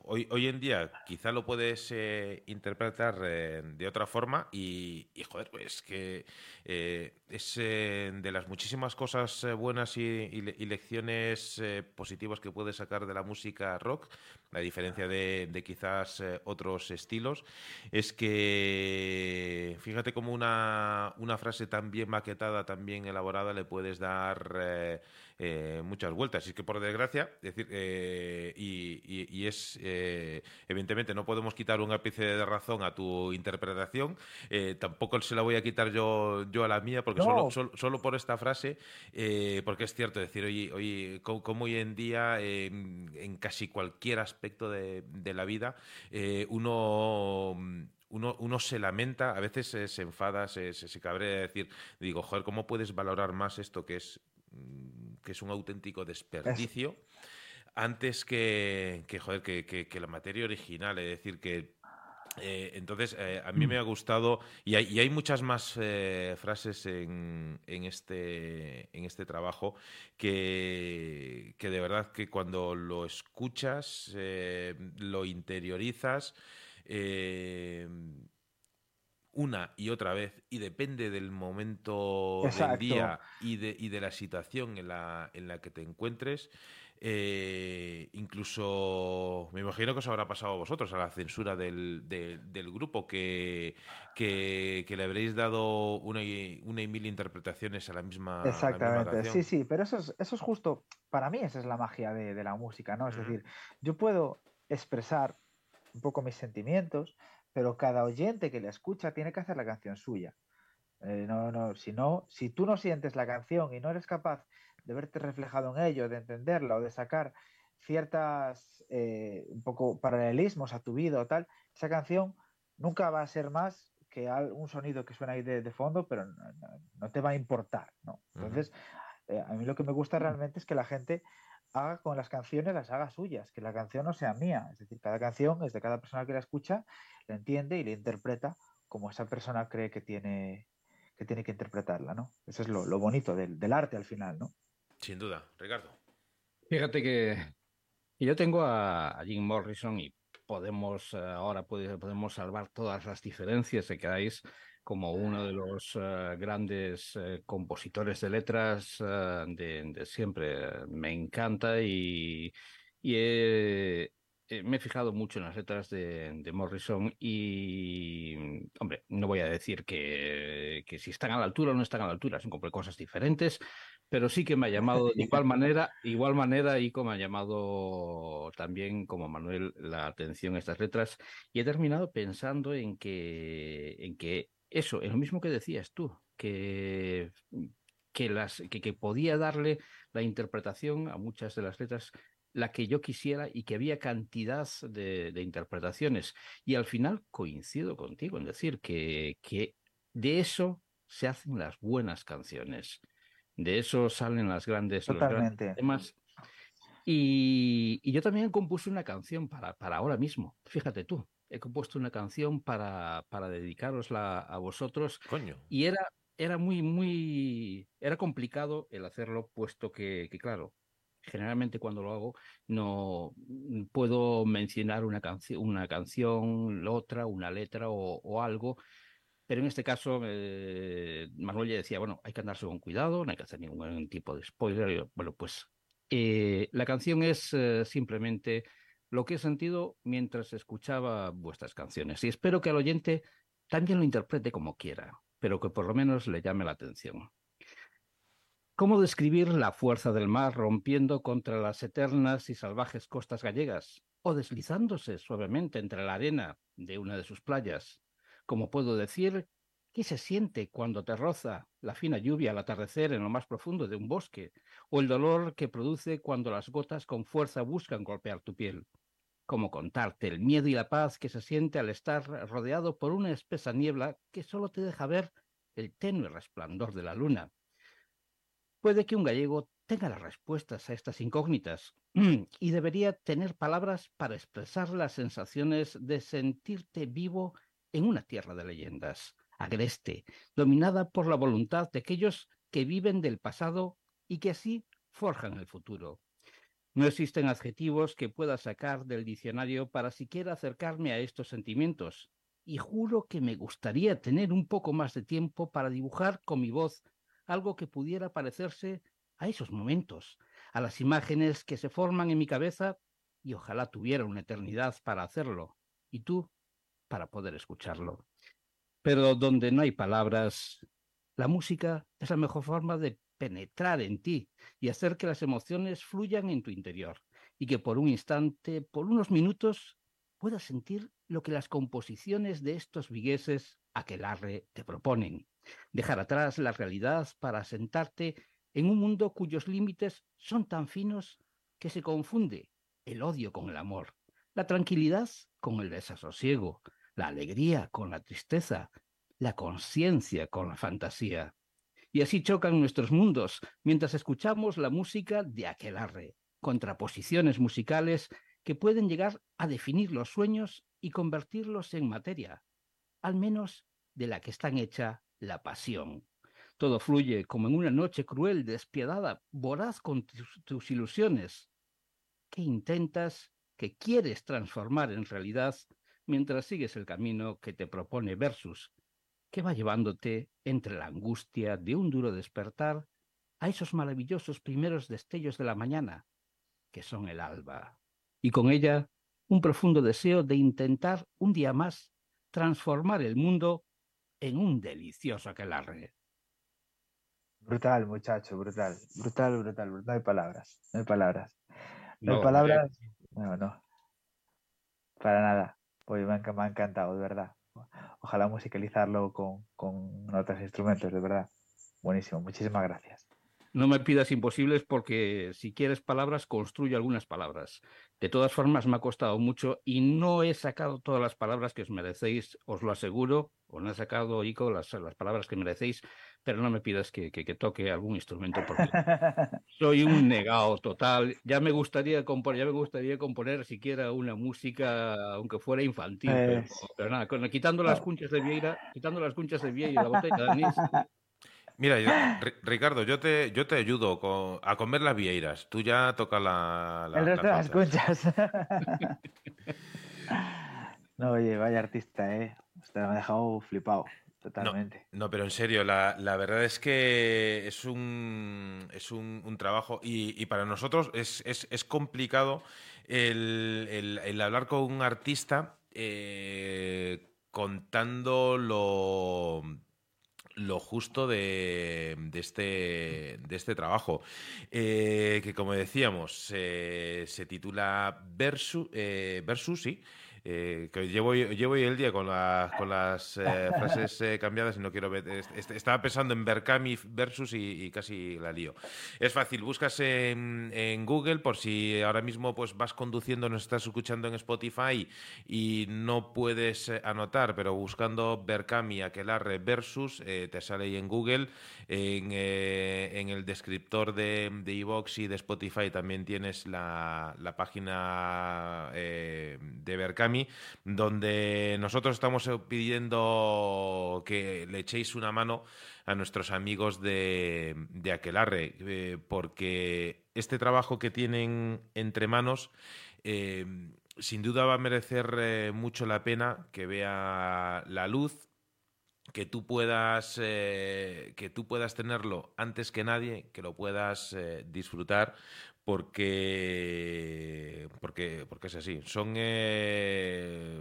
hoy, hoy en día quizá lo puedes eh, interpretar eh, de otra forma y, y, joder, pues que eh, es de las muchísimas cosas buenas y, y le- y lecciones positivas que puedes sacar de la música rock, a diferencia de, de quizás eh, otros estilos, es que fíjate como una, una frase tan bien maquetada, tan bien elaborada, le puedes dar eh, eh, muchas vueltas. Y es que por desgracia, es decir, eh, y, y- y es, eh, evidentemente, no podemos quitar un ápice de razón a tu interpretación, tampoco se la voy a quitar yo, yo a la mía, porque No. solo, solo, solo por esta frase, porque es cierto, decir, oye, oye co- como hoy en día, en casi cualquier aspecto de, de la vida, uno uno, uno se lamenta, a veces se enfada, se, se, se cabrea de decir, digo, joder, ¿cómo puedes valorar más esto que es, que es un auténtico desperdicio antes que, que, joder, que, que- que la materia original? Es decir, que eh, entonces, eh, a mí me ha gustado, y hay, y hay muchas más eh, frases en, en este, en este trabajo que, que de verdad que cuando lo escuchas, lo interiorizas, eh, una y otra vez, y depende del momento del día y de, y de la situación en la, en la que te encuentres. eh, incluso me imagino que os habrá pasado a vosotros a la censura del, de- del grupo que, que, que le habréis dado una y, una y mil interpretaciones a la misma, a la misma Exactamente, sí, sí, pero eso es, eso es justo, para mí esa es la magia de, de la música, ¿no? Es decir, yo puedo expresar un poco mis sentimientos, pero cada oyente que la escucha tiene que hacer la canción suya. Eh, no, no, si no, si tú no sientes la canción y no eres capaz de verte reflejado en ello, de entenderla o de sacar ciertas eh, un poco paralelismos a tu vida o tal, esa canción nunca va a ser más que un sonido que suena ahí de, de fondo, pero no, no- te va a importar, ¿no? Entonces, eh, a mí lo que me gusta realmente es que la gente haga con las canciones, las haga suyas, que la canción no sea mía, es decir, cada canción es de cada persona que la escucha, la entiende y la interpreta como esa persona cree que tiene que tiene que interpretarla, ¿no? Eso es lo, lo bonito del, del arte al final, ¿no? Sin duda, Ricardo. Fíjate que yo tengo a, a Jim Morrison y podemos eh, ahora podemos salvar todas las diferencias de queráis como uno de los eh, grandes eh, compositores de letras eh, de, siempre. Me encanta y, he, me he fijado mucho en las letras de, Morrison y, hombre, no voy a decir que, que si están a la altura o no están a la altura, son como cosas diferentes, pero sí que me ha llamado de igual manera, igual manera y como ha llamado también como Manuel la atención estas letras y he terminado pensando en que, en que eso, es lo mismo que decías tú, que, que, las, que, que podía darle la interpretación a muchas de las letras la que yo quisiera y que había cantidad de, de interpretaciones. Y al final coincido contigo en decir que, que de eso se hacen las buenas canciones. De eso salen las grandes, los grandes temas. Y, y yo también compuse una canción para, para ahora mismo. Fíjate tú, he compuesto una canción para, para dedicarosla a vosotros Coño. y era, era muy, muy, era complicado el hacerlo, puesto que, que, claro, generalmente cuando lo hago no mm, puedo mencionar una canción, una canción, otra, una letra o, o algo. Pero en este caso, eh, Manuel ya decía, bueno, hay que andarse con cuidado, no hay que hacer ningún tipo de spoiler. Bueno, pues eh, la canción es eh, simplemente lo que he sentido mientras escuchaba vuestras canciones. Y espero que al oyente también lo interprete como quiera, pero que por lo menos le llame la atención. ¿Cómo describir la fuerza del mar rompiendo contra las eternas y salvajes costas gallegas o deslizándose suavemente entre la arena de una de sus playas? ¿Cómo puedo decir qué se siente cuando te roza la fina lluvia al atardecer en lo más profundo de un bosque o el dolor que produce cuando las gotas con fuerza buscan golpear tu piel? ¿Cómo contarte el miedo y la paz que se siente al estar rodeado por una espesa niebla que solo te deja ver el tenue resplandor de la luna? Puede que un gallego tenga las respuestas a estas incógnitas (clears throat) y debería tener palabras para expresar las sensaciones de sentirte vivo en una tierra de leyendas, agreste, dominada por la voluntad de aquellos que viven del pasado y que así forjan el futuro. No existen adjetivos que pueda sacar del diccionario para siquiera acercarme a estos sentimientos, y juro que me gustaría tener un poco más de tiempo para dibujar con mi voz algo que pudiera parecerse a esos momentos, a las imágenes que se forman en mi cabeza, y ojalá tuviera una eternidad para hacerlo, y tú para poder escucharlo. Pero donde no hay palabras, la música es la mejor forma de penetrar en ti y hacer que las emociones fluyan en tu interior y que por un instante, por unos minutos, puedas sentir lo que las composiciones de estos vigueses aquelarre te proponen. Dejar atrás la realidad para sentarte en un mundo cuyos límites son tan finos que se confunde el odio con el amor, la tranquilidad con el desasosiego, la alegría con la tristeza, la conciencia con la fantasía. Y así chocan nuestros mundos mientras escuchamos la música de aquelarre, contraposiciones musicales que pueden llegar a definir los sueños y convertirlos en materia, al menos de la que están hecha la pasión. Todo fluye como en una noche cruel, despiadada, voraz con tus, tus ilusiones, que intentas, que quieres transformar en realidad mientras sigues el camino que te propone Versus, que va llevándote entre la angustia de un duro despertar a esos maravillosos primeros destellos de la mañana, que son el alba, y con ella un profundo deseo de intentar un día más transformar el mundo en un delicioso aquelarre. Brutal, muchacho, brutal. Brutal, brutal, brutal. No hay palabras. No hay palabras. No hay palabras. No, no. Para nada. Oye, me me ha encantado, de verdad. Ojalá musicalizarlo con, con otros instrumentos, de verdad. Buenísimo. Muchísimas gracias. No me pidas imposibles porque si quieres palabras, construyo algunas palabras. De todas formas, me ha costado mucho y no he sacado todas las palabras que os merecéis, os lo aseguro. O no he sacado, Ico, las, las palabras que merecéis, pero no me pidas que, que- que toque algún instrumento porque (laughs) soy un negado total. Ya me gustaría componer, ya me gustaría componer siquiera una música, aunque fuera infantil, pero, nada, con- quitando las cunchas de Vieira, quitando las cunchas de Vieira y la botella de anís, Mira, yo- Ricardo, yo te, yo te ayudo co- a comer las vieiras. Tú ya toca la, la- El resto de las las conchas. (laughs) (laughs) no, oye, vaya artista, ¿eh? Hostia, me ha dejado flipado. Totalmente. No, pero en serio, la, la verdad es que es un, es un, un trabajo y, y para nosotros es, es- es complicado el, el- el hablar con un artista eh, contando lo, lo justo de, de este, de este trabajo, eh, que como decíamos, eh, se titula Versus, eh, Versus sí. Eh, que llevo, llevo el día con, la- con las eh, (laughs) frases eh, cambiadas y no quiero ver. est- est- Estaba pensando en Berkami versus y, y casi la lío. Es fácil, buscas en, en Google por si ahora mismo pues vas conduciendo, nos estás escuchando en Spotify y no puedes anotar, pero buscando Berkami Aquelarre versus te sale ahí en Google, en, en el descriptor de, de iVoox y de Spotify también tienes la, la página de Berkami donde nosotros estamos eh, pidiendo que le echéis una mano a nuestros amigos de, de Aquelarre, eh, porque este trabajo que tienen entre manos eh, sin duda va a merecer mucho la pena que vea la luz, que tú puedas que tú puedas tenerlo antes que nadie, que lo puedas disfrutar porque porque porque es así. Son eh,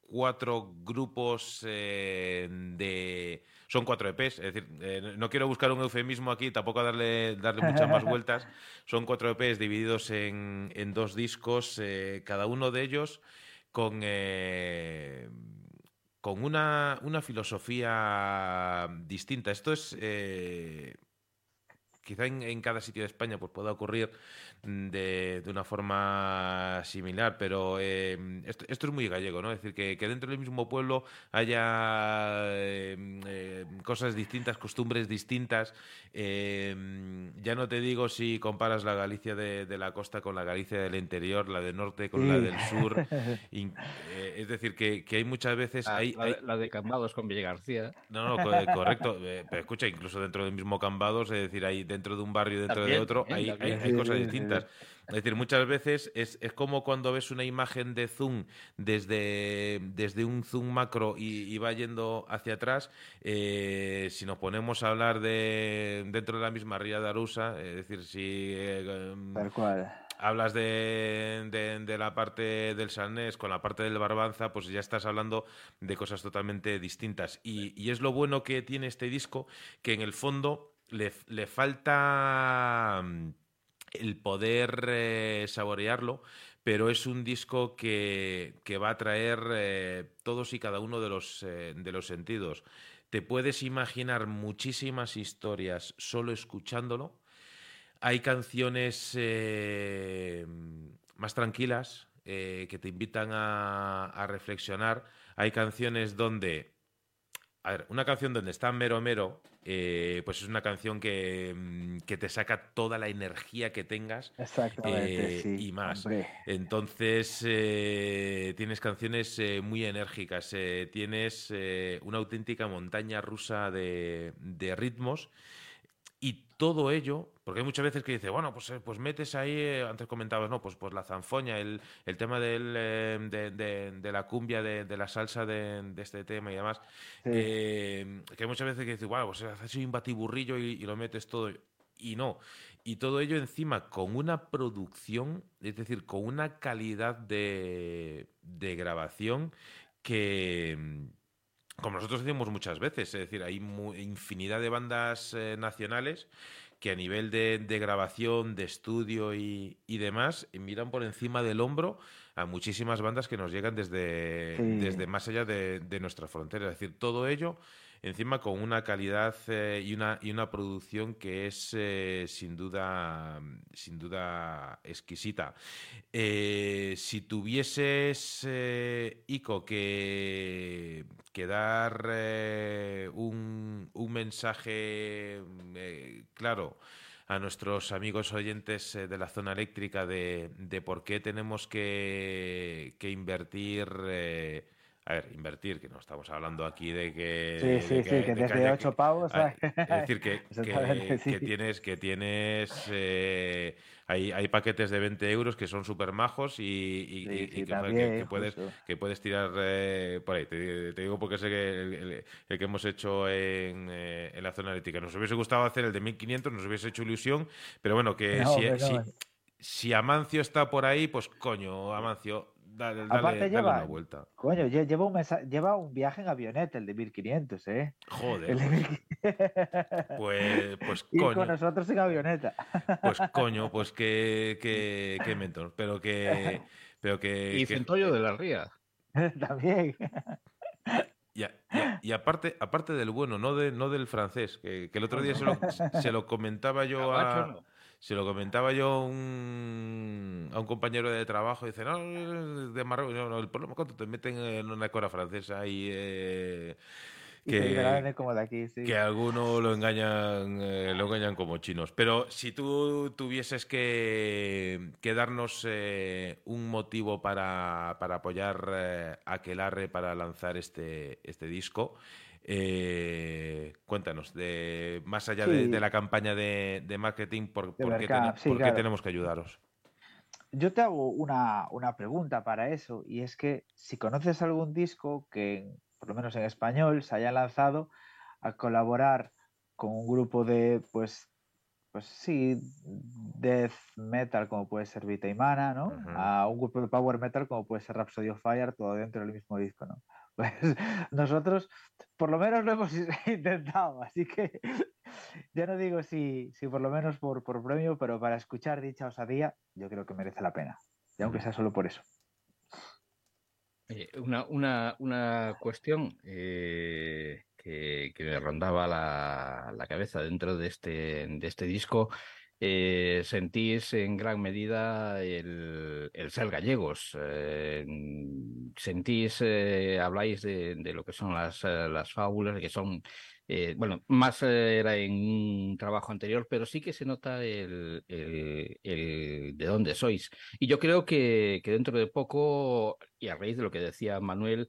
cuatro grupos eh, de son cuatro EPs, es decir, eh, no quiero buscar un eufemismo aquí, tampoco darle, darle muchas más (laughs) vueltas. Son cuatro EPs divididos en, en dos discos, cada uno de ellos con, con una, una filosofía distinta. Esto es. Quizá en, cada sitio de España pues, pueda ocurrir de, de una forma similar, pero eh, esto, esto es muy gallego, ¿no? Es decir, que, que dentro del mismo pueblo haya eh, eh, cosas distintas, costumbres distintas. eh, ya no te digo si comparas la Galicia de, de la costa con la Galicia del interior, la del norte con la del sur. (laughs) in- eh, es decir, que, que hay muchas veces... Hay- la, hay- de- la de Cambados con Villa García. no, no, eh, correcto. eh, pero escucha, incluso dentro del mismo Cambados, es decir, hay dentro de un barrio, dentro de otro, también, hay, también. hay- cosas sí, Es decir, muchas veces es, es como cuando ves una imagen de zoom desde, desde un zoom macro y, y va yendo hacia atrás. eh, si nos ponemos a hablar de dentro de la misma ría de Arusa, es decir, si eh, Tal cual. hablas de, de- de la parte del Salnés con la parte del Barbanza, pues ya estás hablando de cosas totalmente distintas. Y, y es lo bueno que tiene este disco, que en el fondo le, le falta el poder eh, saborearlo, pero es un disco que, que va a traer eh, todos y cada uno de los, eh, de los sentidos. Te puedes imaginar muchísimas historias solo escuchándolo. Hay canciones más tranquilas que te invitan a reflexionar. Hay canciones donde... A ver, una canción donde está Mero Mero, eh, pues es una canción que, mm, que te saca toda la energía que tengas Exactamente, eh, sí. y más. hombre. Entonces, eh, tienes canciones muy enérgicas, tienes una auténtica montaña rusa de, de ritmos y todo ello, porque hay muchas veces que dice, bueno, pues, eh, pues metes ahí, eh, antes comentabas, no, pues, pues la zanfoña, el, el tema del, eh, de, de- de la cumbia, de, de la salsa de, este tema y demás, Sí. eh, que hay muchas veces que dices, bueno, pues haces un batiburrillo y, y lo metes todo. Y no. Y todo ello encima con una producción, es decir, con una calidad de, de grabación que, mm, como nosotros decimos muchas veces, es decir, hay infinidad de bandas eh, nacionales que a nivel de, de grabación, de estudio y, y demás, eh, miran por encima del hombro a muchísimas bandas que nos llegan desde, Sí. desde más allá de, de nuestras fronteras. Es decir, todo ello encima con una calidad eh, y, una, y una producción que es eh, sin duda sin duda exquisita. Eh, si tuvieses, Ico, que, que dar un, un mensaje claro a nuestros amigos oyentes de la zona eléctrica de, de por qué tenemos que, que invertir... a ver, invertir, que no estamos hablando aquí de que... Sí, de sí, sí, que de desde haya 8 pavos. Es decir, que, (laughs) que, sí. que tienes, que tienes eh, hay, hay paquetes de 20 euros que son súper majos y, y- Sí, y- y sí, que, también, puedes, justo. que puedes tirar eh, por ahí. Te, te digo porque sé que el, el- el que hemos hecho en, eh, en la zona eléctrica nos hubiese gustado hacer el de 1500, nos hubiese hecho ilusión, pero bueno, que No, si, hombre, no. si- si Amancio está por ahí, pues coño, Amancio, dale, dale- Aparte dale lleva- una vuelta. Coño, lle- lleva un, mensa- lleva un viaje en avioneta, el de 1500, ¿eh? Joder, El de 1500. pues, pues (laughs) Ir con coño, nosotros en avioneta. pues coño, (laughs) pues que, que, que mentor, pero que, pero que, Y que- Centollo de la Ría. (laughs) También. Y, a- y a- y aparte, aparte del bueno, no, de, no del francés, que, que el otro día se lo, se lo comentaba yo a, no. Se lo comentaba yo a un, a un compañero de trabajo, dice, no, de Marruecos, no, no, el problema es cuando te meten en una cora francesa y eh, Y que, como de aquí, sí. que a alguno lo engañan, eh, lo engañan como chinos. Pero si tú tuvieses que, que darnos eh, un motivo para, para apoyar eh, a Aquelarre para lanzar este, este disco, eh, cuéntanos, de, más allá de, Sí. de la campaña de, de marketing, ¿por, qué, mercado, tene- sí, por qué claro. tenemos que ayudaros? Yo te hago una, una pregunta para eso, y es que si conoces algún disco que, por lo menos en español, se haya lanzado a colaborar con un grupo de, pues, pues sí, death metal como puede ser Vita y Mana, ¿no? A un grupo de power metal como puede ser Rhapsody of Fire, todo dentro del mismo disco, ¿no? Pues nosotros, por lo menos lo hemos (laughs) intentado, así que (laughs) ya no digo si, si por lo menos por, por premio, pero para escuchar dicha osadía, yo creo que merece la pena. Y aunque sea solo por eso. Eh, una, una, una cuestión eh, que, que me rondaba la, la cabeza dentro de este, de este disco. Eh, sentís en gran medida el, el ser gallegos. eh, sentís, eh, habláis de, lo que son las, eh, las fábulas, que son, bueno, más era en un trabajo anterior, pero sí que se nota el, el, el de dónde sois. Y yo creo que, que dentro de poco, y a raíz de lo que decía Manuel,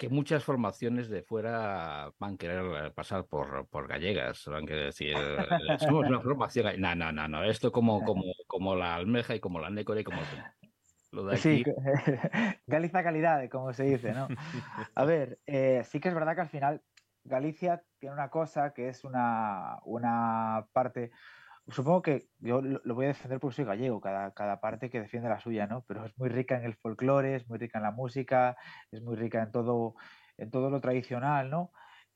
que muchas formaciones de fuera van a querer pasar por, por gallegas, van a querer decir, eh, somos una formación. gall-". No, no, no, no, esto como, como, como la almeja y como la nécora y como lo de aquí. Sí, (laughs) Galicia calidad, como se dice, ¿no? A ver, eh, sí que es verdad que al final Galicia tiene una cosa que es una, una parte, supongo que yo lo, voy a defender porque soy gallego, cada, cada parte que defiende la suya, ¿no? Pero es muy rica en el folclore, es muy rica en la música, es muy rica en todo, en todo lo tradicional, ¿no?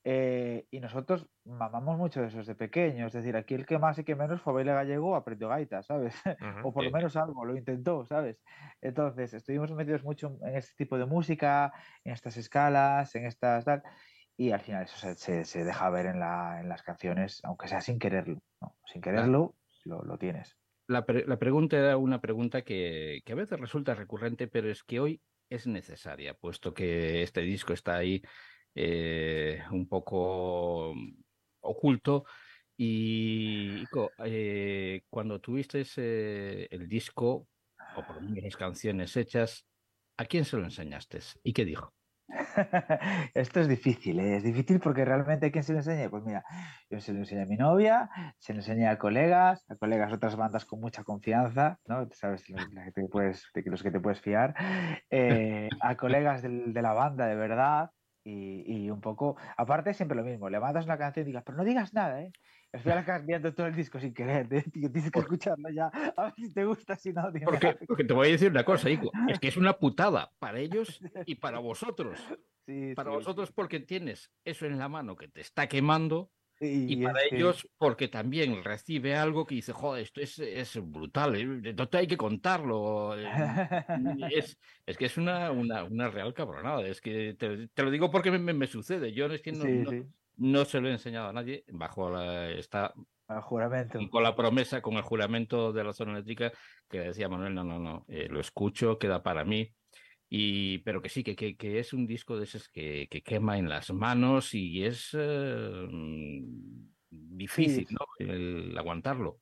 Eh, y nosotros mamamos mucho de eso desde pequeños, es decir, aquí el que más y que menos fue a baile gallego aprendió gaita, ¿sabes? (laughs) Ujú. o por lo menos algo, lo intentó, ¿sabes? Entonces, estuvimos metidos mucho en este tipo de música, en estas escalas, en estas tal, y al final eso se, se- se deja ver en, la- en las canciones, aunque sea sin quererlo, ¿no? Sin quererlo, lo, lo tienes. La, pre- la pregunta era una pregunta que, que a veces resulta recurrente, pero es que hoy es necesaria, puesto que este disco está ahí eh, un poco oculto. Y Ico, eh, cuando tuviste ese- el disco, o por lo menos las canciones hechas, ¿a quién se lo enseñaste? ¿Y qué dijo? (laughs) Esto es difícil, ¿eh? es difícil porque realmente ¿a quién se lo enseña? Pues mira, yo se lo enseñé a mi novia, se lo enseñé a colegas, a colegas de otras bandas con mucha confianza, ¿no? Sabes los, que te puedes, de los que te puedes fiar, (laughs) eh, a colegas del- de la banda de verdad y, y un poco, aparte siempre lo mismo, le mandas una canción y digas, pero no digas nada, ¿eh? Acabas viendo todo el disco sin querer, ¿eh? Tío, tienes que escucharlo ya, a ver si te gusta, si no, (laughs) dime Porque, te voy a decir una cosa, Ico, es que es una putada para ellos y (laughs) para vosotros. Sí, Para sí, vosotros porque tienes eso en la mano que te está quemando y para es que- ellos porque también recibe algo que dice, joder, esto es, es brutal, ¿eh? entonces hay que contarlo. (laughs) Es, es que es una, una, una real cabronada, es que te, te lo digo porque me, me- me sucede, yo es que no, no- no se lo he enseñado a nadie, bajo la, está juramento. con la promesa, con el juramento de la zona eléctrica, que decía Manuel, no, no, no, eh, lo escucho, queda para mí. Y, pero que sí, que, que, que es un disco de esos que, que quema en las manos y es eh, mm, difícil, Sí. ¿no? El aguantarlo.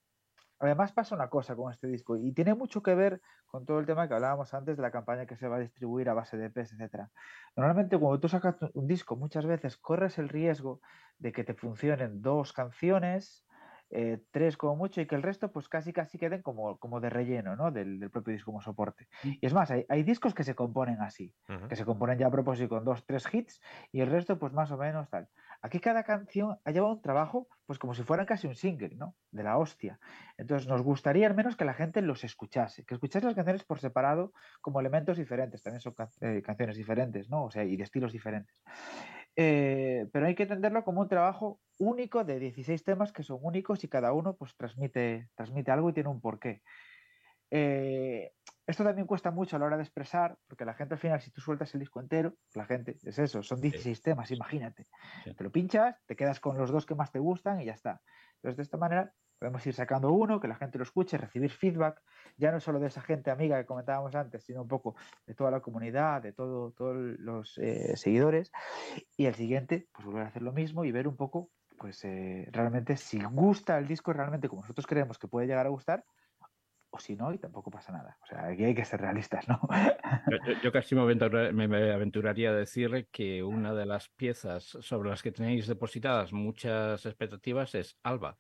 Además pasa una cosa con este disco y tiene mucho que ver con todo el tema que hablábamos antes de la campaña que se va a distribuir a base de EPs, etcétera. Normalmente cuando tú sacas un disco muchas veces corres el riesgo de que te funcionen dos canciones, eh, tres como mucho y que el resto pues casi casi queden como, como de relleno ¿no? del, del propio disco como soporte. Y es más, hay, hay discos que se componen así, que se componen ya a propósito con dos, tres hits y el resto pues más o menos tal. Aquí cada canción ha llevado un trabajo, pues como si fuera casi un single, ¿no? De la hostia. Entonces nos gustaría al menos que la gente los escuchase, que escuchase las canciones por separado como elementos diferentes, también son eh, canciones diferentes, ¿no? O sea, y de estilos diferentes. Eh, pero hay que entenderlo como un trabajo único de 16 temas que son únicos y cada uno pues transmite, transmite algo y tiene un porqué. Eh, esto también cuesta mucho a la hora de expresar, porque la gente al final, si tú sueltas el disco entero, la gente, es eso, son 16 temas, imagínate. Sí. Te lo pinchas, te quedas con los dos que más te gustan y ya está. Entonces, de esta manera, podemos ir sacando uno, que la gente lo escuche, recibir feedback, ya no solo de esa gente amiga que comentábamos antes, sino un poco de toda la comunidad, de todo, todos los eh, seguidores. Y el siguiente, pues volver a hacer lo mismo y ver un poco, pues eh, realmente si gusta el disco realmente como nosotros creemos que puede llegar a gustar, o si no, y tampoco pasa nada. O sea, aquí hay que ser realistas, ¿no? (laughs) Yo, casi me, aventura- me- me aventuraría a decir que una de las piezas sobre las que tenéis depositadas muchas expectativas es Alba.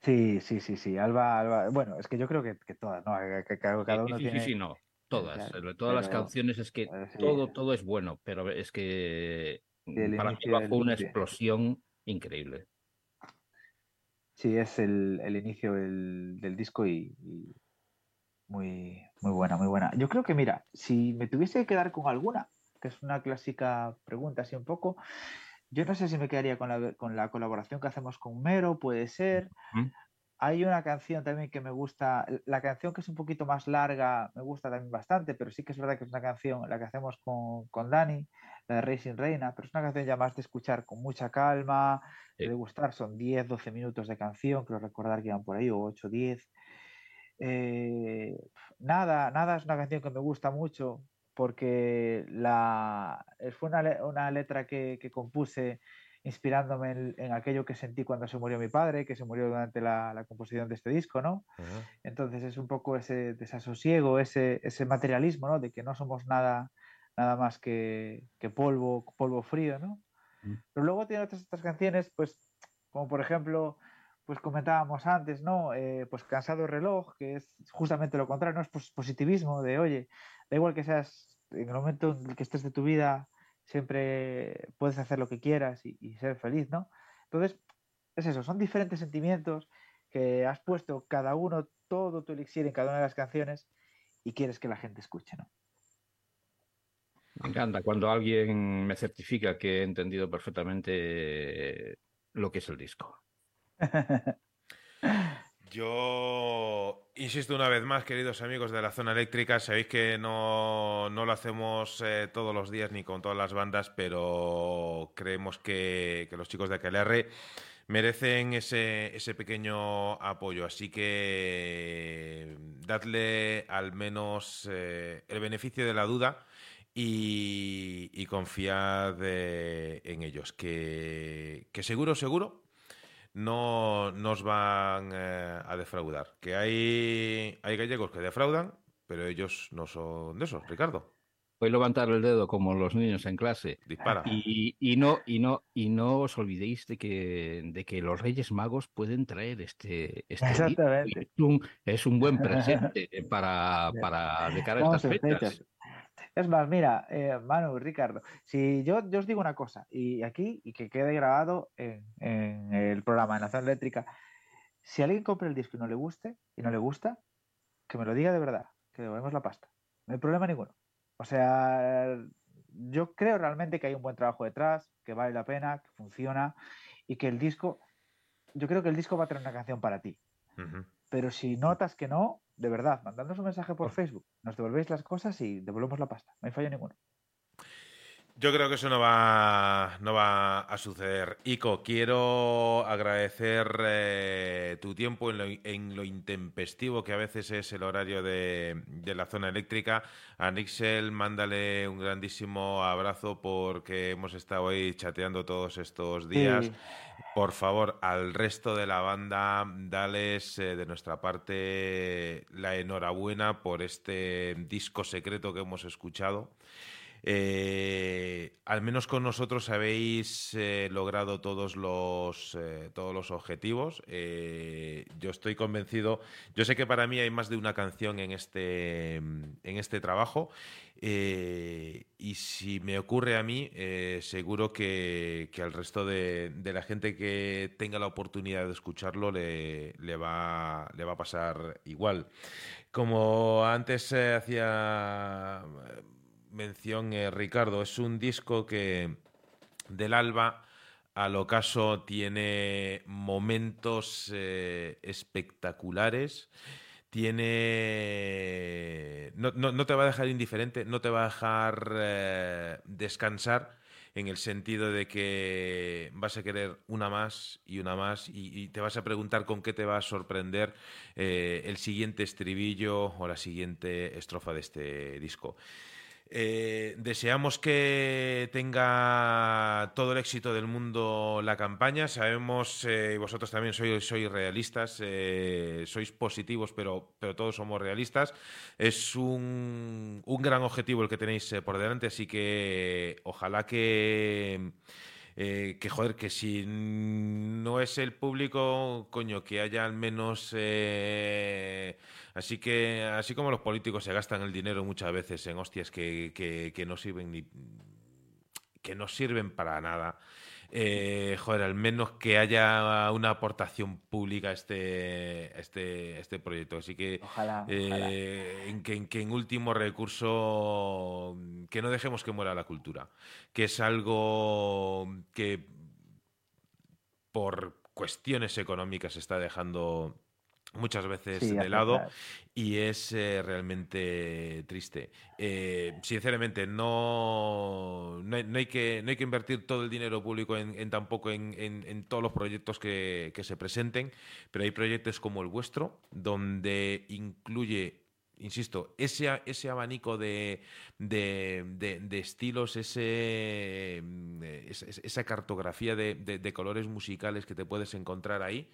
Sí, sí, sí, sí. Alba, Alba. Bueno, es que yo creo que, que todas, ¿no? Que- que cada, cada Sí, uno sí, tiene. sí, sí, no. Todas. claro, Todas las canciones es que eh, sí, todo, todo es bueno, pero es que para mí bajo una explosión increíble. Sí, es el, el inicio del, del disco y, muy, muy buena, muy buena. Yo creo que, mira, si me tuviese que quedar con alguna, que es una clásica pregunta así un poco, yo no sé si me quedaría con la, con la colaboración que hacemos con Mero, puede ser. Hay una canción también que me gusta, la canción que es un poquito más larga, me gusta también bastante, pero sí que es verdad que es una canción, la que hacemos con, con Dani, la de Racing Reina, pero es una canción ya más de escuchar con mucha calma, Sí. de gustar, son 10, 12 minutos de canción, creo recordar que iban por ahí, o 8, 10. Eh, nada, nada es una canción que me gusta mucho porque la, fue una, una letra que, que compuse inspirándome en, en aquello que sentí cuando se murió mi padre, que se murió durante la, la composición de este disco, ¿no? Entonces es un poco ese desasosiego, ese, ese materialismo, ¿no? De que no somos nada, nada más que, que polvo, polvo frío, ¿no? Mm. Pero luego tiene otras estas canciones, pues, como por ejemplo, pues comentábamos antes, ¿no? Eh, pues Cansado Reloj, que es justamente lo contrario, ¿no? Es pos- positivismo de, oye, da igual que seas, en el momento en el que estés de tu vida, siempre puedes hacer lo que quieras y, y ser feliz, ¿no? Entonces, es eso, son diferentes sentimientos que has puesto cada uno todo tu elixir en cada una de las canciones y quieres que la gente escuche, ¿no? Me encanta cuando alguien me certifica que he entendido perfectamente lo que es el disco. (laughs) Yo insisto una vez más, queridos amigos de la zona eléctrica, sabéis que no, no lo hacemos eh, todos los días ni con todas las bandas, pero creemos que, los chicos de Aquelarre merecen ese, ese pequeño apoyo. Así que dadle al menos eh, el beneficio de la duda y, y confiad eh, en ellos, que, que seguro, seguro no nos van eh, a defraudar. Que hay, hay gallegos que defraudan, pero ellos no son de esos, Ricardo. Voy a levantar el dedo como los niños en clase. Dispara. Y, y no, y no, y no os olvidéis de que, de que los Reyes Magos pueden traer este, este Exactamente. Es un, es un buen presente para, (laughs) para de cara a Vamos estas fechas. Es más, mira, eh, Manu, Ricardo, si yo, yo os digo una cosa, y aquí, y que quede grabado en, el programa de Nación Eléctrica, si alguien compra el disco y no le guste, y no le gusta, que me lo diga de verdad, que devolvemos la pasta. No hay problema ninguno. O sea, yo creo realmente que hay un buen trabajo detrás, que vale la pena, que funciona, y que el disco, yo creo que el disco va a tener una canción para ti. Pero si notas que no, de verdad, mandadnos un mensaje por Facebook. Nos devolvéis las cosas y devolvemos la pasta. No hay fallo ninguno. Yo creo que eso no va, no va a suceder. Ico, quiero agradecer eh, tu tiempo en lo, en lo intempestivo que a veces es el horario de, de la zona eléctrica. A Nixel, mándale un grandísimo abrazo porque hemos estado ahí chateando todos estos días. Sí. Por favor, al resto de la banda, dales eh, de nuestra parte la enhorabuena por este disco secreto que hemos escuchado. Eh, al menos con nosotros habéis eh, logrado todos los, eh, todos los objetivos. Yo estoy convencido, yo sé que para mí hay más de una canción en este, en este trabajo. y si me ocurre a mí, seguro que, al resto de, la gente que tenga la oportunidad de escucharlo le, va, le va a pasar igual. Como antes hacía mención eh, Ricardo, es un disco que del alba al ocaso tiene momentos eh, espectaculares. Tiene. No, no- no te va a dejar indiferente, no te va a dejar eh, descansar en el sentido de que vas a querer una más y una más y, te vas a preguntar con qué te va a sorprender el siguiente estribillo o la siguiente estrofa de este disco. Eh, deseamos que tenga todo el éxito del mundo la campaña. Sabemos, eh, y vosotros también sois, sois realistas, eh, sois positivos, pero, pero todos somos realistas. Es un, un gran objetivo el que tenéis por delante, así que ojalá que... eh, que joder, que si no es el público, coño, que haya al menos eh, Así que, así como los políticos se gastan el dinero muchas veces en hostias que, que- que no sirven ni que no sirven para nada. Eh, joder, al menos que haya una aportación pública a este, a este, a este proyecto. Así que, Ojalá, eh, ojalá. en que, en que en último recurso, que no dejemos que muera la cultura, que es algo que por cuestiones económicas se está dejando muchas veces Sí, de lado y es eh, realmente triste. Eh, sinceramente, no, no, hay, no hay que, no hay que invertir todo el dinero público en, en tampoco en, en- en todos los proyectos que, que se presenten, pero hay proyectos como el vuestro, donde incluye insisto, ese, ese abanico de, de- de- de estilos, ese, mm, esa, cartografía de colores musicales que te puedes encontrar ahí,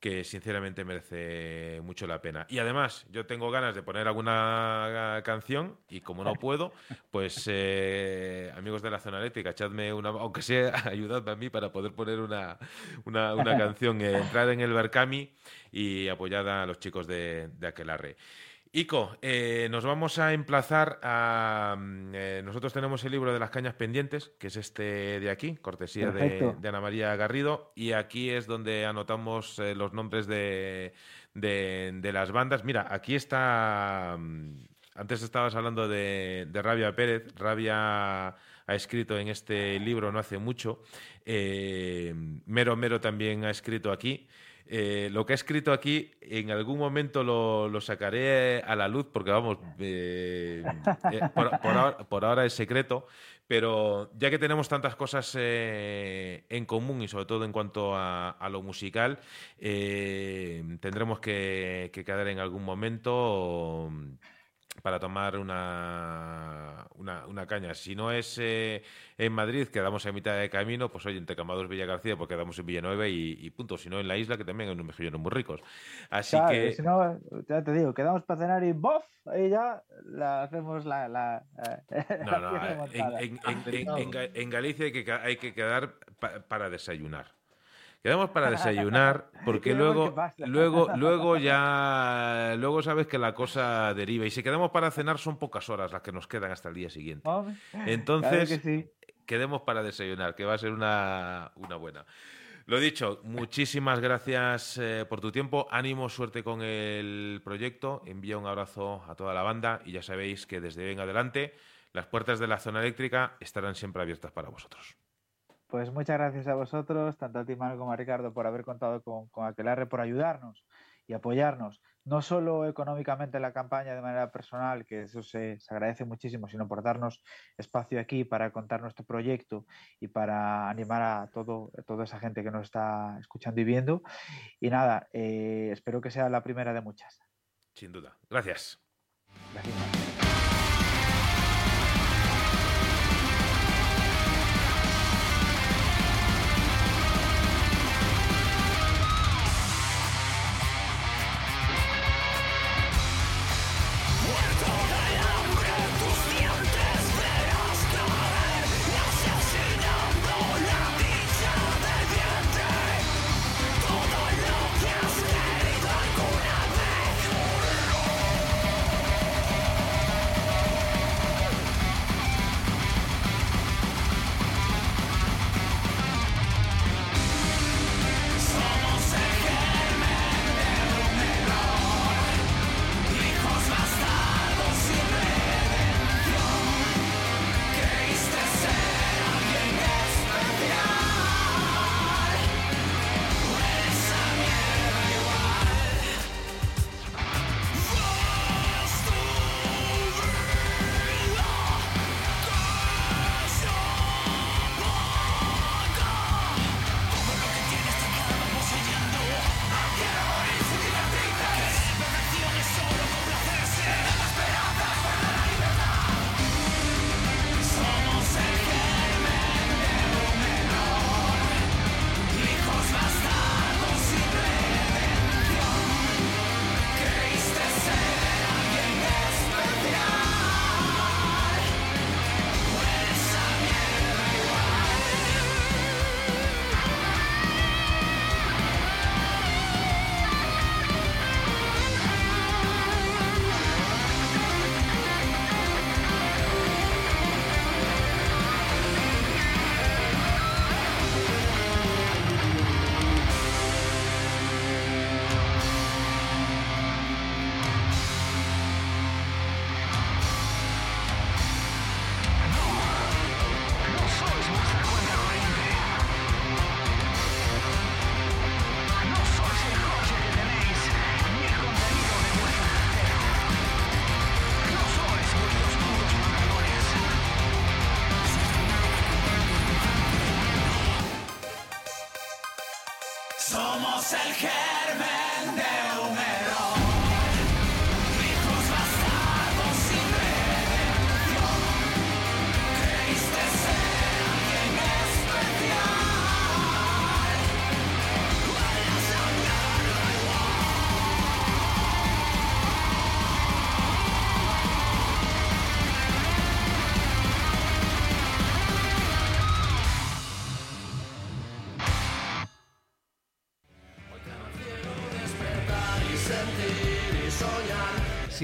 que sinceramente merece mucho la pena. Y además, yo tengo ganas de poner alguna canción y como no puedo, pues eh, amigos de la zona eléctrica, echadme una, aunque sea, (laughs) ayudadme a mí para poder poner una, una, una (laughs) canción, eh, entrar en el Berkami y apoyad a los chicos de, de Aquelarre. Ico, eh, nos vamos a emplazar a... mm, eh, nosotros tenemos el libro de las cañas pendientes, que es este de aquí, cortesía de, Ana María Garrido, y aquí es donde anotamos eh, los nombres de, de- de las bandas. Mira, aquí está... mm, Antes estabas hablando de, de Rabia Pérez. Rabia ha escrito en este libro no hace mucho. Eh, Mero Mero también ha escrito aquí. Eh, lo que ha escrito aquí, en algún momento lo, sacaré a la luz, porque vamos, eh, eh, por, ahora, es secreto, pero ya que tenemos tantas cosas en común y sobre todo en cuanto a, lo musical, tendremos que quedar en algún momento para tomar una, una, una caña. Si no es eh, en Madrid, quedamos a mitad de camino, pues oye, entre Camados Villa García, pues quedamos en Villanueva y, y punto. Si no, en la isla, que también hay unos mejillones muy ricos. Así Claro, que... si no, ya te digo, quedamos para cenar y ¡bof! Ahí ya la hacemos la, la, eh, (laughs) No, la no, en, en- en- Galicia hay que, hay que quedar pa- para desayunar. Quedamos para desayunar (laughs) porque luego, luego, luego ya, luego sabes que la cosa deriva y si quedamos para cenar son pocas horas las que nos quedan hasta el día siguiente. Hombre, Entonces, claro que sí. quedemos para desayunar, que va a ser una, una buena. Lo dicho, muchísimas gracias eh, por tu tiempo. Ánimo, suerte con el proyecto. Envía un abrazo a toda la banda y ya sabéis que desde hoy en adelante las puertas de la zona eléctrica estarán siempre abiertas para vosotros. Pues muchas gracias a vosotros, tanto a ti, Manu, como a Ricardo, por haber contado con, con Aquelarre, por ayudarnos y apoyarnos, no solo económicamente en la campaña de manera personal, que eso se, se agradece muchísimo, sino por darnos espacio aquí para contar nuestro proyecto y para animar a todo, a toda esa gente que nos está escuchando y viendo. Y nada, eh, espero que sea la primera de muchas. Sin duda. Gracias. Gracias.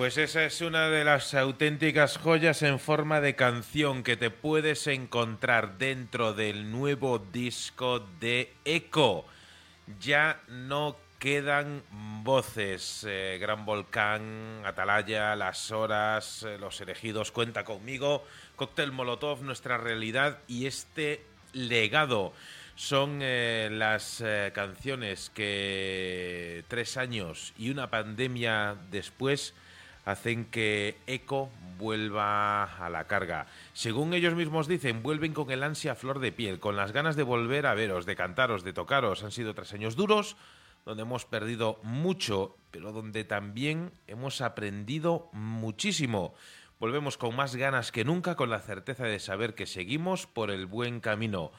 Pues esa es una de las auténticas joyas en forma de canción que te puedes encontrar dentro del nuevo disco de Echo. Ya no quedan voces. eh, Gran Volcán, Atalaya, Las Horas, eh, Los Elegidos, Cuenta conmigo, Cóctel Molotov, Nuestra Realidad y este legado. Son eh, las canciones que tres años y una pandemia después hacen que Eco vuelva a la carga. Según ellos mismos dicen, vuelven con el ansia flor de piel, con las ganas de volver a veros, de cantaros, de tocaros. Han sido tres años duros, donde hemos perdido mucho, pero donde también hemos aprendido muchísimo. Volvemos con más ganas que nunca, con la certeza de saber que seguimos por el buen camino.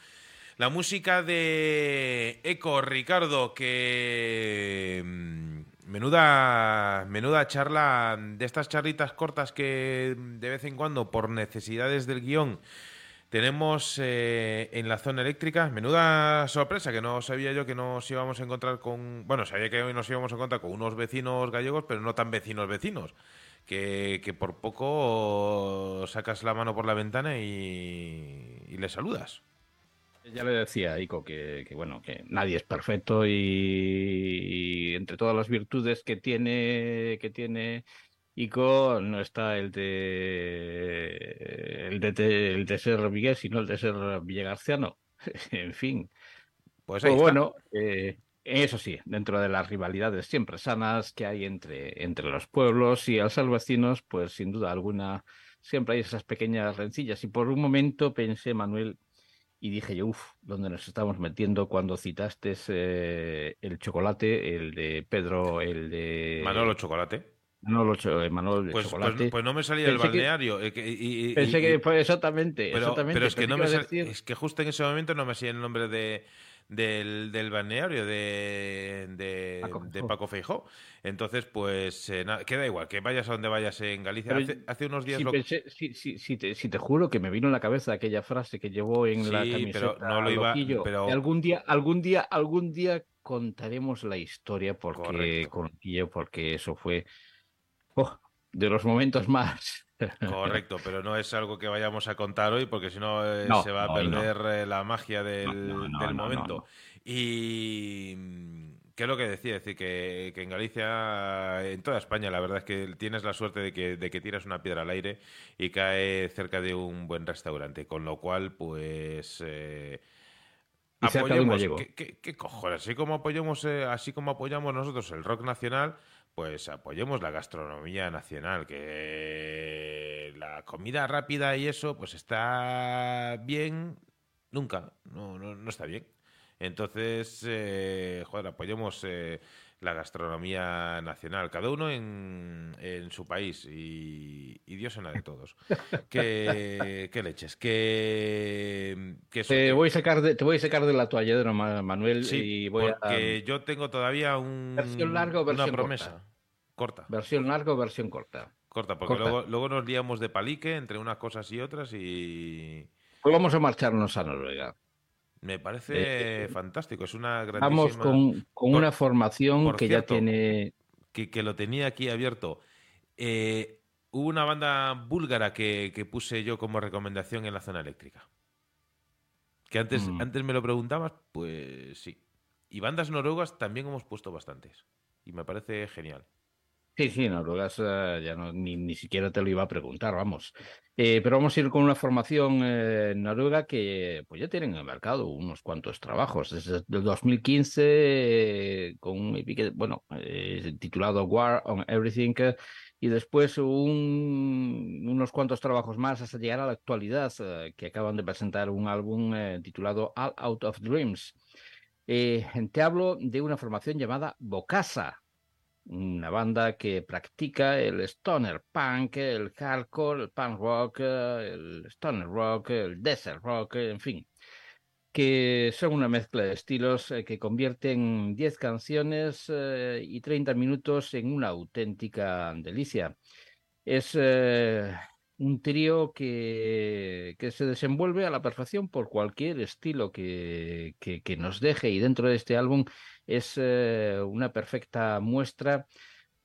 La música de Eco, Ricardo, que mm, menuda, menuda charla de estas charlitas cortas que de vez en cuando, por necesidades del guion, tenemos eh, en la zona eléctrica. Menuda sorpresa, que no sabía yo que nos íbamos a encontrar con... Bueno, sabía que hoy nos íbamos a encontrar con unos vecinos gallegos, pero no tan vecinos vecinos. Que, que por poco sacas la mano por la ventana y, y le saludas. Ya le decía a Ico que, que, bueno, que nadie es perfecto y, y entre todas las virtudes que tiene, que tiene Ico no está el de el de, el de ser Vigués, sino el de ser Villegarciano. (laughs) en fin. Pues ahí Pues bueno, eh, eso sí, dentro de las rivalidades siempre sanas que hay entre, entre los pueblos y al ser vecinos, pues sin duda alguna siempre hay esas pequeñas rencillas. Y por un momento pensé, Manuel, y dije yo, uff, ¿dónde nos estamos metiendo cuando citaste eh, el chocolate, el de Pedro, el de... Manolo Chocolate. Manolo, Cho- eh, Manolo Pues, pues, chocolate. pues no me salía del que- balneario. eh, que- y- y- Pensé y- que fue exactamente, pero, exactamente. pero es que no me sal- decir- es que justo en ese momento no me salía el nombre de del, del balneario de, de, Paco de Feijó. Paco Feijó. Entonces, pues eh, nada, queda igual, que vayas a donde vayas en Galicia. Hace, hace unos días Sí, lo- pensé- sí, sí, sí, te, sí te juro que me vino en la cabeza aquella frase que llevó en la camiseta pero no lo iba- Loquillo. pero- Que algún día, algún día, algún día contaremos la historia porque con porque eso fue oh, de los momentos más. Correcto, pero no es algo que vayamos a contar hoy porque si no eh, No, se va a no. perder eh, la magia del, No, momento. Y mm, qué es lo que decía, es decir, que, que en Galicia, en toda España, la verdad es que tienes la suerte de que, de que tiras una piedra al aire y cae cerca de un buen restaurante, con lo cual, pues... eh, apoyemos- gallego. ¿qué, qué- qué cojones? Así como apoyamos, eh, así como apoyamos nosotros el rock nacional, pues apoyemos la gastronomía nacional, que la comida rápida y eso, pues está bien, nunca, no, no, no está bien. Entonces, eh, joder, apoyemos eh, la gastronomía nacional, cada uno en, en su país y, y Dios en la de todos. (laughs) ¿Qué, qué leches? Eso, Te voy a sacar de, te voy a sacar del atolladero, Ma- Manuel, Sí, y voy a porque yo tengo todavía un, ¿Versión larga o una versión promesa. Corta, versión larga o versión corta. corta, porque corta. Luego, luego nos liamos de palique entre unas cosas y otras y Pues vamos a marcharnos a Noruega. Me parece Eh, fantástico. Es una Vamos grandísima... con, con Por- una formación por que cierto, ya tiene que, que lo tenía aquí abierto. Eh, hubo una banda búlgara que, que puse yo como recomendación en la zona eléctrica. Que antes, Mm. antes me lo preguntabas, pues sí. Y bandas noruegas también hemos puesto bastantes. Y me parece genial. Sí, sí, Noruegas eh, ya no, ni, ni siquiera te lo iba a preguntar, vamos. Eh, pero vamos a ir con una formación eh, noruega que pues ya tienen en el mercado unos cuantos trabajos. Desde el 2015, eh, con un EP bueno, eh, titulado War on Everything, eh, y después un- unos cuantos trabajos más hasta llegar a la actualidad, que acaban de presentar un álbum titulado All Out of Dreams. Te hablo de una formación llamada Bocasa, una banda que practica el stoner punk, el hardcore, el punk rock, eh, el stoner rock, el desert rock, en fin, que son una mezcla de estilos eh, que convierten 10 canciones eh, y 30 minutos en una auténtica delicia. Es un trío que, que se desenvuelve a la perfección por cualquier estilo que- que nos deje y dentro de este álbum es eh, una perfecta muestra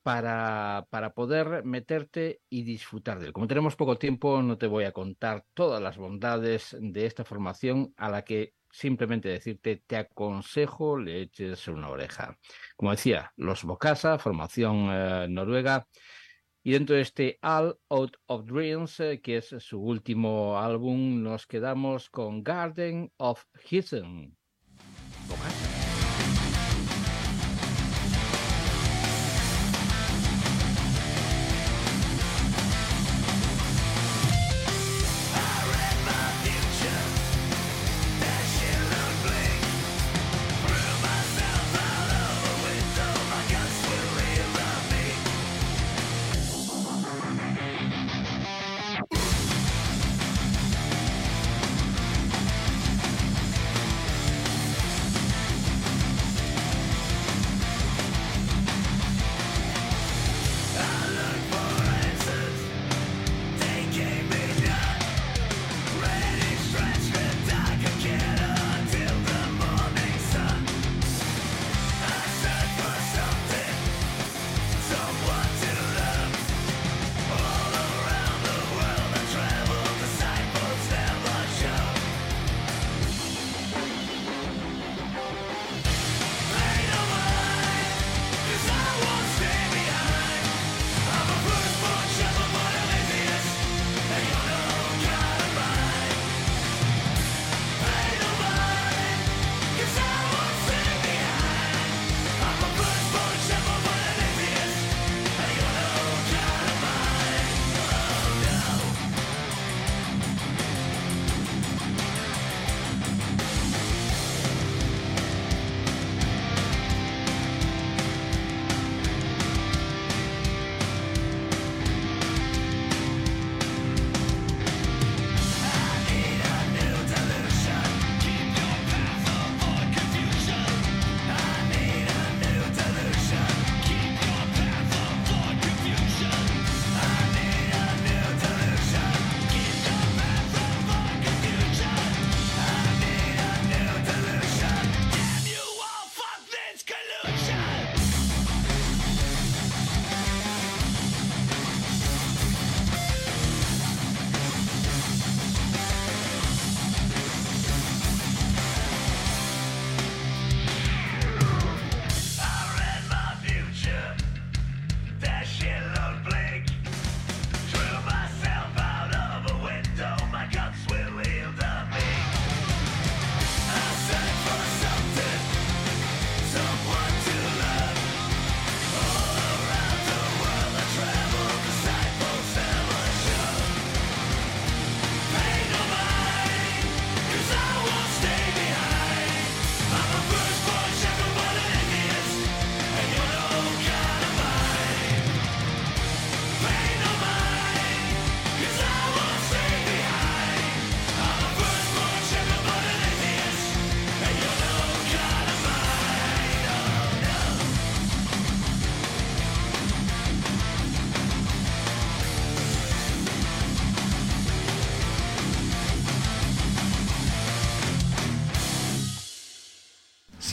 para, para poder meterte y disfrutar de él. Como tenemos poco tiempo, no te voy a contar todas las bondades de esta formación a la que simplemente decirte te aconsejo le eches una oreja. Como decía, los Bocasa, formación eh, noruega, y dentro de este All Out of Dreams, eh, que es su último álbum, nos quedamos con Garden of Hidden.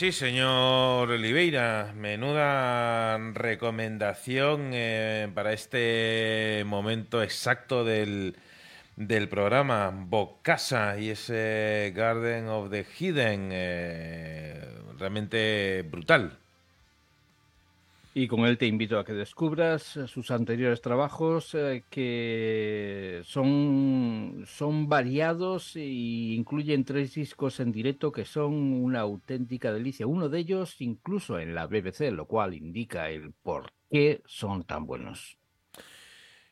Sí, señor Oliveira. Menuda recomendación eh, para este momento exacto del, del programa. Bocasa y ese Garden of the Hidden. eh, realmente brutal. Y con él te invito a que descubras sus anteriores trabajos eh, que son, son variados e incluyen tres discos en directo que son una auténtica delicia. Uno de ellos incluso en la BBC, lo cual indica el por qué son tan buenos.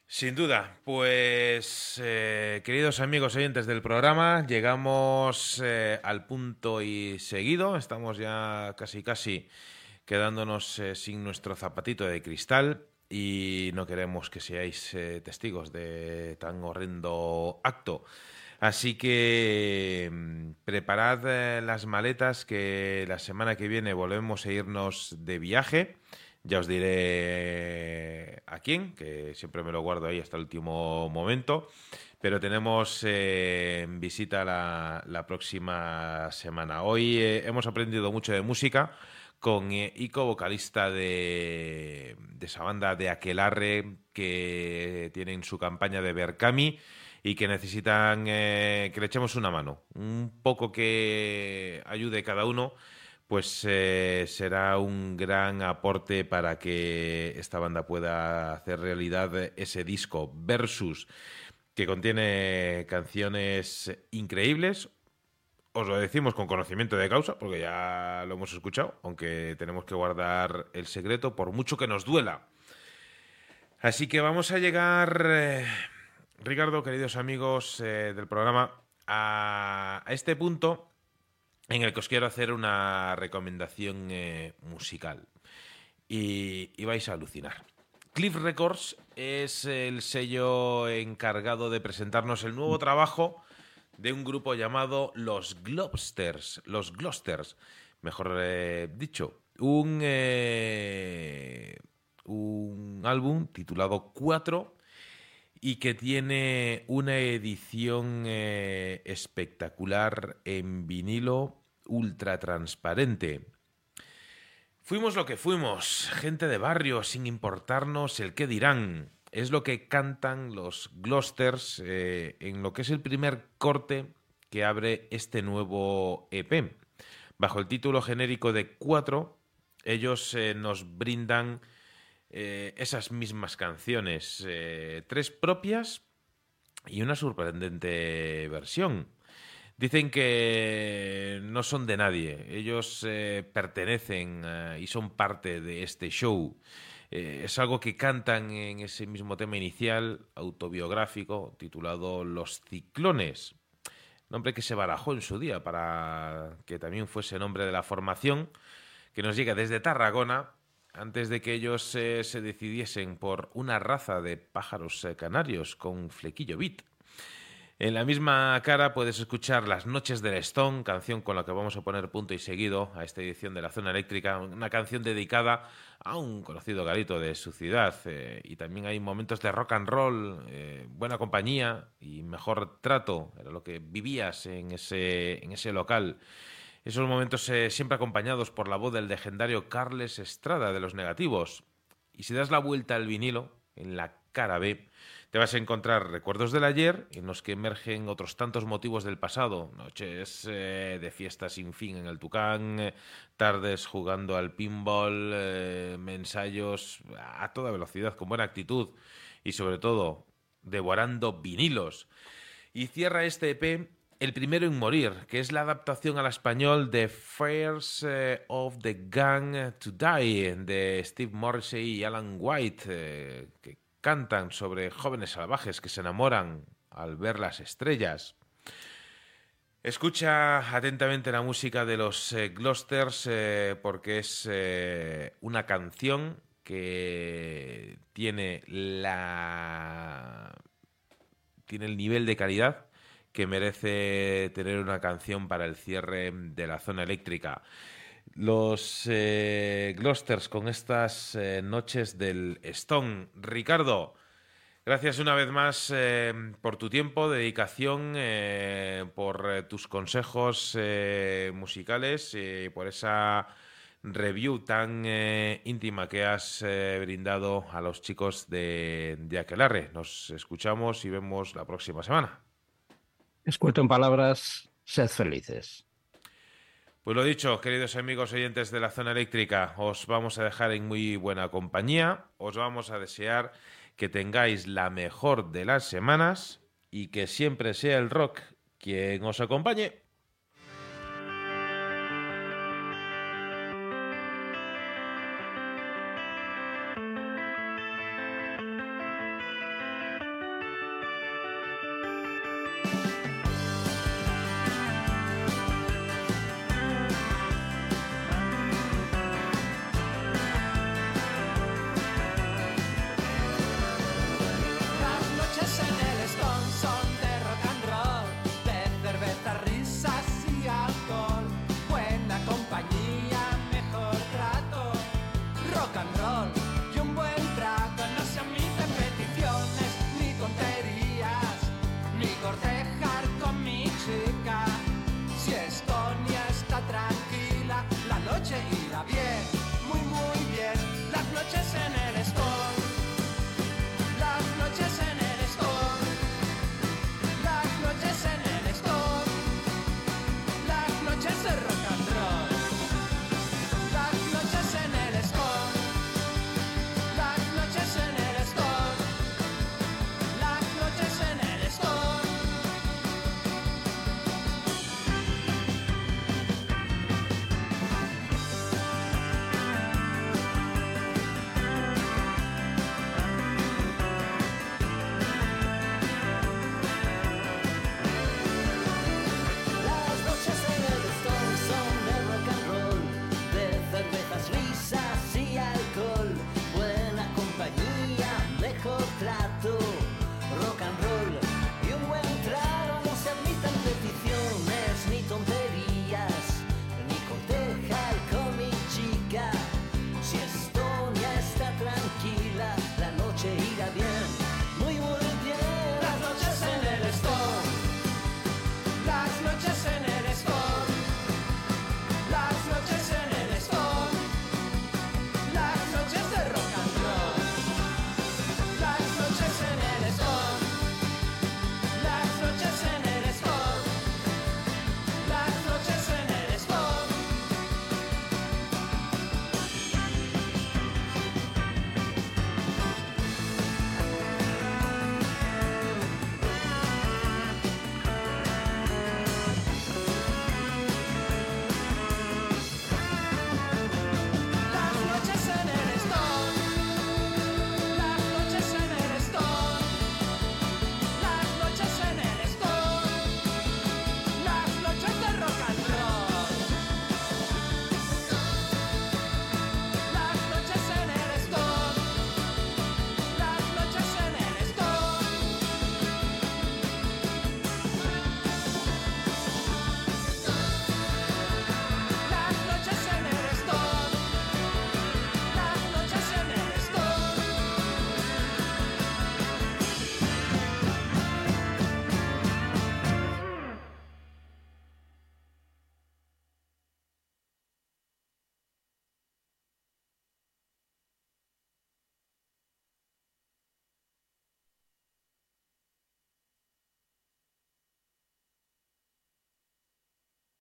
Sin duda, pues eh, queridos amigos oyentes del programa, llegamos eh, al punto y seguido, estamos ya casi casi quedándonos eh, sin nuestro zapatito de cristal y no queremos que seáis eh, testigos de tan horrendo acto. Así que mm, preparad eh, las maletas que la semana que viene volvemos a irnos de viaje. Ya os diré a quién, que siempre me lo guardo ahí hasta el último momento. Pero tenemos eh, visita la, próxima semana. Hoy hemos aprendido mucho de música con Ico, vocalista de, de esa banda de Aquelarre que tienen su campaña de Berkami y que necesitan eh, que le echemos una mano. Un poco que ayude cada uno, pues eh, será un gran aporte para que esta banda pueda hacer realidad ese disco Versus, que contiene canciones increíbles. Os lo decimos con conocimiento de causa, porque ya lo hemos escuchado, aunque tenemos que guardar el secreto por mucho que nos duela. Así que vamos a llegar, eh, Ricardo, queridos amigos eh, del programa, a, este punto en el que os quiero hacer una recomendación eh, musical. Y, y vais a alucinar. Cliff Records es el sello encargado de presentarnos el nuevo trabajo de un grupo llamado Los Globsters. Los Glosters, mejor eh, dicho. Un, eh, un álbum titulado 4 y que tiene una edición eh, espectacular en vinilo ultra transparente. Fuimos lo que fuimos, gente de barrio, sin importarnos el qué dirán. Es lo que cantan los Glosters eh, en lo que es el primer corte que abre este nuevo EP. Bajo el título genérico de 4, ellos eh, nos brindan eh, esas mismas canciones, eh, tres propias y una sorprendente versión. Dicen que no son de nadie, ellos pertenecen y son parte de este show. Eh, es algo que cantan en ese mismo tema inicial, autobiográfico, titulado Los Ciclones. Nombre que se barajó en su día para que también fuese nombre de la formación, que nos llega desde Tarragona, antes de que ellos eh, se decidiesen por una raza de pájaros eh, canarios con flequillo bit. En la misma cara puedes escuchar Las Noches del Stone, canción con la que vamos a poner punto y seguido a esta edición de la Zona Eléctrica, una canción dedicada a un conocido garito de su ciudad. eh, y también hay momentos de rock and roll, eh, buena compañía y mejor trato, era lo que vivías en ese, en ese local. Esos momentos eh, siempre acompañados por la voz del legendario Carles Estrada de Los Negativos. Y si das la vuelta al vinilo, en la cara B, te vas a encontrar recuerdos del ayer en los que emergen otros tantos motivos del pasado. Noches eh, de fiesta sin fin en el Tucán, tardes jugando al pinball, eh, ensayos a toda velocidad, con buena actitud y sobre todo devorando vinilos. Y cierra este EP el primero en morir, que es la adaptación al español de Fairs eh, of the Gang to Die de Steve Morrissey y Alan White, eh, que cantan sobre jóvenes salvajes que se enamoran al ver las estrellas. Escucha atentamente la música de los eh, Glosters eh, porque es eh, una canción que tiene la tiene el nivel de calidad que merece tener una canción para el cierre de la zona eléctrica. Los eh, con estas eh, noches del Stone. Ricardo, Gracias una vez más eh, por tu tiempo, dedicación, eh, por tus consejos musicales y por esa review tan íntima que has brindado a los chicos de, de Aquelarre. Nos escuchamos y vemos la próxima semana. Escueto en palabras, sed felices. Pues lo dicho, queridos amigos oyentes de la zona eléctrica, os vamos a dejar en muy buena compañía, os vamos a desear que tengáis la mejor de las semanas y que siempre sea el rock quien os acompañe.